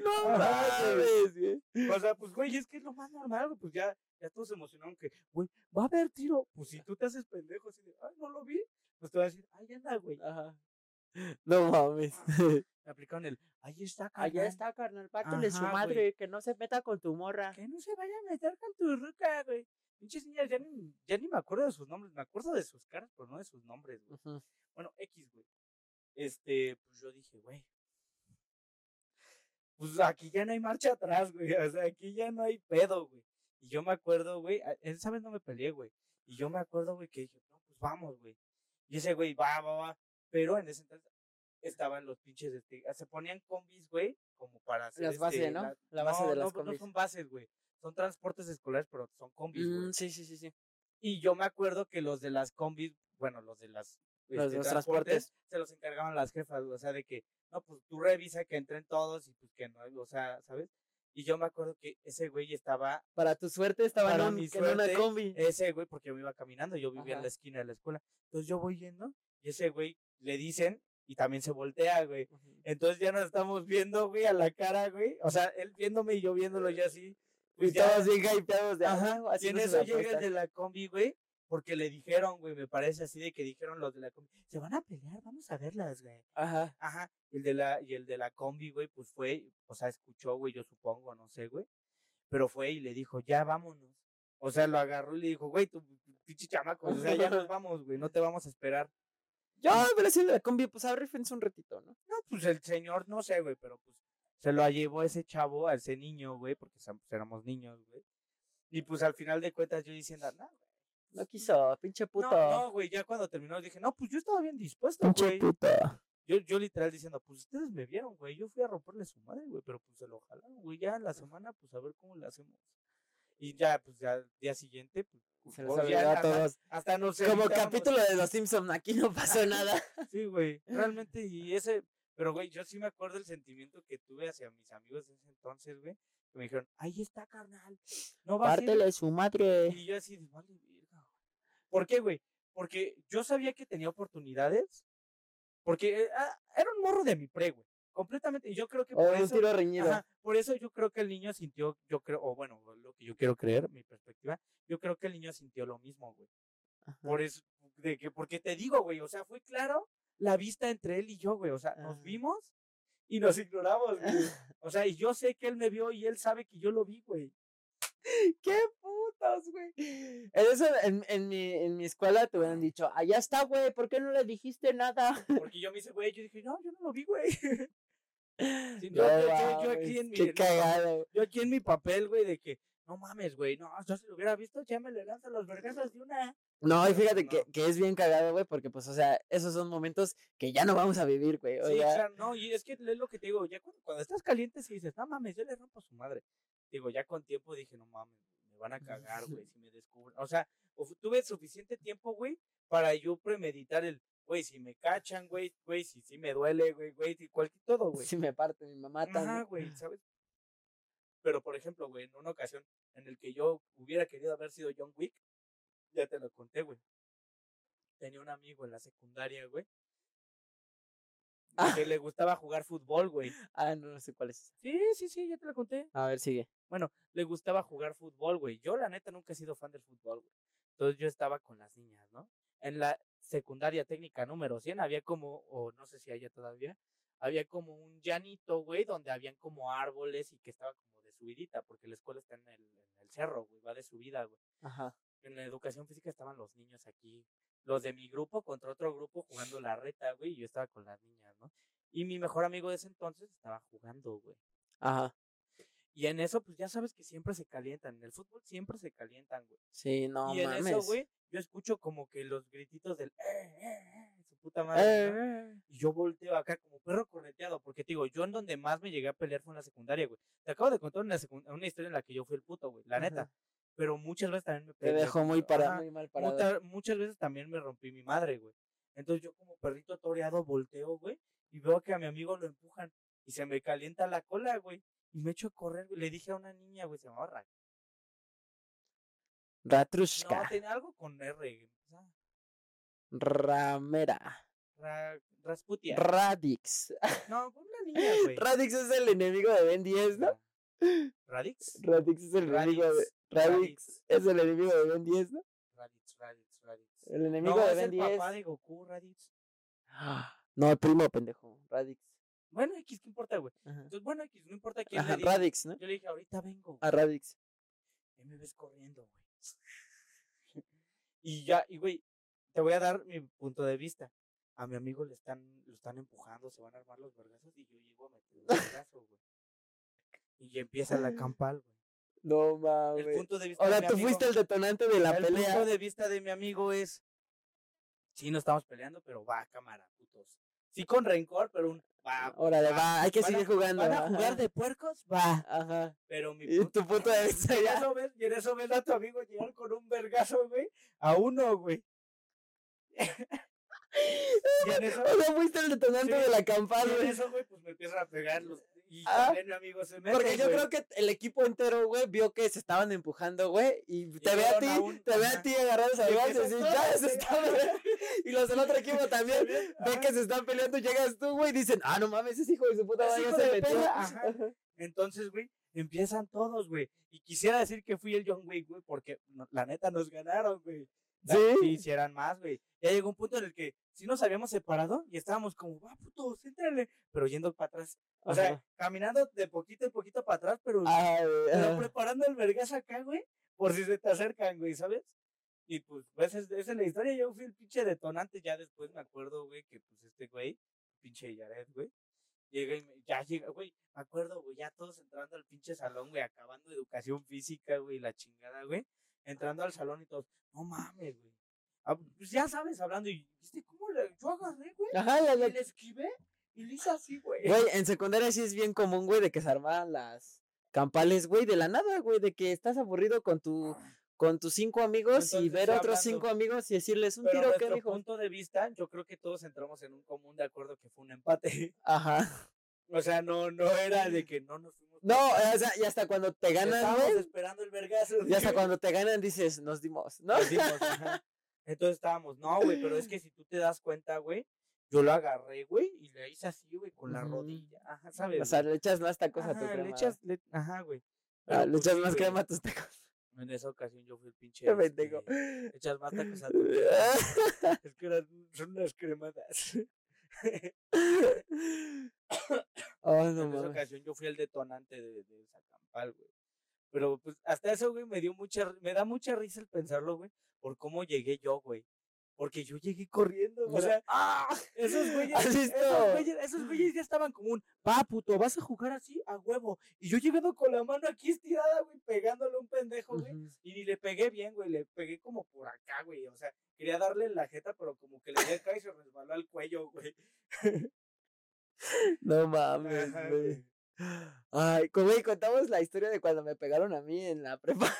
No mames, güey. O sea, pues, güey, es que es lo más normal, güey. Pues ya, ya todos se emocionaron que, güey, va a haber tiro. Pues si tú te haces pendejo así de, ay, no lo vi. Pues te vas a decir, ay, anda, güey. Ajá. No mames. Me aplicaron el, ahí está, carnal. Allá está, carnal, pártele su madre, güey. que no se meta con tu morra. Que no se vaya a meter con tu ruca, güey. Pinches niñas, ya ni, ya ni me acuerdo de sus nombres. Me acuerdo de sus caras, pero no de sus nombres, güey. Bueno, X, güey. Este, pues yo dije, güey. Pues aquí ya no hay marcha atrás, güey. O sea, aquí ya no hay pedo, güey. Y yo me acuerdo, güey. Esa vez no me peleé, güey. Y yo me acuerdo, güey, que dije, no, pues vamos, güey. Y ese güey, va, va, va. Pero en ese entonces estaban los pinches, este, se ponían combis, güey, como para hacer. Las bases, este, ¿no? la- La base no, de las no, combis. No son bases, güey. Son transportes escolares, pero son combis, güey. Mm, sí, sí, sí, sí. Y yo me acuerdo que los de las combis, bueno, los de las Los este, los transportes, se los encargaban las jefas, o sea, de que, no, pues tú revisa que entren todos y pues que no, o sea, ¿sabes? Y yo me acuerdo que ese güey estaba, Para tu suerte estaba en, un- mi en una combi. ese güey, porque yo iba caminando, yo vivía en la esquina de la escuela, entonces yo voy yendo y ese güey le dicen y también se voltea, güey. Entonces ya nos estamos viendo, güey, a la cara, güey, o sea, él viéndome y yo viéndolo ya así. pues Y todos bien hypeados de Ajá, "Ah, así y en eso llega el apuesta". de la combi, güey, porque le dijeron, güey, me parece así de que dijeron los de la combi, se van a pelear, vamos a verlas, güey. Ajá. Ajá, y el de la, y el de la combi, güey, pues fue, o sea, escuchó, güey, yo supongo, no sé, güey, pero fue y le dijo, ya vámonos. O sea, lo agarró y le dijo, güey, tu pinche chamaco, o sea, ya nos vamos, güey, no te vamos a esperar. Yo sido de la combi, pues arrífense un ratito, ¿no? No, pues el señor, no sé, güey, pero pues se lo llevó ese chavo, a ese niño, güey, porque pues, éramos niños, güey. Y pues al final de cuentas yo diciendo, no, güey. No quiso, pinche puto. No, no, güey, ya cuando terminó dije, no, pues yo estaba bien dispuesto, pinche güey. puto. Yo, yo literal diciendo, pues ustedes me vieron, güey. Yo fui a romperle su madre, güey, pero pues se lo jalaron, güey. Ya en la semana, pues a ver cómo le hacemos. Y ya, pues ya al día siguiente, pues. Se pues, olvidó a todos. Hasta nos Como capítulo de Los Simpsons, aquí no pasó nada. Sí, güey. Realmente, y ese. Pero, güey, yo sí me acuerdo el sentimiento que tuve hacia mis amigos de ese entonces, güey. Que me dijeron, ahí está, carnal. No va a ser. Pártele su madre. Y yo así, de, vale, verga, güey. ¿Por qué, güey? Porque yo sabía que tenía oportunidades. Porque eh, ah, era un morro de mi pre, güey. Completamente. Y yo creo que O por un eso. tiro reñido. Ajá, por eso yo creo que el niño sintió, yo creo, o bueno, lo que yo quiero creer, mi perspectiva, yo creo que el niño sintió lo mismo, güey. Ajá. Por eso, de que, porque te digo, güey, o sea, fue claro la vista entre él y yo, güey. O sea, nos vimos y nos ignoramos, güey. O sea, y yo sé que él me vio y él sabe que yo lo vi, güey. ¡Qué putos, güey! En, eso, en, en, mi, en mi escuela te hubieran dicho, allá está, güey, ¿por qué no le dijiste nada? Porque yo me hice, güey, yo dije, no, yo no lo vi, güey. Sí, No yo- aquí en mi- Qué cagado. Yo aquí en mi papel, güey, de que, no mames, güey, no, yo si lo hubiera visto, ya me le lanzan los vergazos de una. No, y fíjate No. que, que es bien cagado, güey, porque, pues, o sea, esos son momentos que ya no vamos a vivir, güey. O Sí, ya- claro, no, y es que es lo que te digo, ya cuando, cuando estás caliente, si dices, no mames, yo le rompo a su madre. Digo, ya con tiempo dije, no mames, me van a cagar, güey, si me descubren. O sea, o tuve suficiente tiempo, güey, para yo premeditar el, güey, si me cachan, güey, güey, si sí me duele, güey, güey, si cualquier todo, güey. Si me parte, mi mamá Ajá, también. güey, ¿sabes? Pero, por ejemplo, güey, en una ocasión en el que yo hubiera querido haber sido John Wick, ya te lo conté, güey. Tenía un amigo en la secundaria, güey. Ah. Que le gustaba jugar fútbol, güey. Ah, no, no sé cuál es. Sí, sí, sí, ya te lo conté. A ver, sigue. Bueno, le gustaba jugar fútbol, güey. Yo, la neta, nunca he sido fan del fútbol, güey. Entonces yo estaba con las niñas, ¿no? En la secundaria técnica número 100 había como, o no sé si haya todavía, había como un llanito, güey, donde habían como árboles y que estaba como de subidita, porque la escuela está en el, en el cerro, güey, va de subida, güey. Ajá. En la educación física estaban los niños aquí, los de mi grupo contra otro grupo jugando la reta, güey, y yo estaba con las niñas, ¿no? Y mi mejor amigo de ese entonces estaba jugando, güey. Ajá. Y en eso, pues ya sabes que siempre se calientan. En el fútbol siempre se calientan, güey. Sí, no y en mames. eso, güey, yo escucho como que los grititos del eh, eh, eh, su puta madre. ¿no? Eh, Y yo volteo acá como perro correteado, porque te digo, yo en donde más me llegué a pelear fue en la secundaria, güey. Te acabo de contar una, una historia en la que yo fui el puto, güey, la neta. Pero muchas veces también me Te peleé dejó con- muy, para, Ajá, muy mal parado. muta- muchas veces también me rompí mi madre, güey. Entonces yo como perrito toreado volteo, güey, y veo que a mi amigo lo empujan y se me calienta la cola, güey. Y me echo a correr, güey. Le dije a una niña, güey, se llamaba Ra- No, Ratrushka. tenía algo con R. Ramera. Ra- Rasputia. Radix. no, fue una niña, güey. Radix es el enemigo de Ben 10, ¿no? Radix. Radix es el enemigo de. Radix, Radix Radix. es el enemigo de Ben 10, ¿no? Radix, Radix, Radix. El enemigo No, de es Ben el 10. papá de Goku, Radix. No, el primo pendejo. Radix. Bueno, X, ¿qué importa, güey? Ajá. Entonces, bueno, X, no importa quién Ajá, le. Radix, ¿no? Yo le dije, ahorita vengo. A Radix. Y me ves corriendo, güey. y ya, y güey, te voy a dar mi punto de vista. A mi amigo le están, lo están empujando, se van a armar los vergazos y yo llego a meter el vergazo, güey. Y empieza la campal, güey. No El mames. punto de vista Ahora de mi tú amigo, fuiste el detonante de la el pelea. punto de vista de mi amigo es, sí, no estamos peleando, pero va, cámara, putos. Sí con rencor, pero un, va. Órale, va, hay que ¿Van a- seguir jugando. ¿Van a jugar de puercos? Va. Ajá. Pero mi Y tu punto de vista Y en ya. eso ves, y en eso ves a tu amigo llegar con un vergazo, güey, a uno, güey. y en eso, O sea, fuiste el detonante Sí, de la y campal, en güey. eso, güey, pues me empiezan a pegar los, y Ah, también mi amigo se Porque yo creo que el equipo entero, güey, vio que se estaban empujando, güey, y te ve a ti, un- te ve a ti agarrados al Y ya se están. Y los del otro equipo también ven que se están peleando llegas tú, güey, y dicen, ah, no mames, ese hijo de su puta madre se metió. Entonces, güey, empiezan todos, güey. Y quisiera decir que fui el John Wick, güey, porque la neta nos ganaron, güey. ¿Sí? Si hicieran más, güey. Ya llegó un punto en el que sí nos habíamos separado y estábamos como, va, putos, éntrale. Pero yendo para atrás. O sea, caminando de poquito en poquito para atrás, pero, Ah, pero preparando el vergas acá, güey, por si se te acercan, güey, ¿sabes? Y pues, pues es- esa es la historia. Yo fui el pinche detonante. Ya después me acuerdo, güey, que pues este güey, pinche Yaret, güey, Llega y me- ya llega, güey, me acuerdo, güey, ya todos entrando al pinche salón, güey, acabando educación física, güey, la chingada, güey, entrando al salón y todos, no mames, güey. Ah, Pues ya sabes, hablando, y viste cómo le, yo agarré, güey, Ajá, la- la- y le esquivé, y le hice así, güey. Güey, en secundaria sí es bien común, güey, de que se armaban las campales, güey, de la nada, güey, de que estás aburrido con tu con tus cinco amigos y ver a otros cinco amigos y decirles un Pero tiro, ¿qué, nuestro mijo? punto de vista, yo creo que todos entramos en un común de acuerdo que fue un empate. Ajá. O sea, no, no era de que no nos fuimos. No, o sea, y hasta cuando te ganan, Estábamos esperando el vergazo. y hasta cuando te ganan dices, nos dimos, ¿no? Nos dimos, ajá. Entonces estábamos, no, güey, pero es que si tú te das cuenta, güey, yo lo agarré, güey, y le hice así, güey, con la rodilla. Ajá, ¿sabes? O sea, le echas más tacos a tu Ajá, crema. le echas, le- ajá, güey. ah, le pues, echas sí, más güey, crema a tus tacos. En esa ocasión yo fui el pinche. Qué pendejo. este, echas más tacos a tu crema. Es que eran, son unas cremadas. Oh, no en esa ocasión yo fui el detonante de, de esa campal, güey. Pero pues hasta eso, güey, me dio mucha, me da mucha risa el pensarlo, güey, por cómo llegué yo, güey. Porque yo llegué corriendo, o sea, ¡ah! esos güeyes, ¿Has esos güeyes, esos güeyes ya estaban como un, pa, puto, vas a jugar así a huevo. Y yo llegando con la mano aquí estirada, güey, pegándole a un pendejo, güey. Y ni le pegué bien, güey, le pegué como por acá, güey. O sea, quería darle la jeta, pero como que le di acá y se resbaló al cuello, güey. No mames, güey. Ay, co- güey, contamos la historia de cuando me pegaron a mí en la prepa.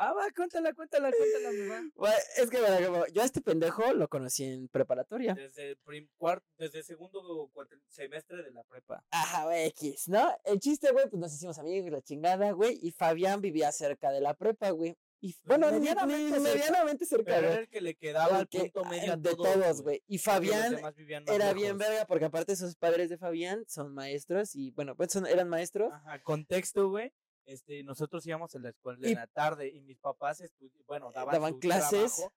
Ah, va, cuéntala, cuéntala, cuéntala, mi mamá. Güey, es que bueno, como yo a este pendejo lo conocí en preparatoria. Desde el prim- cuart- desde el segundo semestre de la prepa. Ajá, güey, X, ¿no? El chiste, güey, pues nos hicimos amigos, la chingada, güey. Y Fabián vivía cerca de la prepa, güey. Y bueno, medianamente cerca, medianamente cerca, Pero era el que le quedaba El punto medio a de todos, todos, güey. Y Fabián era bien verga, porque aparte sus padres de Fabián son maestros y, bueno, pues son, eran maestros. Ajá, contexto, güey. Este, nosotros íbamos a la escuela Y- en la tarde y mis papás, bueno, daban, daban clases trabajo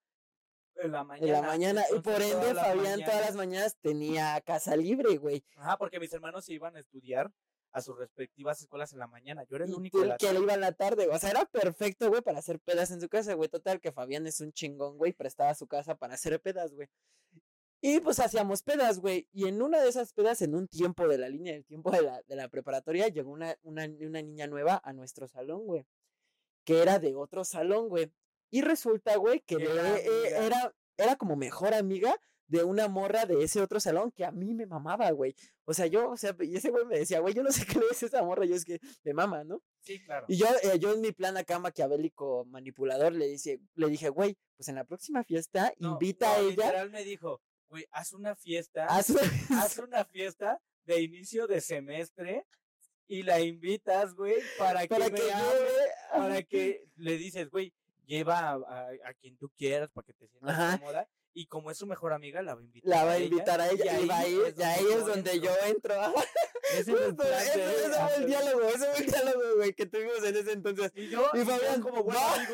en la mañana. En la mañana, y por ende Fabián todas las mañanas- tenía casa libre, güey. Ajá, porque mis hermanos se iban a estudiar a sus respectivas escuelas en la mañana. Yo era el único el que le iba en la tarde, o sea, era perfecto, güey, para hacer pedas en su casa, güey. Total, que Fabián es un chingón, güey, prestaba su casa para hacer pedas, güey. Y pues hacíamos pedas, güey. Y en una de esas pedas, en un tiempo de la línea del tiempo de la, de la preparatoria, llegó una, una, una niña nueva a nuestro salón, güey. Que era de otro salón, güey. Y resulta, güey, que era eh, era, era como mejor amiga de una morra de ese otro salón que a mí me mamaba, güey. O sea, yo, o sea, y ese güey me decía, güey, yo no sé qué le es esa morra, yo es que me mama, ¿no? Sí, claro. Y yo, eh, yo en mi plan acá maquiavélico manipulador le dije, le dije, güey, pues en la próxima fiesta No, invita no, a ella. Literal me dijo, güey, haz una fiesta. haz una- haz una fiesta de inicio de semestre y la invitas, güey, para, para que, que me hable, lleve. para que le dices, güey, lleva a, a- a quien tú quieras para que te sientas Ajá. cómoda. Y como es su mejor amiga, la va a invitar. La va a ella, invitar a ella y, va a ahí ir, es ahí donde es yo donde entro. yo entro. Ese fue el diálogo, ese fue el diálogo, güey, que tuvimos en ese entonces. Y yo, Y Fabián, como buen va. amigo,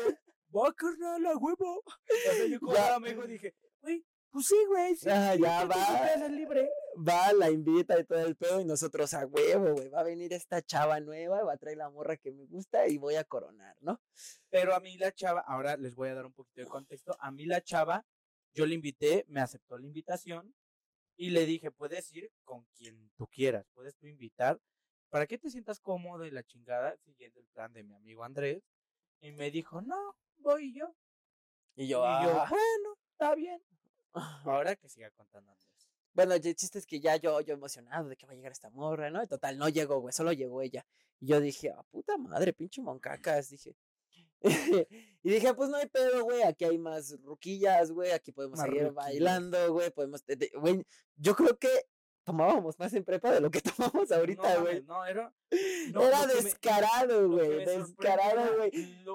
va carnal, a huevo. Sea, yo como Ya. amigo dije, pues sí, güey, sí. Ah, sí, ya va. libre. Va, la invita y todo el pedo, y nosotros a huevo, güey. Va a venir esta chava nueva, va a traer la morra que me gusta y voy a coronar, ¿no? Pero a mí la chava, ahora les voy a dar un poquito de contexto. A mí la chava, yo le invité, me aceptó la invitación y le dije, puedes ir con quien tú quieras, puedes tú invitar, para que te sientas cómodo y la chingada, siguiendo el plan de mi amigo Andrés. Y me dijo, no, voy yo. Y Y yo, yo, ah. bueno, está bien. Ahora que siga contando Andrés. Bueno, el chiste es que ya yo, yo emocionado de que va a llegar esta morra, ¿no? Y total, no llegó, güey, solo llegó ella. Y yo dije, ah, puta madre, pinche moncacas, dije. y dije, pues no hay pedo, güey, aquí hay más ruquillas, güey, aquí podemos Más seguir ruquillas. bailando, güey, podemos, de- de- güey, yo creo que tomábamos más en prepa de lo que tomamos ahorita, güey. no, era. no, Era descarado, güey, descarado, güey.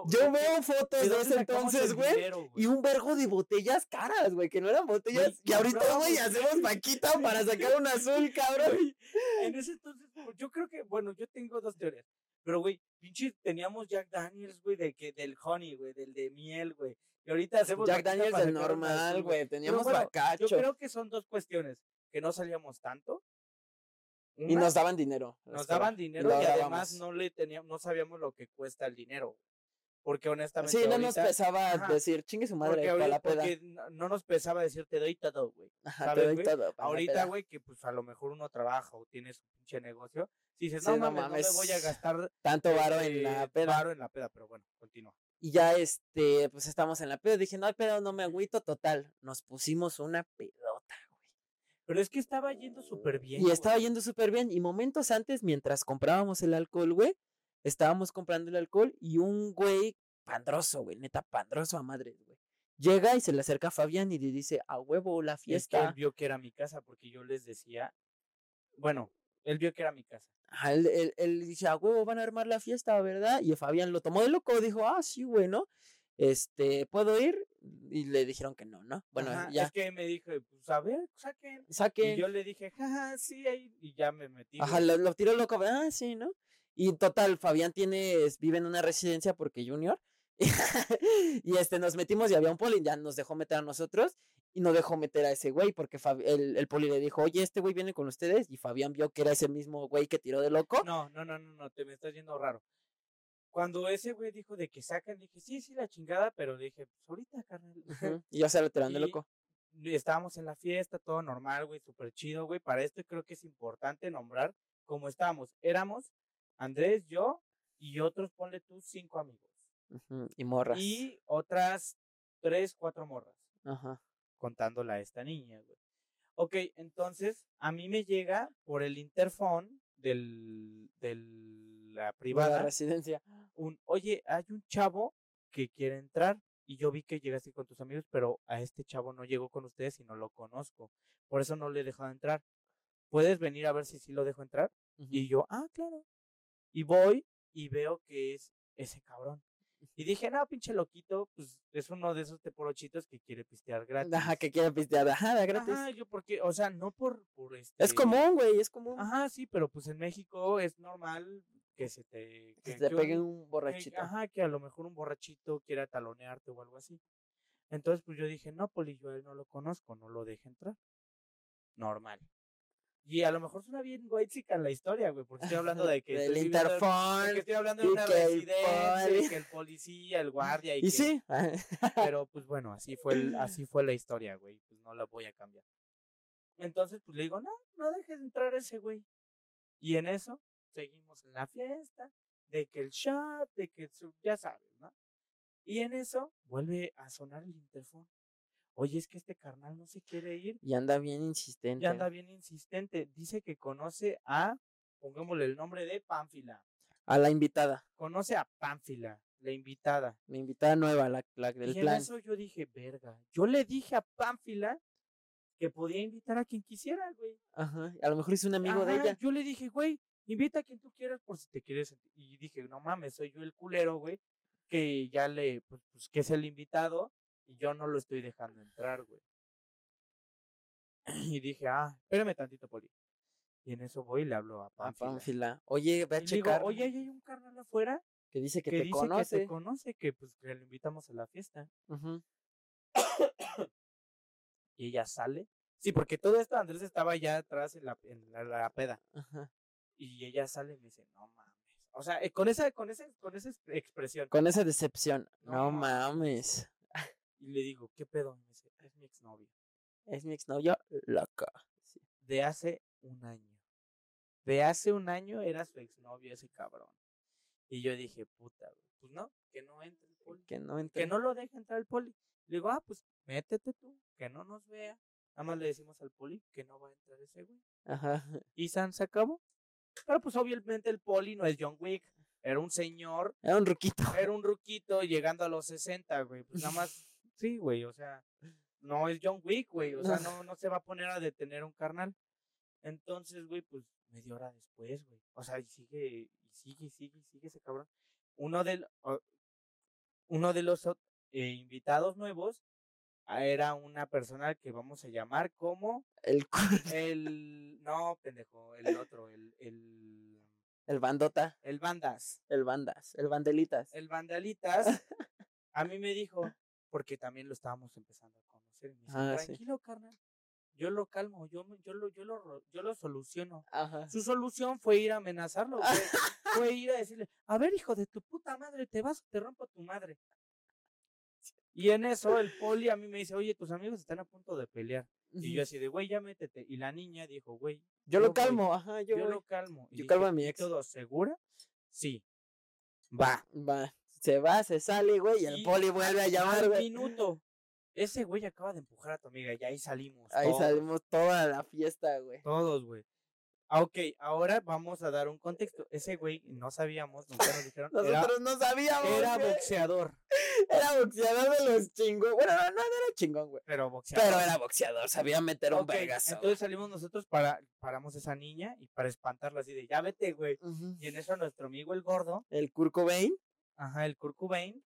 Yo veo fotos ¿de ese entonces, güey, y un vergo de botellas caras, güey, que no eran botellas. y ahorita, güey, hacemos vaquita para sacar un azul, cabrón. Güey, en ese entonces, pues, yo creo que, bueno, yo tengo dos teorías. Pero, güey, pinche, teníamos Jack Daniels, güey, de que, del honey, güey, del de miel, güey. Y ahorita hacemos Jack Daniels del normal, güey. Teníamos bueno, bacacho. Yo creo que son dos cuestiones. Que no salíamos tanto. Y nos daban dinero. nos daban dinero y además no le teníamos, no sabíamos lo que cuesta el dinero. Porque honestamente. Sí, no nos pesaba Ajá. decir, chingue su madre Porque, para la peda. porque no no nos pesaba decir te doy todo, güey. Ajá, ¿sabes, te doy todo. Ahorita, güey, que pues a lo mejor uno trabaja o tiene su pinche negocio. Si dices, Sí, no, no mames, no me voy a gastar Tanto varo en este, la peda. varo en la peda, pero bueno, continúa. Y ya, este, pues estamos en la peda. Dije, no hay pedo, no me agüito, total. Nos pusimos una güey. Pero es que estaba yendo súper bien. Y güey. estaba yendo súper bien. Y momentos antes, mientras comprábamos el alcohol, güey, estábamos comprando el alcohol y un güey pandroso, güey, neta pandroso a madres, güey. Llega y se le acerca a Fabián y le dice, a huevo, la Es que él fiesta. vio que era mi casa porque yo les decía, bueno, él vio que era mi casa. Ajá, él, él- él dice, a huevo, van a armar la fiesta, ¿verdad? Y Fabián lo tomó de loco, dijo, ah, sí, güey, ¿no? Este, ¿puedo ir? Y le dijeron que no, ¿no? Bueno, Ajá, ya, Es que me dijo, pues a ver, saquen. Y saquen. yo le dije, jaja, sí, ahí. Y ya me metí. Ajá, lo, lo tiró loco, ah, sí, ¿no? Y total, Fabián tiene, vive en una residencia porque Junior. y este, nos metimos y había un poli, ya nos dejó meter a nosotros y no dejó meter a ese güey porque Fabi- el, el poli le dijo, oye, este güey viene con ustedes y Fabián vio que era ese mismo güey que tiró de loco. No, no, no, no, no, te me estás yendo raro. Cuando ese güey dijo de que sacan, dije, sí, sí, la chingada, pero dije, pues ahorita, carnal. Y ya se lo tiraron de loco. Estábamos en la fiesta, todo normal, güey, súper chido, güey. Para esto creo que es importante nombrar cómo estábamos. Éramos Andrés, yo y otros, ponle tú, cinco amigos. Y morras. Y otras tres, cuatro morras, Ajá. contándola a esta niña, güey. Ok, entonces a mí me llega por el interfón del, del la de privada La residencia. un, oye, hay un chavo que quiere entrar y yo vi que llegaste con tus amigos, pero a este chavo no llegó con ustedes y no lo conozco. Por eso no le he dejado entrar. ¿Puedes venir a ver si sí lo dejo entrar? Y yo, ah, claro. Y voy y veo que es ese cabrón. Y dije, no, pinche loquito, pues es uno de esos teporochitos que quiere pistear gratis. Ajá, que quiere pistear. Ajá, gratis. Ajá, yo porque, o sea, no por, por este... Es común, güey, es común. Ajá, sí, pero pues en México es normal que se te... Que te que pegue un- un que- borrachito. ajá, que a lo mejor un borrachito quiera talonearte o algo así. Entonces, pues yo dije, no, Poli, yo a él no lo conozco, no lo deje entrar. Normal. Y a lo mejor suena bien white la historia, güey, porque estoy hablando de que... Del en- interfón. estoy hablando de una el residencia, que el policía, el guardia y, Y que- sí. pero pues bueno, así fue el- así fue la historia, güey, pues no la voy a cambiar. Entonces, pues le digo, no, no dejes entrar ese güey. Y en eso seguimos en la fiesta, de que el shot, de que su- ya sabes, ¿no? Y en eso vuelve a sonar el interfón. Oye, es que este carnal no se quiere ir. Y anda bien insistente. Ya anda bien insistente. Dice que conoce a, pongámosle el nombre de Pánfila. A la invitada. Conoce a Pánfila, la invitada. La invitada nueva, la, la del y plan. en eso yo dije, verga. Yo le dije a Pánfila que podía invitar a quien quisiera, güey. Ajá. A lo mejor es un amigo de ella. Yo le dije, güey, invita a quien tú quieras por si te quieres. sentir". Y dije, no mames, soy yo el culero, güey, que ya le, pues, pues, que es el invitado y yo no lo estoy dejando entrar, güey. Y dije, ah, espérame tantito, Poli. Y en eso voy y le hablo a A Pánfila. Pánfila. Oye, ve a Y le digo, checar. oye, ahí hay un carnal afuera que dice que, que, te dice conoce. que te conoce, que pues que lo invitamos a la fiesta. Y ella sale. Sí, porque todo esto Andrés estaba ya atrás en la, en la, la peda. Ajá. Y ella sale y me dice, no mames. O sea, eh, con esa, con esa, con esa ex- expresión. Con esa decepción. No, No mames. Y le digo, ¿qué pedo? Y me dice, es mi exnovio. Es mi exnovio loca. Sí. De hace un año. De hace un año era su exnovio ese cabrón. Y yo dije, puta, güey. Pues no, que no entre el poli. Que no Que entre. no lo deje entrar el poli. Le digo, ah, pues métete tú, que no nos vea. Nada más le decimos al poli que no va a entrar ese güey. Ajá. Y San se acabó. Pero pues obviamente el poli no es John Wick. Era un señor, Era un ruquito. era un ruquito llegando a los 60, güey. Pues nada más, sí, güey, o sea, no es John Wick, güey. O sea, no, no se va a poner a detener un carnal. Entonces, güey, pues media hora después, güey. O sea, y sigue, y sigue, y sigue, y sigue ese cabrón. Uno del, uno de los eh, invitados nuevos ah, era una persona que vamos a llamar como El, el, no, pendejo, el otro, el, el, el bandota. el bandas. El bandas. El bandelitas. El vandalitas a mí me dijo, porque también lo estábamos empezando a conocer. y me dice, Ah, sí. tranquilo, carnal. yo lo calmo, yo, yo, lo, yo, lo, yo lo soluciono. Ajá. Su solución fue ir a amenazarlo, fue ir a decirle, a ver, hijo de tu puta madre, te vas te rompo tu madre. Y en eso el poli a mí me dice, oye, tus amigos están a punto de pelear. Y yo así de, güey, ya métete. Y la niña dijo, güey, Yo lo voy, calmo, ajá, yo, yo, lo calmo. Y Yo dije, calmo a mi "¿Y ex". todo segura? Sí. Va. Va, se va, se sale, güey, y el poli vuelve a llamar, güey. minuto. Ese güey acaba de empujar a tu amiga y ahí salimos. Ahí todos, salimos toda la fiesta, güey. Todos, güey. Ah, ok, ahora vamos a dar un contexto. Ese güey, no sabíamos, nunca nos dijeron. era- Nosotros no sabíamos, era, güey. boxeador. Era boxeador de los chingón. Bueno, no, no era chingón, güey. Pero boxeador. Pero era boxeador, sabía meter un Ok, vergazo. Entonces salimos nosotros para, paramos a esa niña y para espantarla así de, ya vete, güey. Y en eso nuestro amigo el gordo, El Kurt Cobain. Ajá, el Kurt Cobain,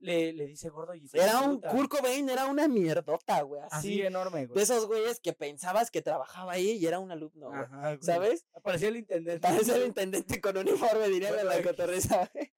le, le dice gordo y se Era un emputa. Kurt Cobain, era una mierdota, güey. así Así. enorme, güey. de esos güeyes que pensabas que trabajaba ahí y era un alumno, güey. Ajá, güey. ¿Sabes? Parecía el intendente. Parece el intendente con uniforme, diría Bueno, la güey.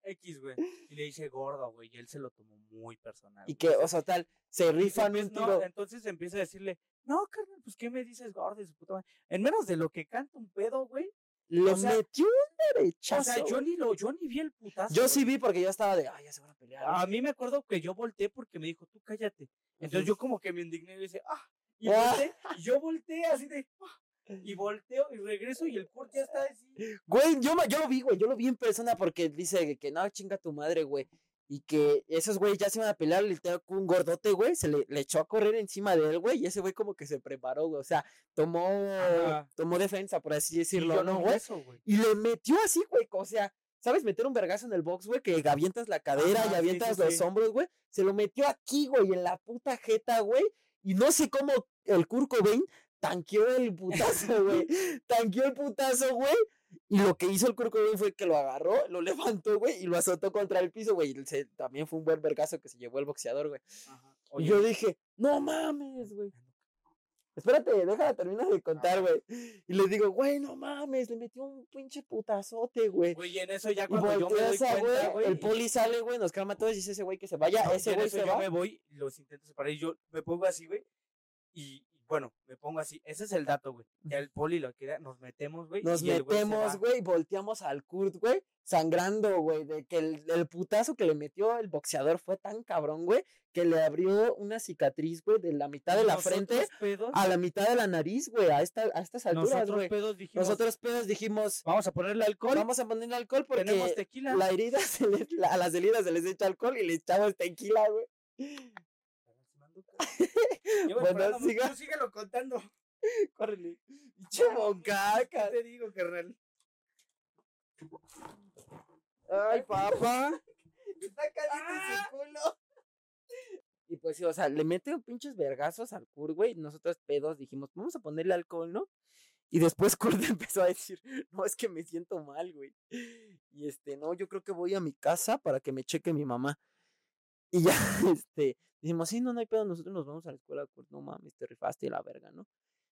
X, güey. Y le dice gordo, güey. Y él se lo tomó muy personal. Y que, o sea, tal, se rifan un empieza- no, tiro. entonces empieza a decirle, no, carnal, pues, ¿qué me dices, gordo? y su puta madre?". En menos de lo que canta un pedo, güey. Le o sea, metió un O derechazo. sea, yo ni lo, yo ni vi el putazo. Yo sí vi porque yo estaba de, ay, ya se van a pelear. güey". A mí me acuerdo que yo volteé porque me dijo, tú cállate. Entonces yo como que me indigné y dije, ah. Y Ah. volteé, y yo volteé así de, ah. Y volteo y regreso y el Kurt ya está así. Güey, yo, yo lo vi, güey, yo lo vi en persona porque dice que no, chinga tu madre, güey. Y que esos güey ya se iban a pelear, literal, con un gordote, güey, se le, le echó a correr encima de él, güey, y ese güey como que se preparó, güey, o sea, tomó, Ajá. tomó defensa, por así decirlo, ¿no, güey? eso, güey. Y le metió así, güey, o sea, ¿sabes meter un vergazo en el box, güey? Que avientas la cadera Ajá, y sí, avientas sí, los sí. hombros, güey. Se lo metió aquí, güey, en la puta jeta, güey. Y no sé cómo el Kurt Cobain tanqueó el putazo, güey. tanqueó el putazo, güey. Y lo que hizo el Kurt Cobain fue que lo agarró, lo levantó, güey, y lo azotó contra el piso, güey. También fue un buen vergazo que se llevó el boxeador, güey. Y yo dije, no mames, güey. Espérate, déjala terminar de contar, güey. Y le digo, güey, no mames, le metió un pinche putazote, güey. güey, en eso ya cuando yo me doy cuenta, güey, güey. el poli sale, güey, nos calma todos y dice ese güey que se vaya, No, ese güey se yo va. me voy, los intento separar y yo me pongo así, güey. Y bueno, me pongo así. Ese es el dato, güey. Ya el poli lo queda, nos metemos, güey. Nos y metemos, güey, volteamos al Kurt, güey, sangrando, güey, de que el, el putazo que le metió el boxeador fue tan cabrón, güey, que le abrió una cicatriz, güey, de la mitad de la frente pedos, a la mitad de la nariz, güey, a, esta, a estas alturas, nosotros güey. pedos dijimos, Nosotros pedos dijimos, vamos a ponerle alcohol, vamos a ponerle alcohol porque tenemos tequila. la herida se le- la- a las heridas se les echa alcohol y le echamos tequila, güey. Yo Bueno, parando, siga. tú síguelo contando. Córrele. Bocaca. ¿Qué te digo, carnal? Ay, papá. Está caliente su culo. Y pues sí, o sea, le mete pinches vergazos al Kurt, güey. Nosotros pedos dijimos, vamos a ponerle alcohol, ¿no? Y después Kurt empezó a decir, no, es que me siento mal, güey. Y este, no, yo creo que voy a mi casa para que me cheque mi mamá. Y ya, este, dijimos, sí, no, no hay pedo, nosotros nos vamos a la escuela, Kurt, no mames, te y la verga, ¿no?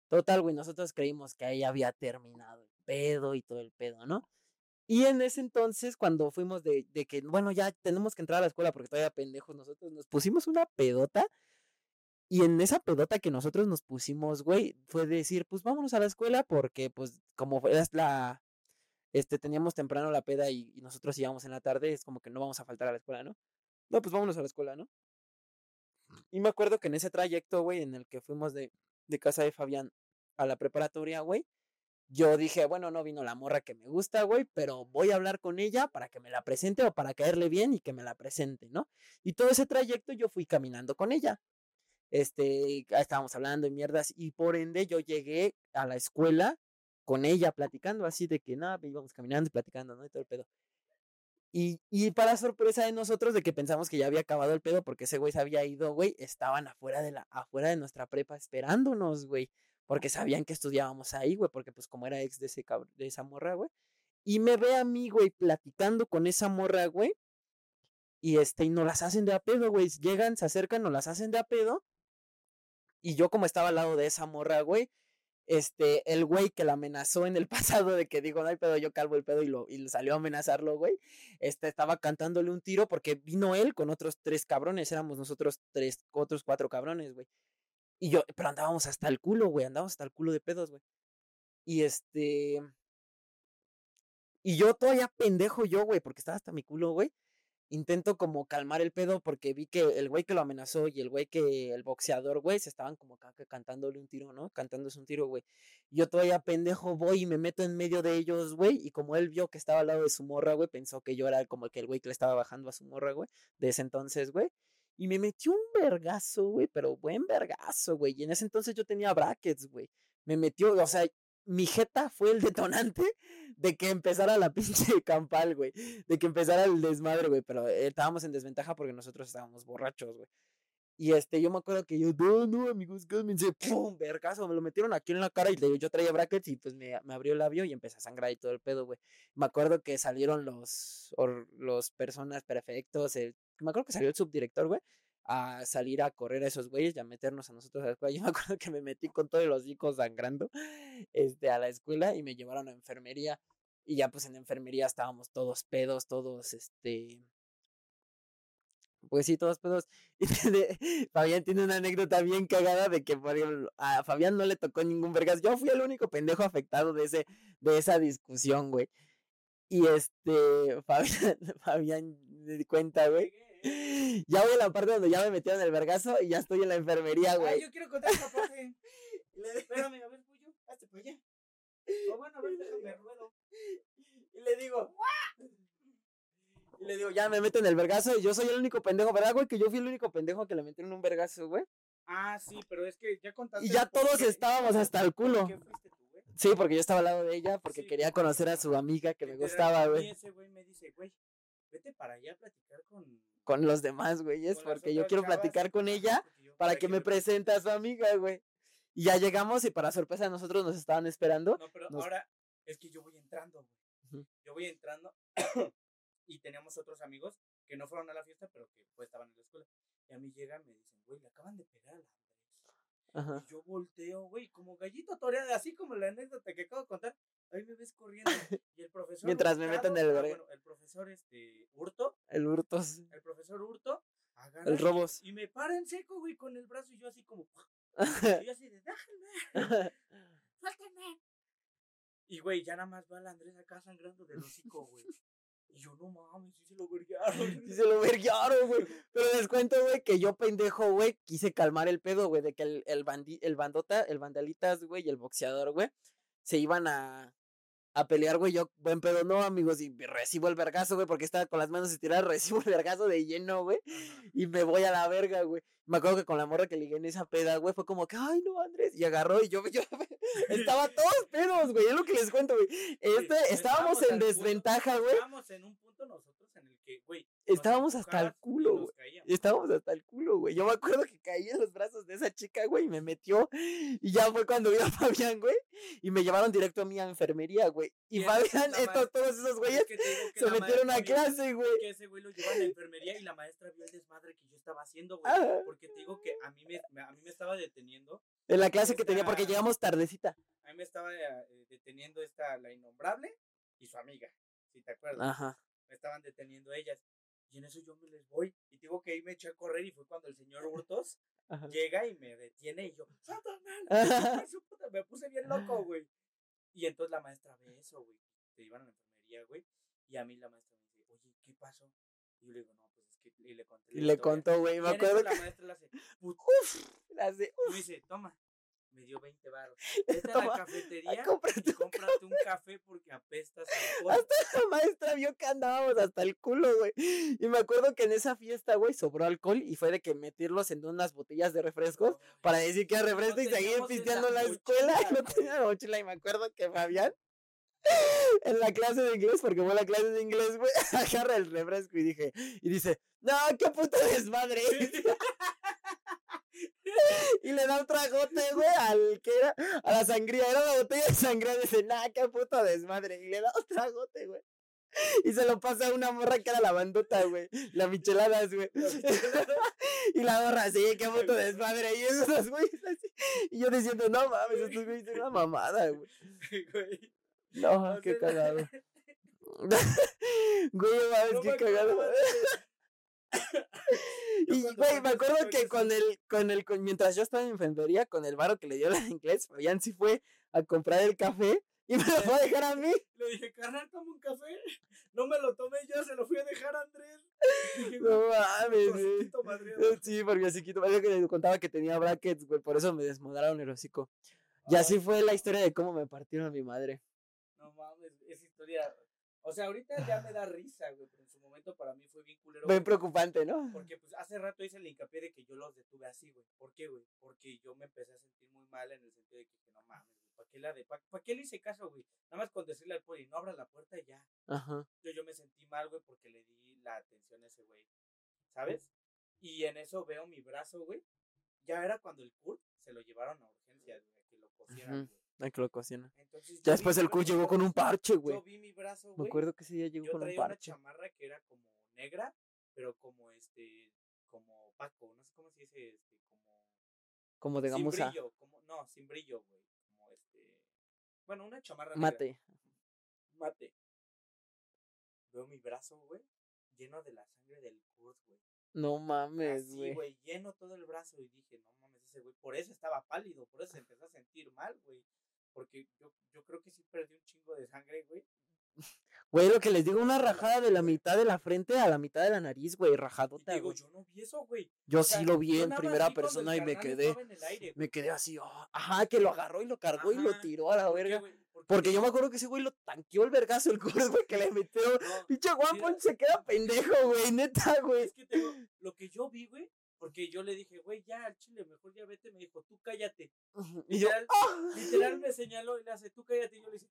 Total, güey, nosotros creímos que ahí había terminado el pedo y todo el pedo, ¿no? Y en ese entonces, cuando fuimos de, de que, bueno, ya tenemos que entrar a la escuela porque todavía pendejos, nosotros nos pusimos una pedota. Y en esa pedota que nosotros nos pusimos, güey, fue decir, pues vámonos a la escuela porque, pues, como es la, este, teníamos temprano la peda y, y nosotros íbamos en la tarde, es como que no vamos a faltar a la escuela, ¿no? No, pues vámonos a la escuela, ¿no? Y me acuerdo que en ese trayecto, güey, en el que fuimos de, de casa de Fabián a la preparatoria, güey, yo dije, bueno, no vino la morra que me gusta, güey, pero voy a hablar con ella para que me la presente o para caerle bien y que me la presente, ¿no? Y todo ese trayecto yo fui caminando con ella. Este, ah, estábamos hablando de mierdas y por ende yo llegué a la escuela con ella platicando así de que nada, íbamos caminando y platicando, ¿no? Y todo el pedo. Y, y para sorpresa de nosotros de que pensamos que ya había acabado el pedo porque ese güey se había ido, güey, estaban afuera de la, afuera de nuestra prepa esperándonos, güey. Porque sabían que estudiábamos ahí, güey, porque pues como era ex de, ese de esa morra, güey. Y me ve a mí, güey, platicando con esa morra, güey. Y este, y nos las hacen de a pedo, güey. Llegan, se acercan, nos las hacen de a pedo. Y yo como estaba al lado de esa morra, güey, este, el güey que la amenazó en el pasado de que dijo, no hay pedo, yo calvo el pedo y lo, y salió a amenazarlo, güey, este, estaba cantándole un tiro porque vino él con otros tres cabrones, éramos nosotros tres, otros cuatro cabrones, güey. Y yo, pero andábamos hasta el culo, güey, andábamos hasta el culo de pedos, güey. Y este... Y yo todavía pendejo yo, güey, porque estaba hasta mi culo, güey intento como calmar el pedo porque vi que el güey que lo amenazó y el güey que el boxeador, güey, se estaban como cantándole un tiro, ¿no? Cantándose un tiro, güey. Yo todavía pendejo voy y me meto en medio de ellos, güey, y como él vio que estaba al lado de su morra, güey, pensó que yo era como que el güey que le estaba bajando a su morra, güey, de ese entonces, güey. Y me metió un vergazo, güey, pero buen vergazo, güey. Y en ese entonces yo tenía brackets, güey. Me metió, o sea, mi jeta fue el detonante de que empezara la pinche campal, güey. De que empezara el desmadre, güey. Pero eh, estábamos en desventaja porque nosotros estábamos borrachos, güey. Y este, yo me acuerdo que yo, no, no, amigos, cálmense, pum, vergazo, me lo metieron aquí en la cara y yo traía brackets y pues me, me, abrió el labio y empecé a sangrar y todo el pedo, güey. Me acuerdo que salieron los, los personas perfectos, me acuerdo que salió el subdirector, güey, a salir a correr a esos güeyes y a meternos a nosotros a la escuela. Yo me acuerdo que me metí con todos los hijos sangrando este, a la escuela y me llevaron a enfermería. Y ya pues en enfermería estábamos todos pedos, todos, este... Pues sí, todos pedos. Fabián tiene una anécdota bien cagada de que a Fabián no le tocó ningún vergas. Yo fui el único pendejo afectado de, ese, de esa discusión, güey. Y este, Fabián, Fabián cuenta, güey ya voy a la parte donde ya me metieron el vergazo y ya estoy en la enfermería, güey. Ay, yo quiero contar esa parte. Espérame, a ver, Puyo, hazte para allá. O bueno, a ver, déjame ruedo. Y le digo, y le digo, ya me meten el vergazo y yo soy el único pendejo, ¿verdad, güey? Que yo fui el único pendejo que le metieron un vergazo, güey. Ah, sí, pero es que ya contaste. Y ya todos estábamos hasta el culo. ¿Qué fuiste tú, güey? Sí, porque yo estaba al lado de ella, porque quería conocer a su amiga que me gustaba, güey. Y ese güey me dice, güey, vete para allá a platicar con con los demás, güeyes, porque yo quiero platicar con ella para que me presente a su amiga, güey. Y ya llegamos y para sorpresa de nosotros nos estaban esperando. No, pero ahora es que yo voy entrando, güey. Yo voy entrando y teníamos otros amigos que no fueron a la fiesta, pero que pues estaban en la escuela. Y a mí llegan y me dicen, güey, le acaban de pegar a la Y yo volteo, güey, como gallito toreado, así como la anécdota que acabo de contar. Ahí me ves corriendo. Y el profesor. Mientras me meten el. Ah, bueno, el profesor este, Hurto. El Hurtos. El profesor Hurto. el Robos. Y me para en seco, güey, con el brazo y yo así como. y yo así de, déjenme. Suéltenme. Y, güey, ya nada más va el Andrés acá sangrando del hocico, güey. Y yo, no mames, sí se lo verguearon. Sí se lo verguearon, güey. Pero les cuento, güey, que yo pendejo, güey, quise calmar el pedo, güey, de que el, el, bandi, el bandota, el vandalitas, güey, y el boxeador, güey, se iban a, a pelear, güey. Yo, buen pedo, no, amigos. Y recibo el vergazo, güey, porque estaba con las manos estiradas. Recibo el vergazo de lleno, güey. Y me voy a la verga, güey. Me acuerdo que con la morra que ligué en esa peda, güey, fue como que, ay, no, Andrés. Y agarró y yo, yo estaba todos pedos, güey. Es lo que les cuento, güey. Este, estábamos en desventaja, güey. Estábamos en un punto nosotros en el que, güey. Estábamos hasta el culo, güey. Estábamos hasta el culo, güey. Yo me acuerdo que caí en los brazos de esa chica, güey, y me metió. Y ya fue cuando vi a Fabián, güey. Y me llevaron directo a mi enfermería, güey. Y, Fabián, estos, todos esos güeyes se metieron a clase, güey. Que ese güey lo llevó a la enfermería y la maestra vio el desmadre que yo estaba haciendo, güey. Ah. Porque te digo que a mí me, a mí me estaba deteniendo. En la clase que tenía, porque llegamos tardecita. A mí me estaba eh, deteniendo esta, la innombrable y su amiga, si te acuerdas. Ajá. Me estaban deteniendo ellas. Y en eso yo me les voy. Y digo que ahí me eché a correr y fue cuando el señor Hurtos llega y me detiene y yo, Me puse bien loco, güey. Y entonces la maestra ve eso, güey. Te iban a la enfermería, güey. Y a mí la maestra me dice, oye, ¿qué pasó? Y yo le digo, no, pues es que y le conté. Y le contó, güey, me acuerdo. La maestra le hace, uf, le hace, uf. Y me dice, toma, me dio 20 baros. Vete a la cafetería cómprate un café porque apestas alcohol. Hasta la maestra vio que andábamos hasta el culo, güey. Y me acuerdo que en esa fiesta, güey, sobró alcohol y fue de que meterlos en unas botellas de refrescos para decir que era refresco y seguir pisteando en la escuela. Y no tenía mochila. Y me acuerdo que Fabián en la clase de inglés, porque fue la clase de inglés, güey, agarra el refresco y dije, y dice, no, qué puta desmadre. y le da un tragote, güey, al que era, a la sangría, era una botella de sangría, dice, nah, qué puta desmadre. Y le da un tragote, güey. Y se lo pasa a una morra que era la bandota, güey. La michelada, güey. y la morra, sí, qué puto desmadre. Y esos güeyes así. Y yo diciendo, no mames, estos güeyes son una mamada, güey. No, qué cagado. Güey, mames, qué cagado. y, güey, me acuerdo que con el, con el, mientras yo estaba en enfermería, con el varo que le dio la inglés, Fabián sí fue a comprar el café y me lo fue a dejar a mí. Le dije, carnal, toma un café. No me lo tomé yo, se lo fui a dejar a Andrés. no mames, Sí, porque así quito. que le contaba que tenía brackets, güey. Por eso me desmodaron el hocico. Y así fue la historia de cómo me partieron a mi madre. No mames, esa historia. O sea, ahorita ya me da risa, güey, pero momento para mí fue bien culero. Bien preocupante, ¿no? Porque pues hace rato hice el hincapié de que yo los detuve así, güey. ¿Por qué, güey? Porque yo me empecé a sentir muy mal en el sentido de que, no mames, ¿para qué, la de, ¿para, qué le hice caso, güey? Nada más con decirle al poli, no abra la puerta y ya. Ajá. Yo, yo me sentí mal, güey, porque le di la atención a ese güey, ¿sabes? Y en eso veo mi brazo, güey. Ya era cuando el Kurt se lo llevaron a urgencias, güey, que lo cosieran, güey. Que lo cocina. ya después el Kurt llegó con un parche, güey. Yo vi mi brazo, güey. Me acuerdo que ese día llegó con un parche. una chamarra que era como negra, pero como este, como Paco, no sé cómo se dice, este, como... Como de gamuza. Sin brillo, como, no, sin brillo, güey. Como este, bueno, una chamarra Mate. Mate. Veo mi brazo, güey, lleno de la sangre del Kurt, güey. No mames, güey. Sí, güey, lleno todo el brazo y dije, no mames, ese güey, por eso estaba pálido, por eso se empezó a sentir mal, güey. Porque yo, yo creo que sí perdió un chingo de sangre, güey. Güey, lo que les digo, una rajada de la mitad de la frente a la mitad de la nariz, güey, rajadota. digo, yo no vi eso, güey. Yo sí lo vi en primera persona y me quedé. me quedé así, oh, ajá, que lo agarró y lo cargó y lo tiró a la verga. Porque yo me acuerdo que ese güey lo tanqueó el vergazo el güey, que le metió. Pinche guapo se queda pendejo, güey, neta, güey. Es que tengo, lo que yo vi, güey, porque yo le dije, güey, ya al chile, mejor ya vete. Me dijo, tú cállate. Y literal, ¡ah! literal me señaló y le hace, tú cállate. Y yo le dije,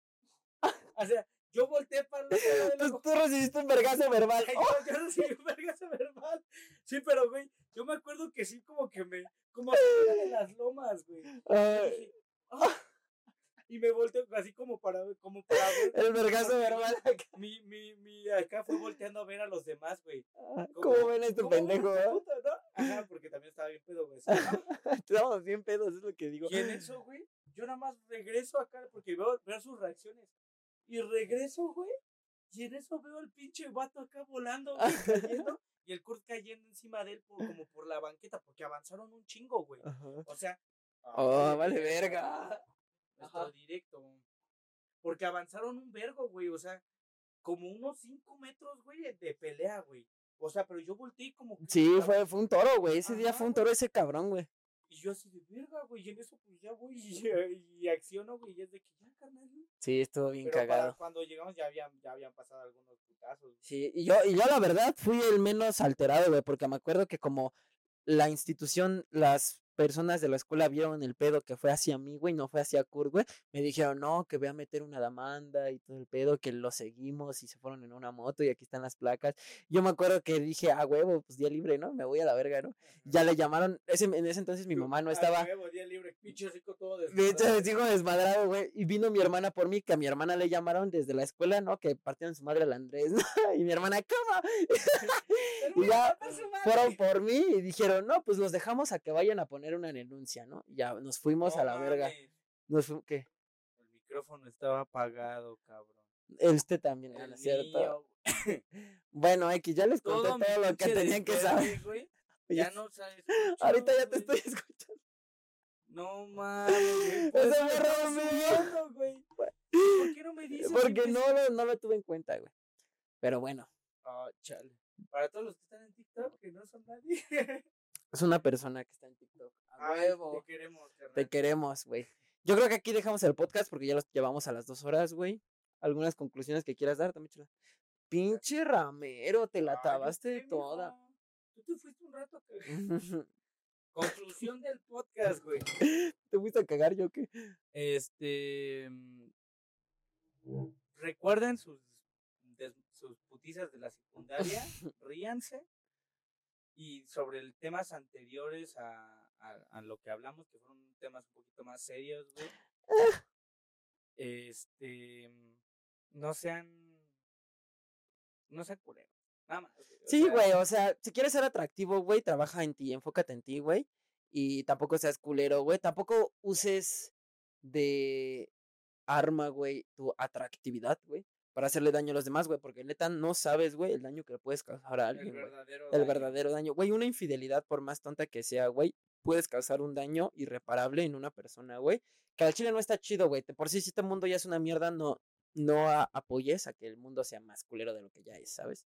o sea, yo volteé para el tú, tú recibiste un vergazo verbal. yo, yo, recibí un vergazo verbal. Sí, pero, güey, yo me acuerdo que sí, como que me. Como de las lomas, güey. Y dije, ¡ah! Y me volteé así como para, como para ver. El vergazo verbal. Mi, mi, mi, acá fue volteando a ver a los demás, güey. Ah, ¿Cómo, ven a este pendejo? Eh? Puta, ¿no? Ajá, porque también estaba bien pedo, güey. Estábamos bien pedos, es lo que digo. Y en eso, güey, yo nada más regreso acá porque veo, veo sus reacciones. Y regreso, güey. Y en eso veo al pinche vato acá volando, güey, cayendo. y el Kurt cayendo encima de él como por la banqueta, porque avanzaron un chingo, güey. O sea. Oh, vale verga nuestro directo. Porque avanzaron un vergo, güey. O sea, como unos 5 metros, güey, de pelea, güey. O sea, pero yo volteé como. sí, fue, fue un toro, güey. Ese día fue un toro ese cabrón, güey. Y yo así de verga, güey. Y en eso, pues ya voy y, acciono, güey. Y es de que ya, carnal. Sí, estuvo bien cagado. cuando llegamos ya habían, ya habían pasado algunos putazos. Sí, y yo, y yo la verdad fui el menos alterado, güey. Porque me acuerdo que como la institución, las personas de la escuela vieron el pedo que fue hacia mí, güey, no fue hacia Kurt, güey. Me dijeron, no, que voy a meter una demanda y todo el pedo, que lo seguimos y se fueron en una moto y aquí están las placas. Yo me acuerdo que dije, ah, huevo, pues día libre, ¿no? Me voy a la verga, ¿no? Ya le llamaron, ese, en ese entonces mi mamá no estaba. Huevo, día libre, pinche todo desmadrado. desmadrado, güey. Y vino mi hermana por mí, que a mi hermana le llamaron desde la escuela, ¿no? Que partieron su madre al Andrés, ¿no? Y mi hermana, ¿cómo? y ya fueron por mí y dijeron, no, pues los dejamos a que vayan a poner una denuncia, ¿no? Ya nos fuimos a la verga. Nos ¿Qué? El micrófono estaba apagado, cabrón. Este también, ¿no es cierto? bueno, X, ya les conté todo, lo que tenían que saber. Ya no sabes. Ahorita ya te estoy escuchando. No mames. Güey. ¿Por qué no me dices? Porque no lo, no lo tuve en cuenta, güey. Pero bueno. Oh, chale. Para todos los que están en TikTok, que no son nadie. Es una persona que está en TikTok. A huevo. Te queremos, Te queremos, güey. Yo creo que aquí dejamos el podcast porque ya los llevamos a las dos horas, güey. ¿Algunas conclusiones que quieras dar también, chula? Pinche ramero, te la tabaste toda. Tú te fuiste un rato. Conclusión del podcast, güey. ¿Te fuiste a cagar yo qué? Este. Mm, recuerden sus, sus putizas de la secundaria. ríanse y sobre el temas anteriores a, a, lo que hablamos, que fueron temas un poquito más serios, güey. Este, no sean, no sean culeros, nada más. Sí, güey, o sea, si quieres ser atractivo, güey, trabaja en ti, enfócate en ti, güey. Y tampoco seas culero, güey. Tampoco uses de arma, güey, tu atractividad, güey. Para hacerle daño a los demás, güey, porque neta no sabes, güey, el daño que le puedes causar a alguien, El verdadero El verdadero daño. Güey, una infidelidad, por más tonta que sea, güey, puedes causar un daño irreparable en una persona, güey. Que al chile no está chido, güey. Por si este mundo ya es una mierda, no, no apoyes a que el mundo sea más culero de lo que ya es, ¿sabes?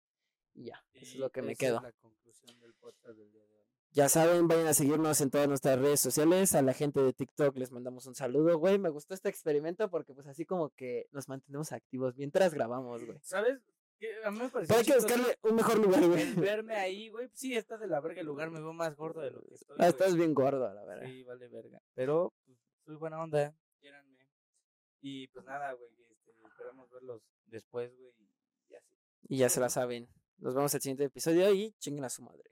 Y ya, eso es lo que me quedo. la conclusión del podcast del día de hoy. Ya saben, vayan a seguirnos en todas nuestras redes sociales. A la gente de TikTok les mandamos un saludo, güey. Me gustó este experimento porque pues así como que nos mantenemos activos mientras grabamos, güey. ¿Sabes? A mí me pareció hay que buscarle un mejor lugar, güey. verme ahí, güey. Sí, estás de la verga el lugar, me veo más gordo de lo que estoy. Ah, estás bien gordo, la verdad. Sí, vale verga. Pero, pues, soy buena onda. Quieranme. Y pues nada, güey. Este, esperamos verlos después, güey. Y así. Y ya se la saben. Nos vemos el siguiente episodio y chinguen a su madre.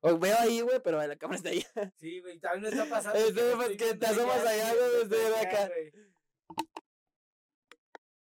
O veo ahí, güey, pero la cámara está allá. Sí, güey, también está pasando. Este, que, te asomas allá, güey, desde acá.